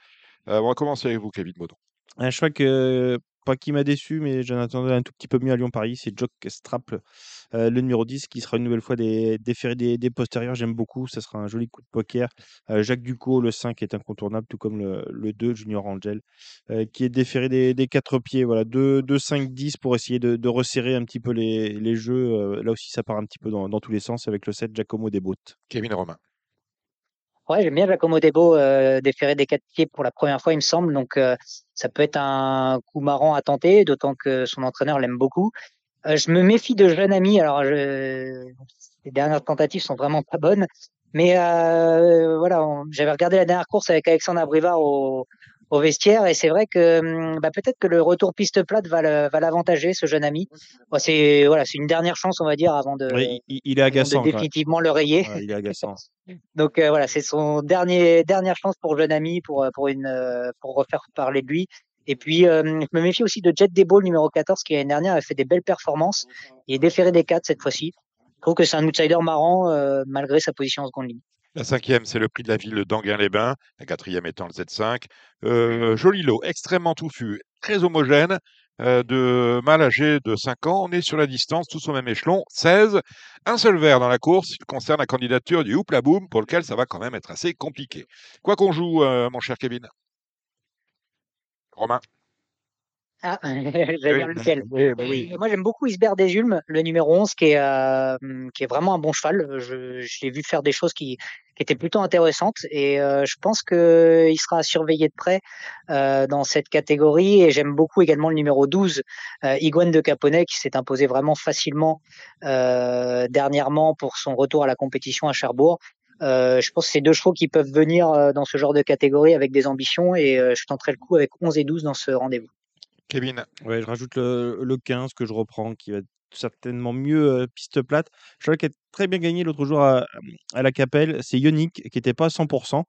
on va commencer avec vous, Kevin Baudon. Un cheval que, pas qui m'a déçu, mais j'en attendais un tout petit peu mieux à Lyon-Paris, c'est Jock Strap, euh, le numéro 10, qui sera une nouvelle fois des, des, des postérieurs. J'aime beaucoup, ça sera un joli coup de poker. Euh, Jacques Ducot, le 5, est incontournable, tout comme le, le 2, Junior Angel, euh, qui est déféré des, des 4 pieds. Voilà, 2, 2 5, 10 pour essayer de, resserrer un petit peu les, jeux. Là aussi, ça part un petit peu dans, dans tous les sens avec le 7, Giacomo Desbottes. Kevin Romain. Ouais, j'aime bien Giacomo Debo euh, déférer des quatre pieds pour la première fois, il me semble. Donc, euh, ça peut être un coup marrant à tenter, d'autant que son entraîneur l'aime beaucoup. Euh, je me méfie de jeune ami. Alors, je... les dernières tentatives sont vraiment pas bonnes. Mais euh, voilà, j'avais regardé la dernière course avec Alexandre Abrivard au, au vestiaire et c'est vrai que hum, bah, peut-être que le retour piste plate va le- va l'avantager, ce jeune ami. Bon, c'est voilà, c'est une dernière chance, on va dire, avant de, Ouais, il, il est avant de agaçant. même. définitivement le rayer. Ouais, il est agaçant. Donc euh, voilà, c'est son dernier dernière chance pour jeune ami pour euh, pour une euh, pour refaire parler de lui. Et puis euh, je me méfie aussi de Jet Debo, le numéro 14, qui l'année dernière a fait des belles performances. Il est déféré des 4 cette fois-ci. Je trouve que c'est un outsider marrant euh, malgré sa position en seconde ligne. La cinquième, c'est le prix de la ville d'Anguin-les-Bains. La quatrième étant le Z5. Euh, joli lot, extrêmement touffu, très homogène. euh, de mâles âgés de 5 ans. On est sur la distance, tous au même échelon. 16. Un seul vert dans la course. Il concerne la candidature du Houpla Boom, pour lequel ça va quand même être assez compliqué. Quoi qu'on joue, euh, mon cher Kevin? Romain? Ah, j'allais dire lequel Oui, bah oui. Moi, j'aime beaucoup Isbert Desulm, le numéro 11, qui est, euh, qui est vraiment un bon cheval. Je, je l'ai vu faire des choses qui, qui étaient plutôt intéressantes et euh, je pense que il sera surveillé de près euh, dans cette catégorie. Et j'aime beaucoup également le numéro 12, euh, Iguane de Caponnet, qui s'est imposé vraiment facilement euh, dernièrement pour son retour à la compétition à Cherbourg. Euh, je pense que c'est deux chevaux qui peuvent venir euh, dans ce genre de catégorie avec des ambitions et euh, je tenterai le coup avec 11 et 12 dans ce rendez-vous. Kevin Ouais, je rajoute le, le 15 que je reprends, qui va être certainement mieux euh, piste plate. Je vois qui a très bien gagné l'autre jour à, à la Capelle, c'est Yannick, qui n'était pas à 100%.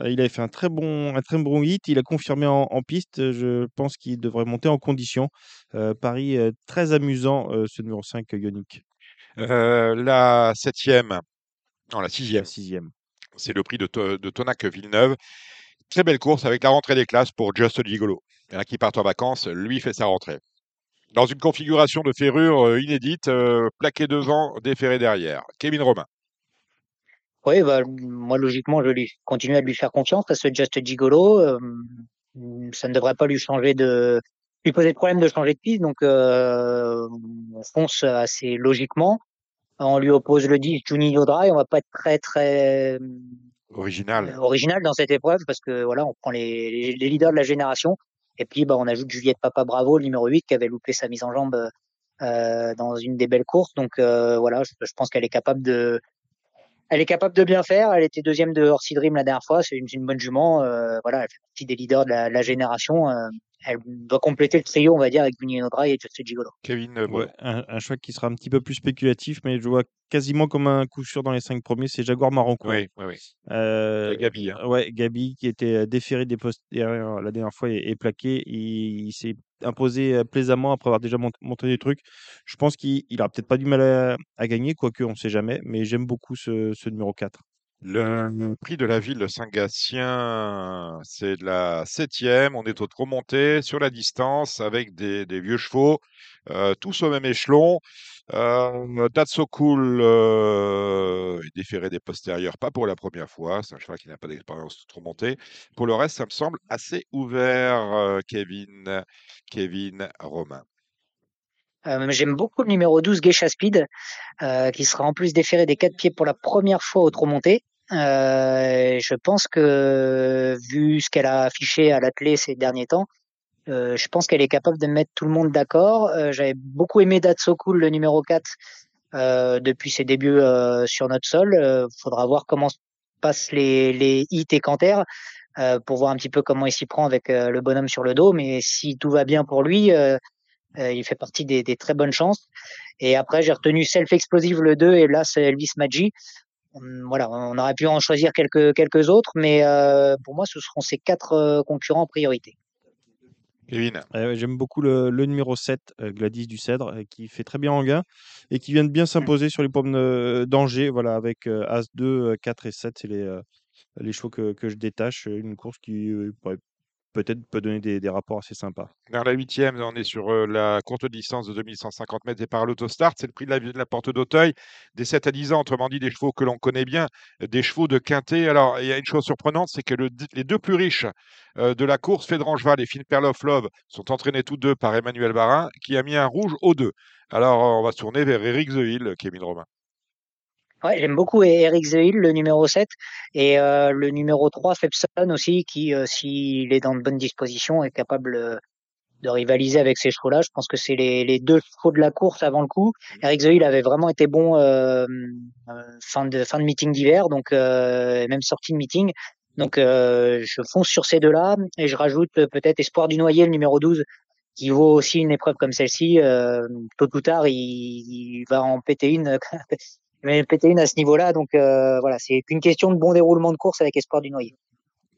Euh, il avait fait un très bon, un très bon hit. Il a confirmé en, en piste. Je pense qu'il devrait monter en condition. Euh, Paris, très amusant, ce numéro 5, Yannick, La septième, non, la la sixième, sixième. c'est le prix de, de Tonac Villeneuve. Très belle course avec la rentrée des classes pour Just Gigolo. Il y en a qui partent en vacances, lui fait sa rentrée. Dans une configuration de ferrure euh, inédite, euh, plaqué devant, déferré derrière. Kevin Romain. Oui, bah, moi, logiquement, je lui continue à lui faire confiance à ce Just Gigolo. Euh, ça ne devrait pas lui changer de, lui poser de problème de changer de piste. Donc, euh, on fonce assez logiquement. On lui oppose le 10 Juninho Dry. On va pas être très, très Original. original dans cette épreuve parce que voilà, on prend les, les, les leaders de la génération. Et puis, bah, on ajoute Juliette Papa Bravo, numéro 8, qui avait loupé sa mise en jambe euh, dans une des belles courses. Donc, euh, voilà, je pense qu'elle est capable de, elle est capable de bien faire. Elle était deuxième de Horsey Dream la dernière fois. C'est une, bonne jument. Euh, voilà, elle fait partie des leaders de la, la génération. Euh, elle doit compléter le trio, on va dire, avec Juninho Dry et Just Gigolo. Kevin euh, Ouais, un, un choix qui sera un petit peu plus spéculatif, mais je vois quasiment comme un coup sûr dans les cinq premiers, c'est Jaguar Marrancourt. Oui, oui, oui. Euh, Gabi. hein. Ouais, Gabi qui était déféré des postes derrière la dernière fois et, et plaqué. Il, il s'est imposé euh, plaisamment après avoir déjà mont- monté des trucs. Je pense qu'il il aura peut-être pas du mal à, gagner, quoique on ne sait jamais, mais j'aime beaucoup ce, numéro 4. Le prix de la ville de Saint-Gatien, c'est la septième. On est au trop monté sur la distance avec des, vieux chevaux, tous au même échelon. Euh, Datsokul euh, est déféré des postérieurs, pas pour la première fois. C'est un cheval qui n'a pas d'expérience trop montée. Pour le reste, ça me semble assez ouvert, euh, Kevin, Kevin Romain. Euh, J'aime beaucoup le numéro 12, Geisha Speed, qui sera en plus déféré des quatre pieds pour la première fois au trop monté. Je pense que, vu ce qu'elle a affiché à l'athlé ces derniers temps, euh, je pense qu'elle est capable de mettre tout le monde d'accord. Euh, J'avais beaucoup aimé Datsokul, le numéro 4, euh, depuis ses débuts euh, sur notre sol. Euh, faudra voir comment se passent les, les hits et canters pour voir un petit peu comment il s'y prend avec le bonhomme sur le dos. Mais si tout va bien pour lui, il fait partie des, des très bonnes chances. Et après, j'ai retenu Self Explosive le 2 et là, c'est Elvis Maggi. Hum, Voilà, on aurait pu en choisir quelques, quelques autres, mais pour moi, ce seront ces quatre concurrents en priorité. Kevin, Euh, J'aime beaucoup le, le numéro 7, euh, Gladys du Cèdre, euh, qui fait très bien en gain et qui vient de bien s'imposer sur les pommes de- d'Angers. Voilà, avec euh, As 2, euh, 4 et 7, c'est les, euh, les chevaux que, que je détache. Une course qui euh, pourrait peut-être peut donner des, des rapports assez sympas. Dans la huitième, on est sur euh, la courte distance de 2150 mètres et par l'autostart. C'est le prix de la, porte d'Auteuil. Des 7 à 10 ans, autrement dit, des chevaux que l'on connaît bien, des chevaux de quintet. Alors, il y a une chose surprenante, c'est que le- les deux plus riches euh, de la course, Fédrangeval et Fine Pearl of Love, sont entraînés tous deux par Emmanuel Barin, qui a mis un rouge aux deux. Alors, on va se tourner vers Eric Zeuil, Kevin Romain. Ouais, j'aime beaucoup Eric Zeil, le numéro 7, et euh, le numéro 3, Fepson aussi, qui, euh, s'il est dans de bonnes dispositions, est capable euh, de rivaliser avec ces chevaux-là. Je pense que c'est les, les deux chevaux de la course avant le coup. Eric Zeil avait vraiment été bon euh, euh, fin de fin de meeting d'hiver, donc euh, même sortie de meeting. Donc euh, je fonce sur ces deux-là et je rajoute euh, peut-être Espoir du Noyer, le numéro 12, qui vaut aussi une épreuve comme celle-ci. Euh, tôt ou tard, il, il va en péter une. il va en péter une à ce niveau-là. Donc euh, voilà, c'est qu'une question de bon déroulement de course avec Espoir du Noyer.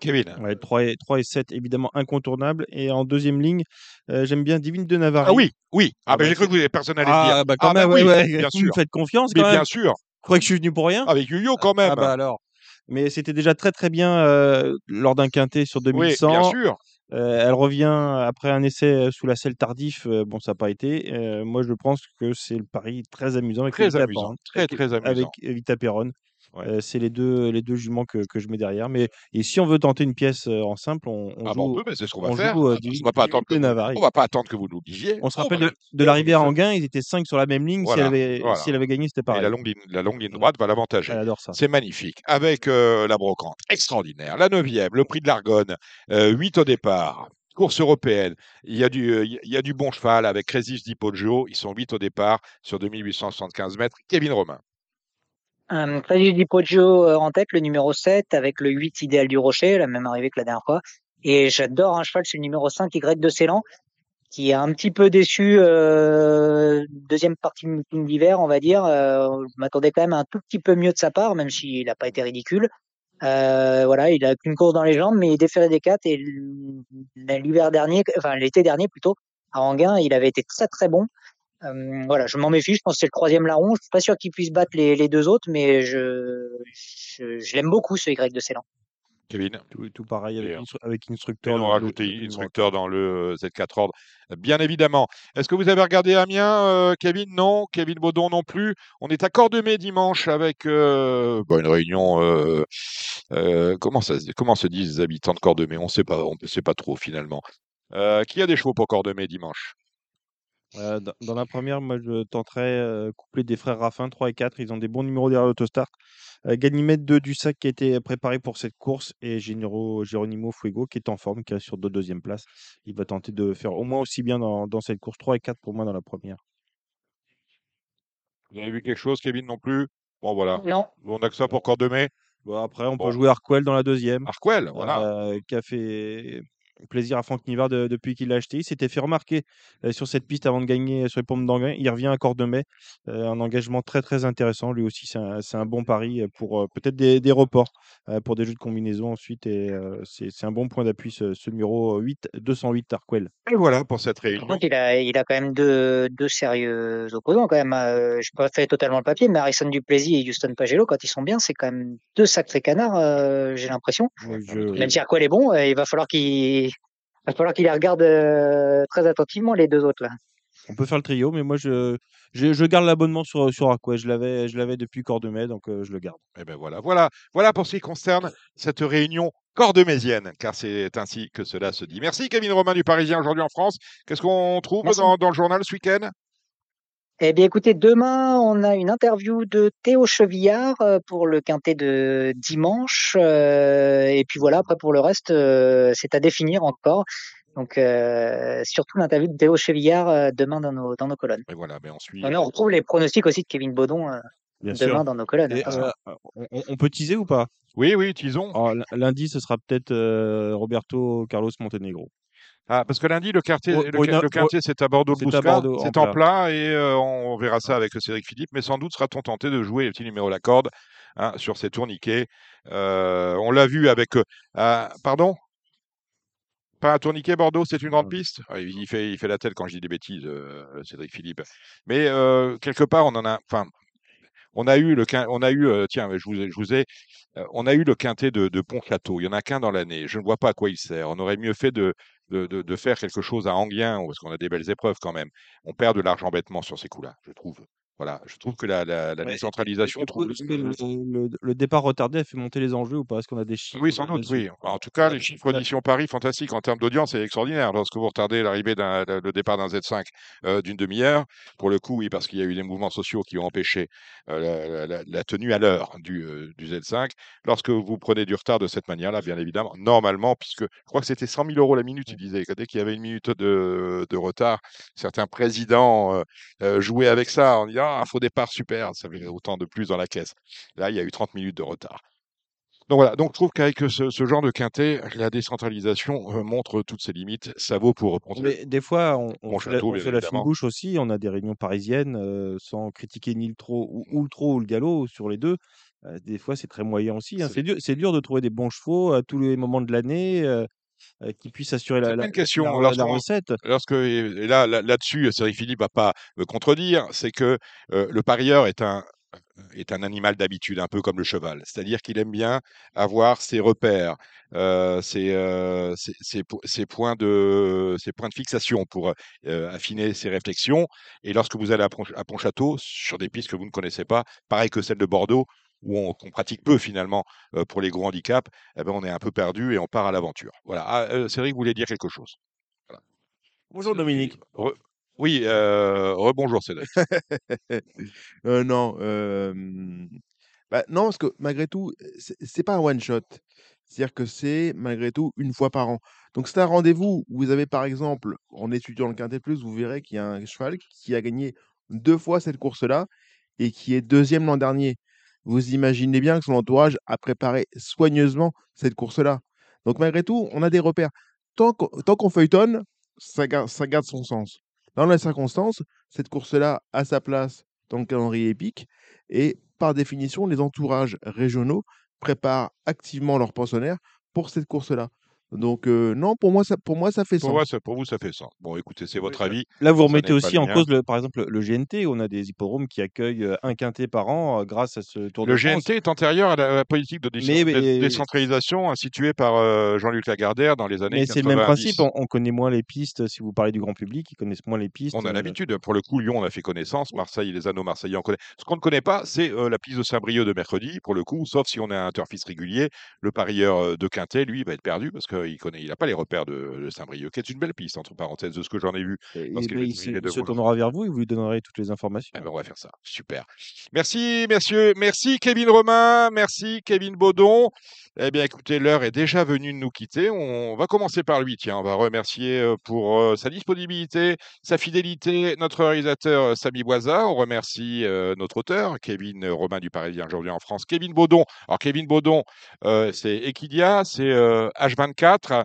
Kevin. Ouais, 3, et, 3 et 7, évidemment incontournables. Et en deuxième ligne, euh, j'aime bien Divine de Navarre. Ah oui, oui. Ah, Ah ben bah, j'ai cru que vous personne n'allait Ah, dire. bah quand Ah même, bah ouais, oui, ouais. bien Vous sûr. me faites confiance Mais quand bien même. sûr. Vous croyez que je suis venu pour rien Avec Yuyo quand même. Ah bah alors. Mais c'était déjà très très bien euh, lors d'un quintet sur oui, 2100. bien sûr. Euh, elle revient après un essai sous la selle tardif. euh, bon, ça n'a pas été. Euh, moi, je pense que c'est le pari très amusant avec Très Evita amusant, Perron. très, très amusant. Avec Evita Perron. Ouais. Euh, c'est les deux, les deux juments que, que je mets derrière. Mais et si on veut tenter une pièce euh, en simple, on, on Ah joue, bah on peut, mais c'est ce qu'on va on faire. joue, euh, du- on va pas attendre que de vous, Navarre. on va pas attendre que vous nous disiez. On se Oh, rappelle bah, de, de l'arrivée à Anguin, ils étaient 5 sur la même ligne. Voilà, si, elle avait, voilà. si elle avait gagné, c'était Et pareil. la longue ligne, la longue ligne droite va l'avantager. C'est magnifique. Avec la brocante, extraordinaire. La neuvième, le prix de l'Argonne, euh, 8 au départ. Course européenne. Il y a du, il y a du bon cheval avec Crésis Di Poggio. Ils sont 8 au départ sur 2875 mètres. Kevin Romain. Euh, Claudio Di Poggio euh, en tête, le numéro 7, avec le 8 idéal du Rocher, la même arrivée que la dernière fois. Et j'adore un cheval, c'est le numéro 5, Y de Ceylan, qui a un petit peu déçu euh, deuxième partie de meeting d'hiver, on va dire. Euh, je m'attendais quand même un tout petit peu mieux de sa part, même s'il n'a pas été ridicule. Euh, voilà, il a qu'une course dans les jambes, mais il est déféré des quatre. Et l'hiver dernier, enfin l'été dernier plutôt, à Anguin, il avait été très très bon. Euh, voilà, je m'en méfie. Je pense que c'est le troisième larron. Je suis pas sûr qu'il puisse battre les, les deux autres, mais je, je, je l'aime beaucoup ce Y de Ceylan. Kevin. Tout, tout pareil avec, Et, instru- avec Et instructeur. on rajouté instructeur dans le euh, Z4 ordre, bien évidemment. Est-ce que vous avez regardé Amiens, euh, Kevin? Non. Kevin Baudon non plus. On est à Cordemais dimanche avec euh, bah, une réunion. euh, euh, comment, ça, se- comment se disent les habitants de Cordemais? On ne sait pas, on ne sait pas trop finalement. Euh, qui a des chevaux pour Cordemais dimanche? Euh, dans, dans la première, moi, je tenterais euh, couplet des frères Raffin, 3 et 4. Ils ont des bons numéros derrière l'autostart. Euh, Ganymède 2 du sac qui a été préparé pour cette course et Género, Geronimo Fuego qui est en forme, qui est sur deux deuxième place. Il va tenter de faire au moins aussi bien dans, dans cette course. 3 et 4 pour moi dans la première. Vous avez vu quelque chose, Kevin non plus? Bon voilà. Non, On a que ça pour Cordemais. Bon, après, on Bon. peut jouer Arquel dans la deuxième. Arquel, voilà. euh, qui a fait plaisir à Franck Nivard de- depuis qu'il l'a acheté. Il s'était fait remarquer euh, sur cette piste avant de gagner sur les pompes d'Anguin. Il revient à Cordemais. Euh, un engagement très très intéressant. Lui aussi, c'est un, bon pari euh, pour euh, peut-être des, des reports euh, pour des jeux de combinaison ensuite. Et euh, c'est un bon point d'appui ce, ce numéro 8, 208 Arquel. Et voilà pour cette par réunion. contre, il a, il a quand même deux, deux sérieux opposants quand même. Euh, je pas fait totalement le papier, mais Harrison Duplessis et Houston Pagello, quand ils sont bien, c'est quand même deux sacrés canards, euh, j'ai l'impression. Je- Même si Arquel est bon, euh, il va falloir qu'il va falloir qu'il les regarde euh, très attentivement les deux autres là. On peut faire le trio, mais moi je, je, je garde l'abonnement sur, sur Arquel. Je l'avais je l'avais depuis Cordemais, donc euh, je le garde. Eh ben voilà, voilà, voilà pour ce qui concerne cette réunion cordemésienne, car c'est ainsi que cela se dit. Merci Kevin Romain du Parisien aujourd'hui en France. Qu'est-ce qu'on trouve dans le journal ce week-end? Eh bien, écoutez, demain, on a une interview de Théo Chevillard euh, pour le quintet de dimanche. euh, et puis voilà, après pour le reste, euh, c'est à définir encore. Donc, euh, surtout l'interview de Théo Chevillard euh, demain dans nos, dans nos colonnes. Et voilà, ben on suit. On retrouve les pronostics aussi de Kevin Baudon euh, Bien demain sûr. dans nos colonnes. Et, euh, on, peut teaser ou pas? Oui, oui. Alors, l- Lundi, ce sera peut-être euh, Roberto Carlos Montenegro. Ah, parce que lundi, le quartier, le, le quartier, c'est à Bordeaux c'est Bouscat. En en plat. et euh, on verra ça avec Cédric Philippe. Mais sans doute sera-t-on tenté de jouer les petits numéros à la corde hein, sur ces tourniquets. Euh, on l'a vu avec. euh, ah, pardon? Pas un tourniquet, Bordeaux, c'est une grande piste? Ah, il, fait, il fait la tête quand je dis des bêtises, Cédric Philippe. Mais quelque part, on en a. Enfin, on a eu le on a eu tiens je vous ai, je vous ai on a eu le quintet de, de Pont-Château il y en a qu'un dans l'année. Je ne vois pas à quoi il sert. On aurait mieux fait de de, de- de faire quelque chose à Anguien parce qu'on a des belles épreuves quand même. On perd de l'argent bêtement sur ces coups-là je trouve Voilà, je trouve que la, la, la Ouais, et- décentralisation trouve est-ce que le, le- le départ retardé a fait monter les enjeux ou pas? Est-ce qu'on a des chiffres Oui, sans doute, oui. En tout cas, Ouais, les chiffres ouais. d'édition Paris, fantastiques. En termes d'audience, c'est extraordinaire. Lorsque vous retardez l'arrivée d'un, le le départ d'un Z5 euh, d'une demi-heure, pour le coup, oui, parce qu'il y a eu des mouvements sociaux qui ont empêché euh, la, tenue à l'heure du, euh, du Z5. Lorsque vous prenez du retard de cette manière-là, bien évidemment, normalement, puisque je crois que c'était 100 000 euros la minute, il disait, dès qu'il y avait une minute de, de retard, certains présidents jouaient avec ça en disant, ah, faux départ, super, ça fait autant de plus dans la caisse. Là, il y a eu 30 minutes de retard. Donc voilà, donc je trouve qu'avec ce, ce genre de quintet, la décentralisation euh, montre toutes ses limites. Ça vaut pour reprendre Mais des fois, on, on la, château, on bouche aussi. On a des réunions parisiennes euh, sans critiquer ni le trot ou, ou le trot ou le galop sur les deux. Euh, des fois, c'est très moyen aussi. hein. C'est C'est dur, c'est dur de trouver des bons chevaux à tous les moments de l'année euh, qui puissent assurer la, la, question. la- la Lorsqu'on- recette. lorsque et là là- là-dessus, Cédric Philippe va pas me contredire, c'est que euh, le parieur est un est un animal d'habitude, un peu comme le cheval. C'est-à-dire qu'il aime bien avoir ses repères, euh, ses, euh, ses, ses po- ses points de ses points de fixation pour euh, affiner ses réflexions. Et lorsque vous allez à, Pont- à Pontchâteau sur des pistes que vous ne connaissez pas, pareil que celle de Bordeaux, où on, qu'on pratique peu finalement euh, pour les gros handicaps, eh ben on est un peu perdu et on part à l'aventure. Voilà. Ah, euh, Cédric voulait dire quelque chose. Voilà. Bonjour Dominique. Re- oui, euh, rebonjour Cédric. Non, bah, non, parce que malgré tout, c'est c'est pas un one shot. C'est-à-dire que c'est malgré tout une fois par an. Donc c'est un rendez-vous où vous avez par exemple, en étudiant le Quintet Plus, vous verrez qu'il y a un cheval qui a gagné 2 fois cette course-là et qui est 2e l'an dernier. Vous imaginez bien que son entourage a préparé soigneusement cette course-là. Donc malgré tout, on a des repères. Tant qu'on feuilletonne, ça garde son sens. Dans la circonstance, cette course-là a sa place dans le calendrier épique et par définition, les entourages régionaux préparent activement leurs pensionnaires pour cette course-là. Donc heu, non, pour moi ça pour moi ça fait Pour, sens. moi, ça- pour vous, ça fait sens. Bon, écoutez, c'est votre avis. Là, vous Ça remettez aussi en cause, le- par exemple, le GNT. On a des hippodromes qui accueillent euh, un quintet par an euh, grâce à ce Tour de Le France. GNT est antérieur à la, à la politique de décent- Mais- dé- mais- décentralisation instituée par euh, Jean-Luc Lagardère dans les années Mais c'est le même 90. principe. On, on connaît moins les pistes. Si vous parlez du grand public, ils connaissent moins les pistes. On a euh, l'habitude. Pour le coup, Lyon, on a fait connaissance. Marseille, les anneaux marseillais, on connaît. Ce qu'on ne connaît pas, c'est euh, la piste de Saint-Brieuc de mercredi, pour le coup, sauf si on a un turfiste régulier. Le parieur euh, de Quintet, lui, va être perdu parce qu'il connaît, il n'a pas les repères de, de Saint-Brieuc, qui est une belle piste, entre parenthèses, de ce que j'en ai vu. et- Parce il se, il tournera vers vous et vous lui donnerez toutes les informations. Eh ben, on va faire ça. Super. Merci, messieurs. Merci, Kevin Romain. Merci, Kevin Baudon. Eh bien, écoutez, l'heure est déjà venue de nous quitter. On va commencer par lui. Tiens, on va remercier euh, pour euh, sa disponibilité, sa fidélité, notre réalisateur euh, Samy Boisa. On remercie notre auteur, Kevin Romain du Parisien aujourd'hui en France, Kevin Baudon. Alors, Kevin Baudon, c'est Equidia, c'est euh, H24.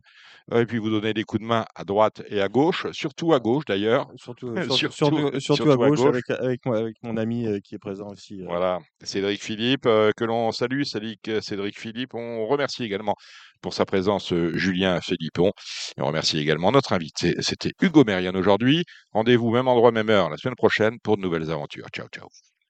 Et puis, vous donnez des coups de main à droite et à gauche, surtout à gauche d'ailleurs. Surtout, surtout, surtout- surtout- surtout surtout à gauche. Avec, avec, moi- avec mon ami euh, qui est présent aussi. euh. Voilà, Cédric Philippe, euh, que l'on salue, Cédric, Cédric Philippe. On remercie également pour sa présence Julien Philippon. Et on remercie également notre invité. C'était Hugo Merian aujourd'hui. Rendez-vous même endroit, même heure la semaine prochaine pour de nouvelles aventures. Ciao, ciao.